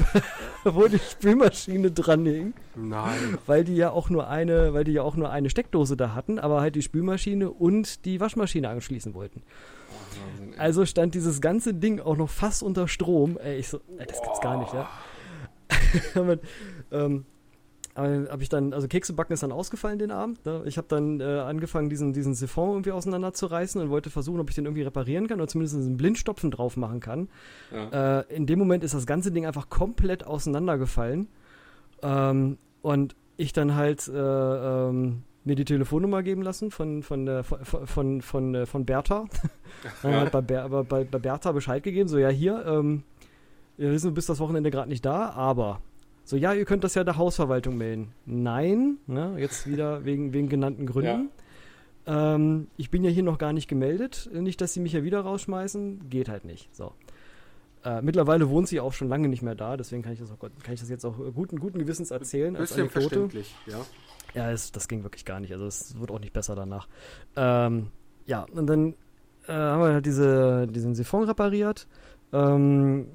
wo die Spülmaschine dran hing Nein. weil die ja auch nur eine, weil die ja auch nur eine Steckdose da hatten, aber halt die Spülmaschine und die Waschmaschine anschließen wollten. Ey. Also stand dieses ganze Ding auch noch fast unter Strom. Ey, ich so, ey, das gibt's gar nicht, ja. aber, ähm, habe ich dann, also Kekse backen ist dann ausgefallen den Abend. Ne? Ich habe dann äh, angefangen, diesen, diesen Siphon irgendwie auseinanderzureißen und wollte versuchen, ob ich den irgendwie reparieren kann oder zumindest einen Blindstopfen drauf machen kann. Ja. Äh, in dem Moment ist das ganze Ding einfach komplett auseinandergefallen. Ähm, und ich dann halt äh, ähm, mir die Telefonnummer geben lassen von, von, der, von, von, von, äh, von Bertha. Dann halt bei, Ber bei, bei Bertha Bescheid gegeben, so ja hier, ähm, wir wissen, du bist das Wochenende gerade nicht da, aber so ja, ihr könnt das ja der Hausverwaltung melden. Nein, ne, jetzt wieder wegen, wegen genannten Gründen. Ähm, ich bin ja hier noch gar nicht gemeldet. Nicht, dass sie mich ja wieder rausschmeißen. Geht halt nicht. So. Äh, mittlerweile wohnt sie auch schon lange nicht mehr da, deswegen kann ich das, auch, kann ich das jetzt auch äh, guten, guten Gewissens erzählen. Als Bisschen Anekdote. verständlich, ja. Ja, es, das ging wirklich gar nicht. Also es wird auch nicht besser danach. Ähm, ja, und dann äh, haben wir halt diese, diesen Siphon repariert. Ähm,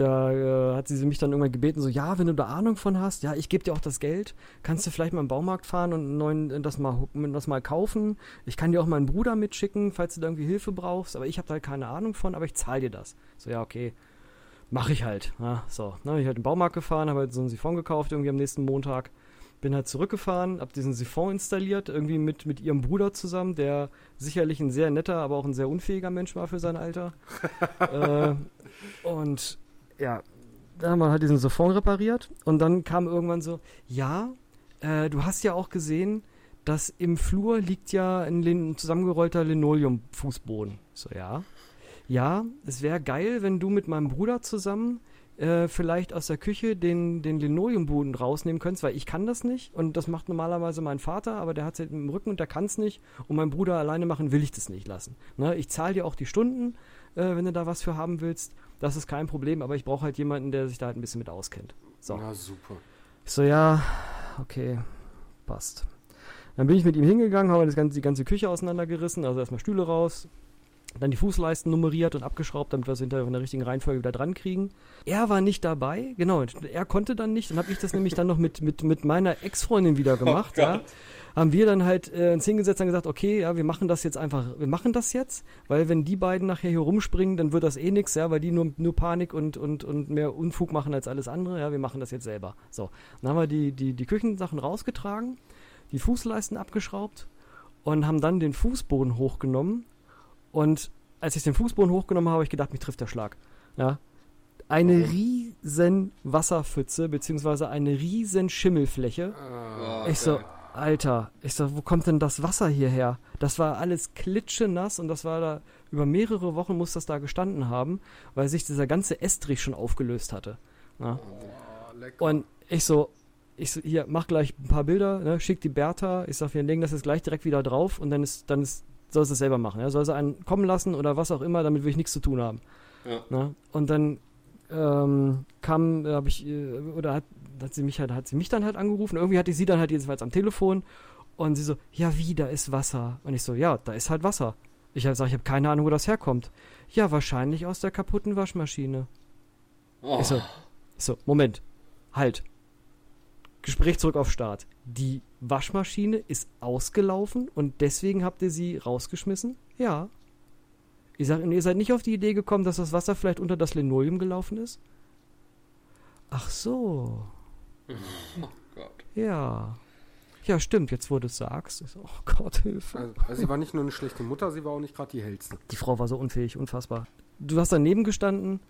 da äh, hat sie mich dann irgendwann gebeten, so, ja, wenn du da Ahnung von hast, ja, ich gebe dir auch das Geld, kannst du vielleicht mal im Baumarkt fahren und neuen, äh, das mal, das mal kaufen. Ich kann dir auch meinen Bruder mitschicken, falls du da irgendwie Hilfe brauchst, aber ich habe da halt keine Ahnung von, aber ich zahle dir das. So, ja, okay. Mach ich halt. Ja, so, ne, bin ich halt im Baumarkt gefahren, habe halt so einen Siphon gekauft, irgendwie am nächsten Montag bin halt zurückgefahren, hab diesen Siphon installiert, irgendwie mit, mit ihrem Bruder zusammen, der sicherlich ein sehr netter, aber auch ein sehr unfähiger Mensch war für sein Alter. äh, und ja, dann haben wir halt diesen Siphon repariert und dann kam irgendwann so, ja, äh, du hast ja auch gesehen, dass im Flur liegt ja ein lin zusammengerollter Linoleum-Fußboden. So, ja. Ja, es wäre geil, wenn du mit meinem Bruder zusammen äh, vielleicht aus der Küche den, den Linoleumboden rausnehmen könntest, weil ich kann das nicht und das macht normalerweise mein Vater, aber der hat es halt im Rücken und der kann es nicht und mein Bruder alleine machen will ich das nicht lassen. Ne? Ich zahle dir auch die Stunden, äh, wenn du da was für haben willst, das ist kein Problem, aber ich brauche halt jemanden, der sich da halt ein bisschen mit auskennt. So. Na super. Ich so, ja, okay, passt. Dann bin ich mit ihm hingegangen, habe das ganze, die ganze Küche auseinandergerissen, also erstmal Stühle raus, dann die Fußleisten nummeriert und abgeschraubt, damit wir es hinterher in der richtigen Reihenfolge wieder dran kriegen. Er war nicht dabei, genau, er konnte dann nicht, dann habe ich das nämlich dann noch mit, mit, mit meiner Ex-Freundin wieder gemacht, Oh ja. Haben wir dann halt äh, uns hingesetzt und gesagt, okay, ja, wir machen das jetzt einfach, wir machen das jetzt, weil wenn die beiden nachher hier rumspringen, dann wird das eh nix, ja, weil die nur, nur Panik und, und, und mehr Unfug machen als alles andere, ja, wir machen das jetzt selber. So, dann haben wir die, die, die Küchensachen rausgetragen, die Fußleisten abgeschraubt und haben dann den Fußboden hochgenommen und als ich den Fußboden hochgenommen habe, habe ich gedacht, mich trifft der Schlag. Ja. Eine, rie riesen Wasserpfütze, beziehungsweise eine riesen Schimmelfläche. Ah, ich so, geil. Alter, ich so, wo kommt denn das Wasser hierher? Das war alles klitschenass und das war da, über mehrere Wochen muss das da gestanden haben, weil sich dieser ganze Estrich schon aufgelöst hatte. Ja. Oh. Und ich so, ich so, hier, mach gleich ein paar Bilder, ne, schick die Bertha, ich sag, wir legen das jetzt gleich direkt wieder drauf und dann ist, dann ist, soll sie es selber machen, ja, soll sie einen kommen lassen oder was auch immer, damit will ich nichts zu tun haben. Ja. Ne? Und dann ähm, kam, habe ich, äh, oder hat, hat sie mich halt, hat sie mich dann halt angerufen, irgendwie hatte ich sie dann halt jedenfalls am Telefon und sie so, ja wie, da ist Wasser. Und ich so, ja, da ist halt Wasser. Ich habe gesagt, ich habe keine Ahnung, wo das herkommt. Ja, wahrscheinlich aus der kaputten Waschmaschine. Oh, Ich so, ich so, Moment, halt. Gespräch zurück auf Start. Die Waschmaschine ist ausgelaufen und deswegen habt ihr sie rausgeschmissen? Ja. Ich sag, ihr seid nicht auf die Idee gekommen, dass das Wasser vielleicht unter das Linoleum gelaufen ist? Ach so. oh Gott. Ja. Ja, stimmt, jetzt wo du es sagst. Oh Gott, Hilfe. Also, also sie war nicht nur eine schlechte Mutter, sie war auch nicht gerade die hellste. Die Frau war so unfähig, unfassbar. Du hast daneben gestanden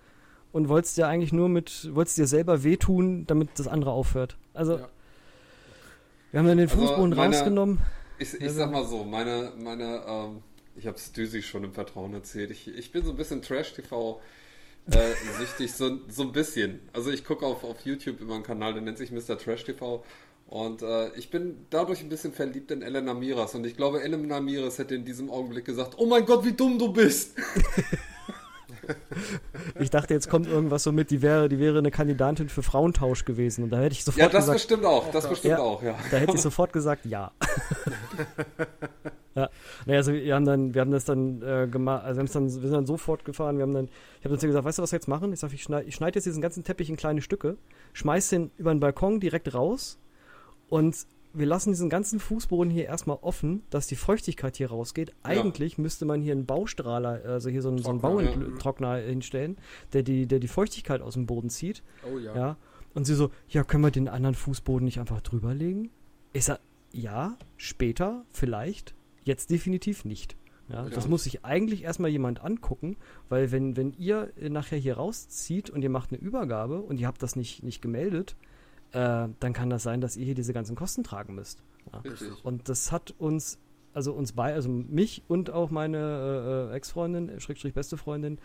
und wolltest dir eigentlich nur mit, wolltest dir selber wehtun, damit das andere aufhört. Also, Ja. wir haben dann den Also, Fußboden meine- rausgenommen. Ich, ich Ja, sag mal so, meine, meine, ähm, ich habe es Düsi schon im Vertrauen erzählt. Ich, ich bin so ein bisschen Trash-TV äh, süchtig, so, so ein bisschen. Also ich gucke auf, auf YouTube immer einen Kanal, der nennt sich Mr. Trash TV. Und äh, ich bin dadurch ein bisschen verliebt in Elena Miras. Und ich glaube, Elena Miras hätte in diesem Augenblick gesagt, oh mein Gott, wie dumm du bist. Ich dachte, jetzt kommt irgendwas so mit, die wäre, die wäre eine Kandidatin für Frauentausch gewesen. Und da hätte ich sofort Ja, das gesagt, bestimmt auch. Das bestimmt Ja. auch, ja. da hätte ich sofort gesagt, ja. ja. Naja, also wir haben dann, wir haben das dann äh, gemacht, also wir, dann, wir sind dann so fortgefahren, wir haben dann, ich habe dann gesagt, weißt du, was wir jetzt machen? Ich sage, ich schneide schneid jetzt diesen ganzen Teppich in kleine Stücke, schmeiß den über den Balkon direkt raus und wir lassen diesen ganzen Fußboden hier erstmal offen, dass die Feuchtigkeit hier rausgeht. Eigentlich müsste man hier einen Baustrahler, also hier so einen, so einen Trockner, Bautrockner hinstellen, der die, der die Feuchtigkeit aus dem Boden zieht. Oh ja. Ja. Und sie so, ja, können wir den anderen Fußboden nicht einfach drüberlegen? Ich sag, ja, später, vielleicht, jetzt definitiv nicht. Ja, Ja. Das muss sich eigentlich erstmal jemand angucken, weil wenn, wenn ihr äh, nachher hier rauszieht und ihr macht eine Übergabe und ihr habt das nicht, nicht gemeldet, äh, dann kann das sein, dass ihr hier diese ganzen Kosten tragen müsst. Ja. Und das hat uns, also uns bei, also mich und auch meine äh, äh, Ex-Freundin, äh, Schrägstrich beste Freundin,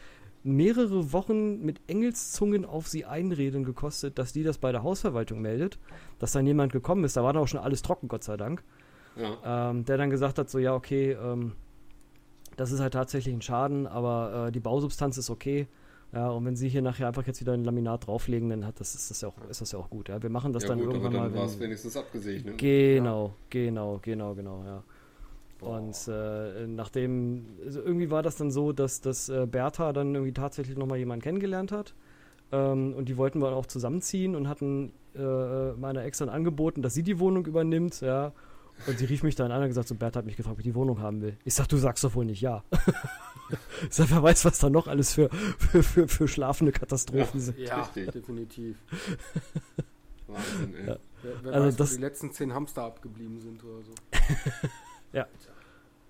mehrere Wochen mit Engelszungen auf sie einreden gekostet, dass die das bei der Hausverwaltung meldet, dass dann jemand gekommen ist, da war dann auch schon alles trocken, Gott sei Dank, Ja. ähm, der dann gesagt hat, so ja, okay, ähm, das ist halt tatsächlich ein Schaden, aber äh, die Bausubstanz ist okay. Ja, und wenn sie hier nachher einfach jetzt wieder ein Laminat drauflegen, dann hat das, ist das ja auch, ist das ja auch gut. Ja, wir machen das ja dann gut, aber irgendwann dann mal. war es wenigstens abgesegnet. Genau, genau, genau, genau, ja. Und äh, nachdem, also irgendwie war das dann so, dass, dass äh, Bertha dann irgendwie tatsächlich nochmal jemanden kennengelernt hat. Ähm, und die wollten wir auch zusammenziehen und hatten äh, meiner Ex dann angeboten, dass sie die Wohnung übernimmt, ja. Und sie rief mich dann an und gesagt, so Bertha hat mich gefragt, ob ich die Wohnung haben will. Ich sag, du sagst doch wohl nicht ja. ich sag, wer weiß, was da noch alles für, für, für, für schlafende Katastrophen sind. Ja, Richtig. definitiv. Wahnsinn, ey. Ja. Wer, wer Also weiß, das- wo die letzten zehn Hamster abgeblieben sind oder so.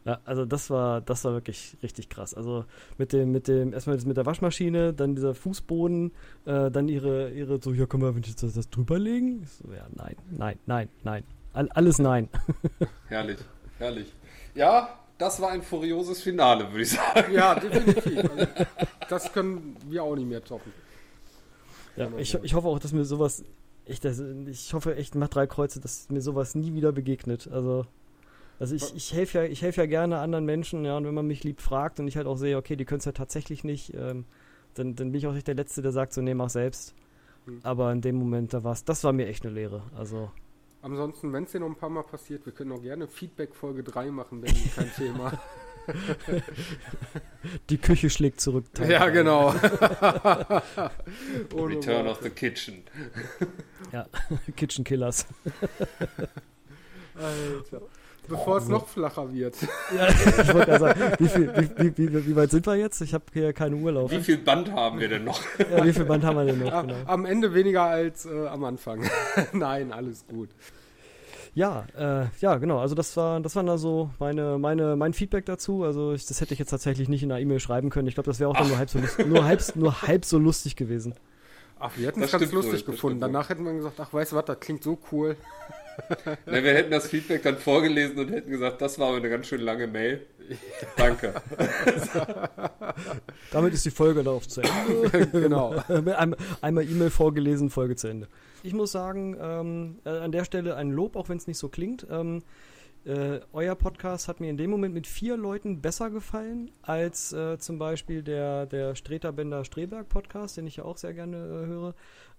Ja, also das war, das war wirklich richtig krass. Also mit dem, mit dem, erstmal mit der Waschmaschine, dann dieser Fußboden, äh, dann ihre, ihre, so, ja, können wir wenn ich jetzt das, das drüberlegen? Ich so, ja, nein, nein, nein, nein. All, alles nein. Herrlich, herrlich. Ja, das war ein furioses Finale, würde ich sagen. Ja, definitiv. Also, das können wir auch nicht mehr toppen. Ja, ich, ich hoffe auch, dass mir sowas, ich, das, ich hoffe echt nach drei Kreuze, dass mir sowas nie wieder begegnet. Also, also ich, ich helfe ja, ich helfe ja gerne anderen Menschen, ja, und wenn man mich lieb fragt und ich halt auch sehe, okay, die können es ja tatsächlich nicht, ähm, dann, dann bin ich auch nicht der Letzte, der sagt, so, nee, mach selbst. Hm. Aber in dem Moment, da war's, das war mir echt eine Lehre. Also, Ansonsten, wenn es dir noch ein paar Mal passiert, wir können auch gerne Feedback Folge 3 machen, wenn kein Thema. die Küche schlägt zurück. Teil ja, drei. genau. Return Worte. of the Kitchen. Ja, Kitchen Killers. Alter. Bevor es noch flacher wird. ja, ich wollte gerade sagen, wie, viel, wie, wie, wie, wie weit sind wir jetzt? Ich habe hier keinen Urlaub. Wie viel Band haben wir denn noch? Ja, wie viel Band haben wir denn noch? Am- Genau. Am Ende weniger als äh, am Anfang. Nein, alles gut. Ja, äh, ja, genau. Also das war, das waren also meine, meine, mein Feedback dazu. Also ich, das hätte ich jetzt tatsächlich nicht in einer E-Mail schreiben können. Ich glaube, das wäre auch dann nur halb so lustig, nur halb, nur halb so lustig gewesen. Ach, wir hätten es ganz lustig wohl, gefunden. Danach hätten wir gesagt, ach, weißt du was, das klingt so cool. Na, wir hätten das Feedback dann vorgelesen und hätten gesagt, das war eine ganz schön lange Mail. Danke. Damit ist die Folge darauf zu Ende. genau. Einmal E-Mail vorgelesen, Folge zu Ende. Ich muss sagen, ähm, äh, an der Stelle ein Lob, auch wenn es nicht so klingt. Ähm, äh, euer Podcast hat mir in dem Moment mit vier Leuten besser gefallen als äh, zum Beispiel der, der Streter Bender Streberg Podcast, den ich ja auch sehr gerne äh, höre.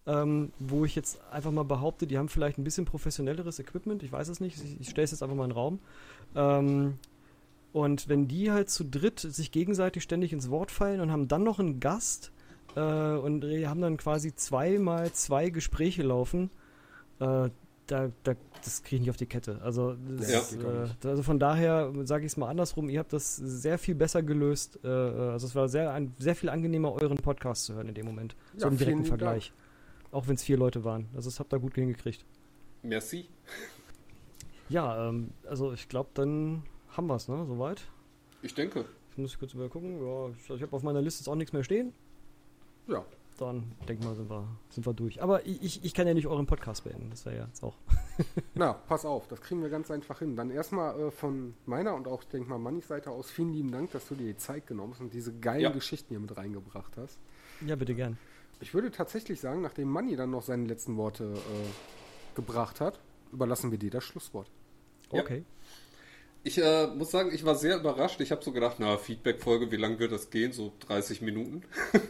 Ähm, wo ich jetzt einfach mal behaupte, die haben vielleicht ein bisschen professionelleres Equipment, ich weiß es nicht, ich, ich stelle es jetzt einfach mal in den Raum. Ähm, und wenn die halt zu dritt sich gegenseitig ständig ins Wort fallen und haben dann noch einen Gast äh, und haben dann quasi zweimal zwei Gespräche laufen, äh, da, da, das kriege ich nicht auf die Kette. Also, das, ja. äh, also von daher sage ich es mal andersrum, ihr habt das sehr viel besser gelöst. Äh, also es war sehr, ein, sehr viel angenehmer, euren Podcast zu hören in dem Moment. Ja, so im direkten Vergleich. Dank. Auch wenn es vier Leute waren. Also das habt ihr gut hingekriegt. Merci. Ja, ähm, also ich glaube, dann haben wir es, ne? Soweit. Ich denke. Ich muss kurz mal gucken. Ja, ich, ich habe auf meiner Liste jetzt auch nichts mehr stehen. Ja. Dann denk mal, sind wir, sind wir durch. Aber ich, ich kann ja nicht euren Podcast beenden. Das wäre ja jetzt auch. Na, pass auf, das kriegen wir ganz einfach hin. Dann erstmal äh, von meiner und auch, denke mal, Mannys Seite aus vielen lieben Dank, dass du dir die Zeit genommen hast und diese geilen ja. Geschichten hier mit reingebracht hast. Ja, bitte gern. Ich würde tatsächlich sagen, nachdem Manni dann noch seine letzten Worte äh, gebracht hat, überlassen wir dir das Schlusswort. Okay. Ja. Ich äh, muss sagen, ich war sehr überrascht. Ich habe so gedacht, na, Feedback-Folge, wie lange wird das gehen? So 30 Minuten.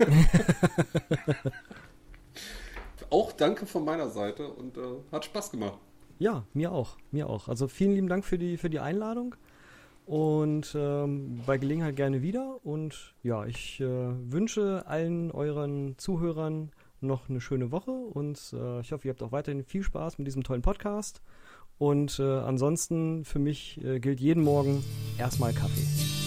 auch danke von meiner Seite und äh, hat Spaß gemacht. Ja, mir auch, mir auch. Also vielen lieben Dank für die, für die Einladung und ähm, bei Gelegenheit gerne wieder. Und ja, ich äh, wünsche allen euren Zuhörern noch eine schöne Woche und äh, ich hoffe, ihr habt auch weiterhin viel Spaß mit diesem tollen Podcast. Und äh, ansonsten für mich äh, gilt jeden Morgen erstmal Kaffee.